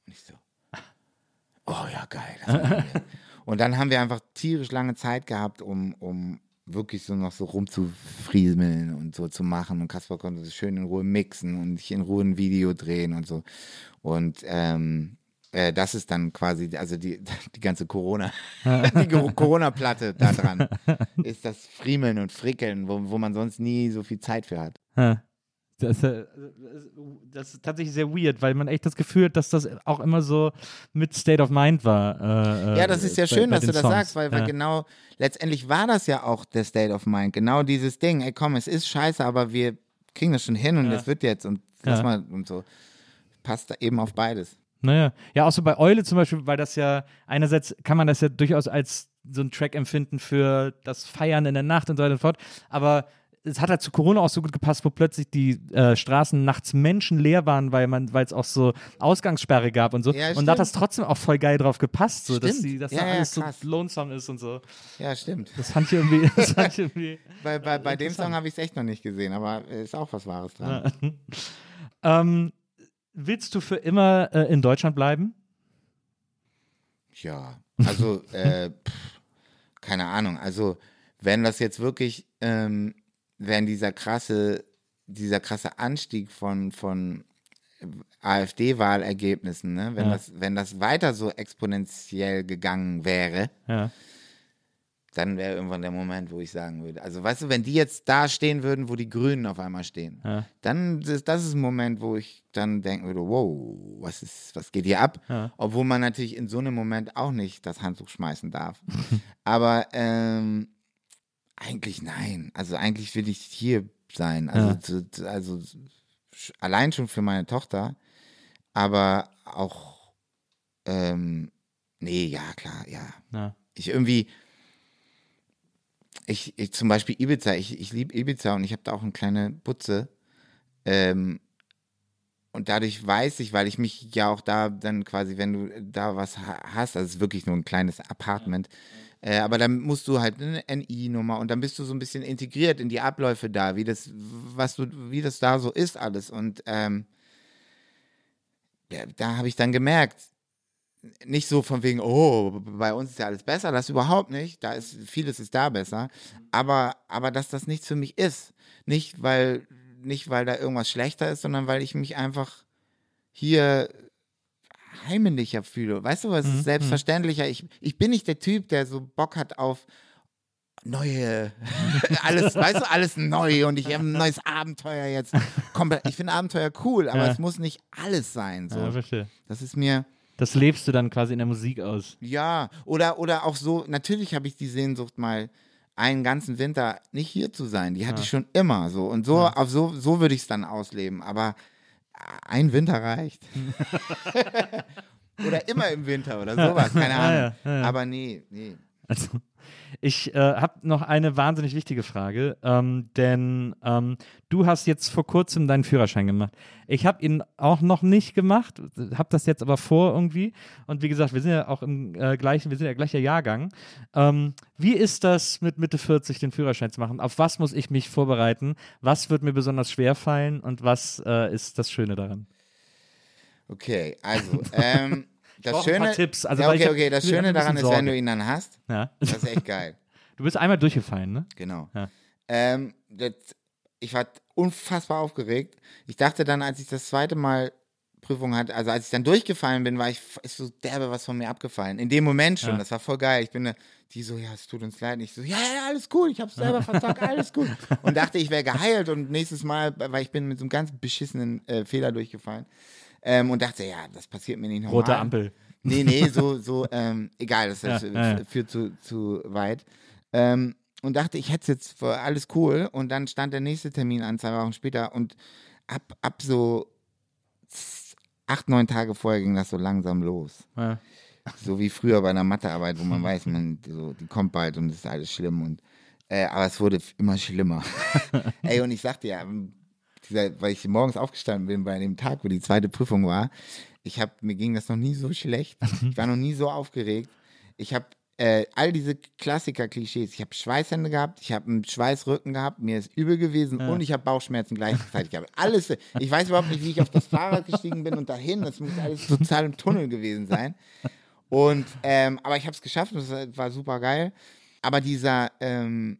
Und ich so, oh ja, geil. <laughs> Und dann haben wir einfach tierisch lange Zeit gehabt, um, um wirklich so noch so rumzufriemeln und so zu machen. Und Kaspar konnte das schön in Ruhe mixen und ich in Ruhe ein Video drehen und so. Und ähm, äh, das ist dann quasi, also die, <laughs> die ganze Corona, <laughs> die Corona-Platte da dran, <laughs> ist das Friemeln und Frickeln, wo, wo man sonst nie so viel Zeit für hat. Das, äh, das ist tatsächlich sehr weird, weil man echt das Gefühl hat, dass das auch immer so mit State of Mind war. Äh, Ja, das ist ja bei- schön, bei dass du das Songs. sagst, weil, weil ja. genau, letztendlich war das ja auch der State of Mind. Genau dieses Ding, ey komm, es ist scheiße, aber wir kriegen das schon hin und Ja. es wird jetzt und lass Ja. mal und so. Passt da eben auf beides. Naja, ja, auch so bei Eule zum Beispiel, weil das ja, einerseits kann man das ja durchaus als so ein Track empfinden für das Feiern in der Nacht und so weiter und so fort, aber es hat halt zu Corona auch so gut gepasst, wo plötzlich die äh, Straßen nachts menschenleer waren, weil man, weil es auch so Ausgangssperre gab und so. Ja, und da hat das trotzdem auch voll geil drauf gepasst, so, dass, die, dass Ja, da ja, alles krass. so lonesome ist und so. Ja, stimmt. Das fand ich irgendwie, <laughs> das fand ich irgendwie Bei, bei, bei dem. Song habe ich es echt noch nicht gesehen, aber ist auch was Wahres dran. <laughs> ähm, willst du für immer äh, in Deutschland bleiben? Ja, also, äh, pff, keine Ahnung. Also, wenn das jetzt wirklich, ähm, wenn dieser krasse, dieser krasse Anstieg von, von AfD-Wahlergebnissen, ne, wenn, Ja. das, wenn das weiter so exponentiell gegangen wäre, Ja. dann wäre irgendwann der Moment, wo ich sagen würde, also weißt du, wenn die jetzt da stehen würden, wo die Grünen auf einmal stehen, Ja. dann ist das ist ein Moment, wo ich dann denken würde, wow, was ist, was geht hier ab? Obwohl man natürlich in so einem Moment auch nicht das Handtuch schmeißen darf. <laughs> Aber ähm, eigentlich nein. Also eigentlich will ich hier sein. Also, Ja. also allein schon für meine Tochter, aber auch ähm, nee, ja klar, ja Ja. ich irgendwie, ich, ich zum Beispiel Ibiza, ich, ich liebe Ibiza und ich habe da auch eine kleine Butze. Ähm, und dadurch weiß ich, weil ich mich ja auch da dann quasi, wenn du da was ha- hast, also es ist wirklich nur ein kleines Apartment, äh, aber dann musst du halt eine NI-Nummer und dann bist du so ein bisschen integriert in die Abläufe da, wie das, was du, wie das da so ist alles. Und ähm, ja, da habe ich dann gemerkt, nicht so von wegen, oh, bei uns ist ja alles besser, das überhaupt nicht. Da ist vieles ist da besser, aber aber dass das nichts für mich ist, nicht weil nicht weil da irgendwas schlechter ist, sondern weil ich mich einfach hier heimelicher fühle. Weißt du, was Mhm, ist selbstverständlicher? Ich ich bin nicht der Typ, der so Bock hat auf neue, <laughs> alles, weißt du, alles neu und ich habe ein neues Abenteuer jetzt. Ich finde Abenteuer cool, aber Ja. es muss nicht alles sein. So. ja. Das ist mir, Das lebst du dann quasi in der Musik aus. ja, oder, oder auch so, natürlich habe ich die Sehnsucht mal einen ganzen Winter nicht hier zu sein. Die hatte Ja. ich schon immer so. Und so, auf so, so würde ich es dann ausleben. Aber ein Winter reicht. <laughs> <laughs> oder immer im Winter oder <laughs> sowas, keine Ahnung. ja, ja, ja. Aber nee, nee. Also, ich äh, habe noch eine wahnsinnig wichtige Frage, ähm, denn ähm, du hast jetzt vor kurzem deinen Führerschein gemacht. Ich habe ihn auch noch nicht gemacht, habe das jetzt aber vor irgendwie. Und wie gesagt, wir sind ja auch im äh, gleichen, wir sind ja gleicher Jahrgang. Ähm, wie ist das mit Mitte 40 den Führerschein zu machen? Auf was muss ich mich vorbereiten? Was wird mir besonders schwer fallen und was äh, ist das Schöne daran? Okay, also, ähm, <laughs> das brauch ein Schöne. paar Tipps, also, ja, okay, hab- okay, das Schöne daran ist, wenn du ihn dann hast, Ja. das ist echt geil. <laughs> Du bist einmal durchgefallen, ne? Genau. Ja. Ähm, das, ich war unfassbar aufgeregt. Ich dachte dann, als ich das zweite Mal Prüfung hatte, also als ich dann durchgefallen bin, war ich ist so derbe was von mir abgefallen. In dem Moment schon, Ja. das war voll geil. Ich bin da- die so, ja, es tut uns leid. Und ich so, ja, ja, alles cool, ich hab's selber verzockt, alles gut. <laughs> Und dachte, ich wäre geheilt und nächstes Mal, weil ich bin mit so einem ganz beschissenen äh, Fehler durchgefallen. Ähm, und dachte, ja, das passiert mir nicht nochmal. Rote Ampel. Nee, nee, so, so, ähm, egal, das, <laughs> das Ja, führt zu, zu weit. Ähm, und dachte, ich hätte es jetzt für alles cool. Und dann stand der nächste Termin an, zwei Wochen später. Und ab, ab so acht, neun Tage vorher ging das so langsam los. Ja. So wie früher bei einer Mathearbeit, wo man weiß, man, so, die kommt bald und es ist alles schlimm. Und, äh, aber es wurde immer schlimmer. <laughs> Ey, und ich sagte ja, dieser, weil ich morgens aufgestanden bin bei dem Tag, wo die zweite Prüfung war. Ich habe, mir ging das noch nie so schlecht. <laughs> Ich war noch nie so aufgeregt. Ich habe äh, all diese Klassiker-Klischees. Ich habe Schweißhände gehabt, ich habe einen Schweißrücken gehabt, mir ist übel gewesen und ich habe Bauchschmerzen gleichzeitig gehabt. Alles, ich weiß überhaupt nicht, wie ich auf das Fahrrad gestiegen bin und dahin. Das muss alles total im Tunnel gewesen sein. Und, ähm, aber ich habe es geschafft und es war super geil. Aber dieser, ähm,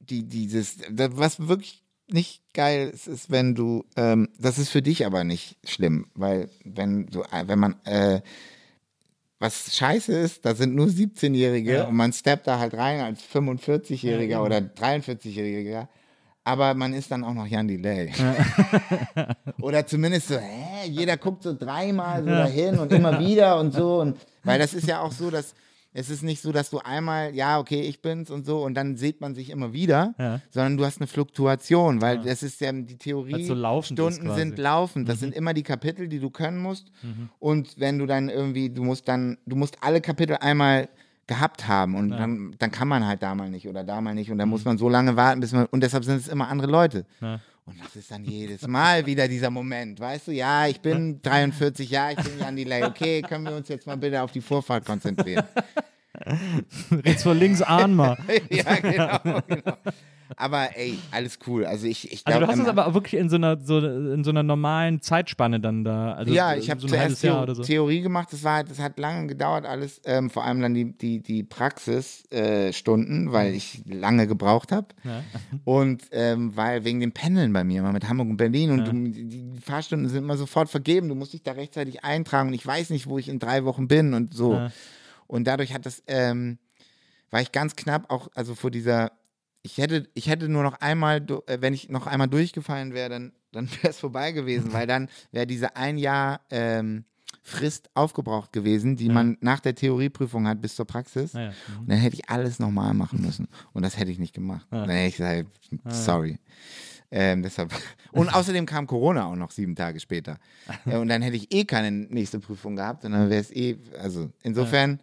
die, dieses, was wirklich nicht geil ist, ist, wenn du, ähm, das ist für dich aber nicht schlimm, weil wenn du, äh, wenn man, äh, was scheiße ist, da sind nur 17-Jährige Ja. und man steppt da halt rein als 45-Jähriger Ja, oder 43-Jähriger. Aber man ist dann auch noch Jan Delay. <laughs> Oder zumindest so, hä, jeder guckt so dreimal so dahin und immer wieder und so. Und, weil das ist ja auch so, dass es ist nicht so, dass du einmal, ja, okay, ich bin's und so und dann sieht man sich immer wieder, Ja. sondern du hast eine Fluktuation, weil das ist ja die Theorie. So Stunden sind laufend. Das sind immer die Kapitel, die du können musst. Und wenn du dann irgendwie, du musst dann, du musst alle Kapitel einmal gehabt haben und dann, dann kann man halt da mal nicht oder da mal nicht und dann muss man so lange warten, bis man, und deshalb sind es immer andere Leute. Und das ist dann jedes Mal wieder dieser Moment, weißt du, ja, ich bin 43, ja, ich bin Jan Delay, okay, können wir uns jetzt mal bitte auf die Vorfahrt konzentrieren. Rechts vor links ahnen mal. <laughs> ja, genau, genau. Aber ey, alles cool. Also ich, ich Also glaube, du hast es aber auch wirklich in so einer so in so einer normalen Zeitspanne dann da. Also ja, ich habe so zuerst Jahr Theo oder so. Theorie gemacht. Das war, das hat lange gedauert alles. Ähm, vor allem dann die die die Praxisstunden, äh, weil ich lange gebraucht habe Ja. und ähm, weil wegen dem Pendeln bei mir immer mit Hamburg und Berlin und du, die, die Fahrstunden sind immer sofort vergeben. Du musst dich da rechtzeitig eintragen und ich weiß nicht, wo ich in drei Wochen bin und so. Ja. Und dadurch hat das ähm, war ich ganz knapp auch also vor dieser ich hätte, ich hätte nur noch einmal, äh, wenn ich noch einmal durchgefallen wäre, dann, dann <laughs> wäre es vorbei gewesen, weil dann wäre diese ein Jahr ähm, Frist aufgebraucht gewesen, die man nach der Theorieprüfung hat bis zur Praxis. Naja. Und dann hätte ich alles nochmal machen müssen. Und das hätte ich nicht gemacht. Dann hätte ich gesagt, sorry. Ähm, deshalb. <laughs> Und außerdem kam Corona auch noch sieben Tage später. Ja, <laughs> und dann hätte ich eh keine nächste Prüfung gehabt. Und dann wäre es eh, also insofern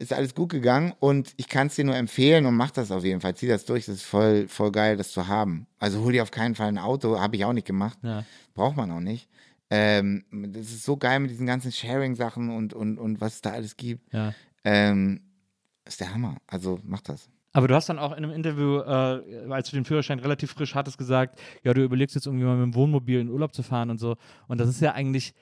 ist alles gut gegangen und ich kann es dir nur empfehlen und mach das auf jeden Fall. Zieh das durch, das ist voll, voll geil, das zu haben. Also hol dir auf keinen Fall ein Auto, habe ich auch nicht gemacht. Ja. Braucht man auch nicht. Ähm, das ist so geil mit diesen ganzen Sharing-Sachen und, und, und was es da alles gibt. Ja. Ähm, ist der Hammer. Also mach das. Aber du hast dann auch in einem Interview, äh, als du den Führerschein relativ frisch hattest, gesagt, ja, du überlegst jetzt irgendwie mal mit dem Wohnmobil in Urlaub zu fahren und so. Und das ist ja eigentlich,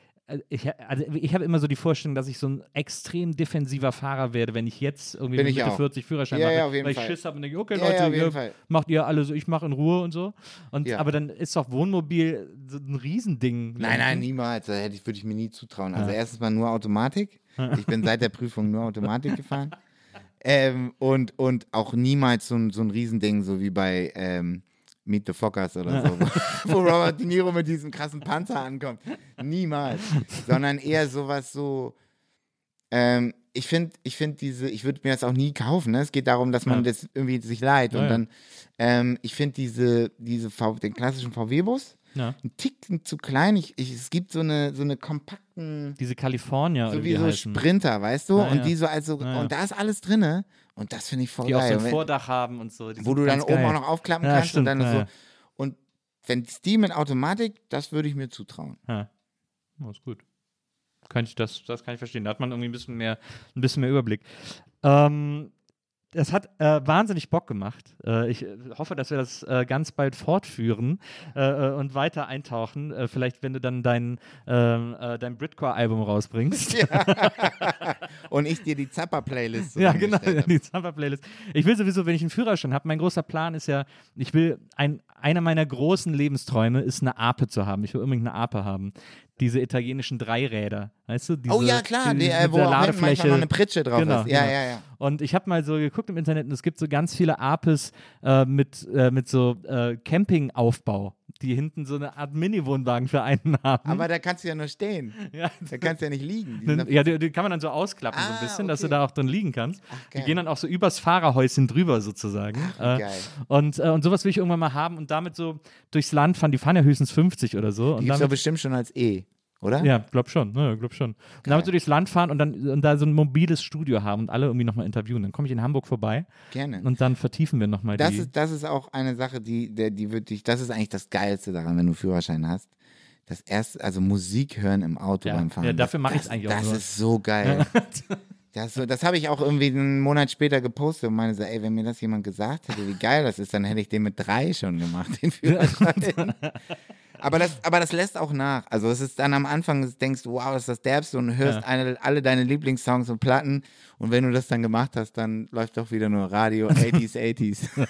ich, also ich habe immer so die Vorstellung, dass ich so ein extrem defensiver Fahrer werde, wenn ich jetzt irgendwie Bin mit ich Mitte auch. 40 Führerschein Ja, mache, ja, auf jeden weil ich Fall. Schiss habe und denke, okay, Ja, Leute, ja, ihr macht ihr alle so, ich mache in Ruhe und so. Und, Ja. Aber dann ist doch Wohnmobil so ein Riesending. Nein, nein, nie. niemals. Da hätte ich, würde ich mir nie zutrauen. Also erstens mal nur Automatik. Ich bin seit der Prüfung nur Automatik <laughs> gefahren. Ähm, und, und auch niemals so ein, so ein Riesending, so wie bei ähm, Meet the Fockers oder <laughs> so, wo, Robert De Niro mit diesem krassen Panzer ankommt. Niemals. Sondern eher sowas so. Ähm, ich finde, ich finde diese, ich würde mir das auch nie kaufen. Ne? Es geht darum, dass man Ja. das irgendwie sich leiht. Ja, und dann, ähm, ich finde diese, diese v, den klassischen VW-Bus, Ja. ein Ticken zu klein. Ich, ich, es gibt so eine, so eine kompakten, Diese California so oder wie so heißen. Sprinter, weißt du? Ja, und ja. die so, also, Ja, ja. und da ist alles drinne. Und das finde ich voll die auch so geil. ein Vordach haben und so. Die wo du dann ganz oben geil. auch noch aufklappen Ja, kannst stimmt, und dann ja, so. Und wenn es die mit Automatik, das würde ich mir zutrauen. Ja. Oh, ist gut. Kann ich das, das kann ich verstehen. Da hat man irgendwie ein bisschen mehr, ein bisschen mehr Überblick. Ähm, es hat äh, wahnsinnig Bock gemacht. Äh, ich äh, hoffe, dass wir das äh, ganz bald fortführen äh, äh, und weiter eintauchen. Vielleicht, wenn du dann dein, ähm, äh, dein Britcore-Album rausbringst. <laughs> Und ich dir die Zapper-Playlist Ja, genau, die Summer-Playlist. Ich will sowieso, wenn ich einen Führerschein habe, mein großer Plan ist ja, ich will, ein, einer meiner großen Lebensträume ist, eine Ape zu haben. Ich will unbedingt eine Ape haben. Diese italienischen Dreiräder, weißt du? Diese, Oh ja, klar, die, die, äh, wo der Ladefläche. manchmal noch eine Pritsche drauf Genau, ist. Ja, genau. ja, ja. Und ich habe mal so geguckt im Internet und es gibt so ganz viele Apes äh, mit, äh, mit so äh, Campingaufbau, die hinten so eine Art Mini-Wohnwagen für einen haben. Aber da kannst du ja nur stehen. <laughs> ja, Da kannst du ja nicht liegen. Die ja, die, die kann man dann so ausklappen, so Ah, ein bisschen, dass du okay. da auch drin liegen kannst. die geil. gehen dann auch so übers Fahrerhäuschen drüber sozusagen. äh, geil. und, äh, und sowas will ich irgendwann mal haben und damit so durchs Land fahren. Die fahren ja höchstens 50 oder so. Die gibt's doch damit, bestimmt schon als E. oder? Ja, glaub schon, ne, glaub schon. Und dann würdest du durchs Land fahren und dann und da so ein mobiles Studio haben und alle irgendwie nochmal interviewen. Dann komme ich in Hamburg vorbei Gerne. und dann vertiefen wir nochmal Das die. ist, das ist auch eine Sache, die, der, die wird dich, das ist eigentlich das Geilste daran, wenn du Führerschein hast. Das erste, also Musik hören im Auto Ja, beim Fahren. ja, dafür das- mach ich's das- eigentlich auch Das nur. ist so geil. <laughs> Das, so, das habe ich auch irgendwie einen Monat später gepostet und meine so, ey, wenn mir das jemand gesagt hätte, wie geil das ist, dann hätte ich den mit drei schon gemacht, den <laughs> Führerschein. Aber, das, aber das lässt auch nach. Also es ist dann am Anfang, du denkst du, wow, das ist das Derbste und hörst Ja. eine, alle deine Lieblingssongs und Platten und wenn du das dann gemacht hast, dann läuft doch wieder nur Radio <laughs> 80s, 80s. <laughs>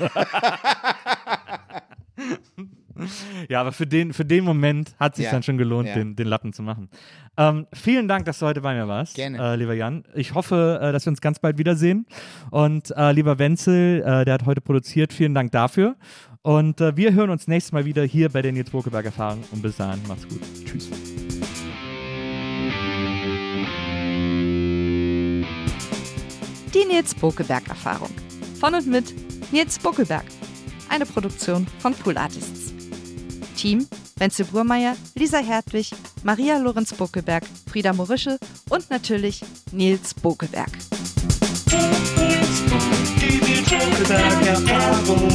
Ja, aber für den, für den Moment hat es sich Ja, dann schon gelohnt, ja. den, den Lappen zu machen. Ähm, vielen Dank, dass du heute bei mir warst, Gerne. Äh, lieber Jan. Ich hoffe, äh, dass wir uns ganz bald wiedersehen. Und äh, lieber Wenzel, äh, der hat heute produziert, vielen Dank dafür. Und äh, wir hören uns nächstes Mal wieder hier bei der Nils Bokeberg Erfahrung. Und bis dahin, macht's gut. Tschüss. Die Nils Bokeberg Erfahrung. Von und mit Nils Bokeberg. Eine Produktion von Pool Artists. Team Wenzel Burmeier, Lisa Hertwig, Maria Lorenz Bokeberg, Frieda Morische und natürlich Nils Bokeberg. Die Nils Bokeberg Erfahrung.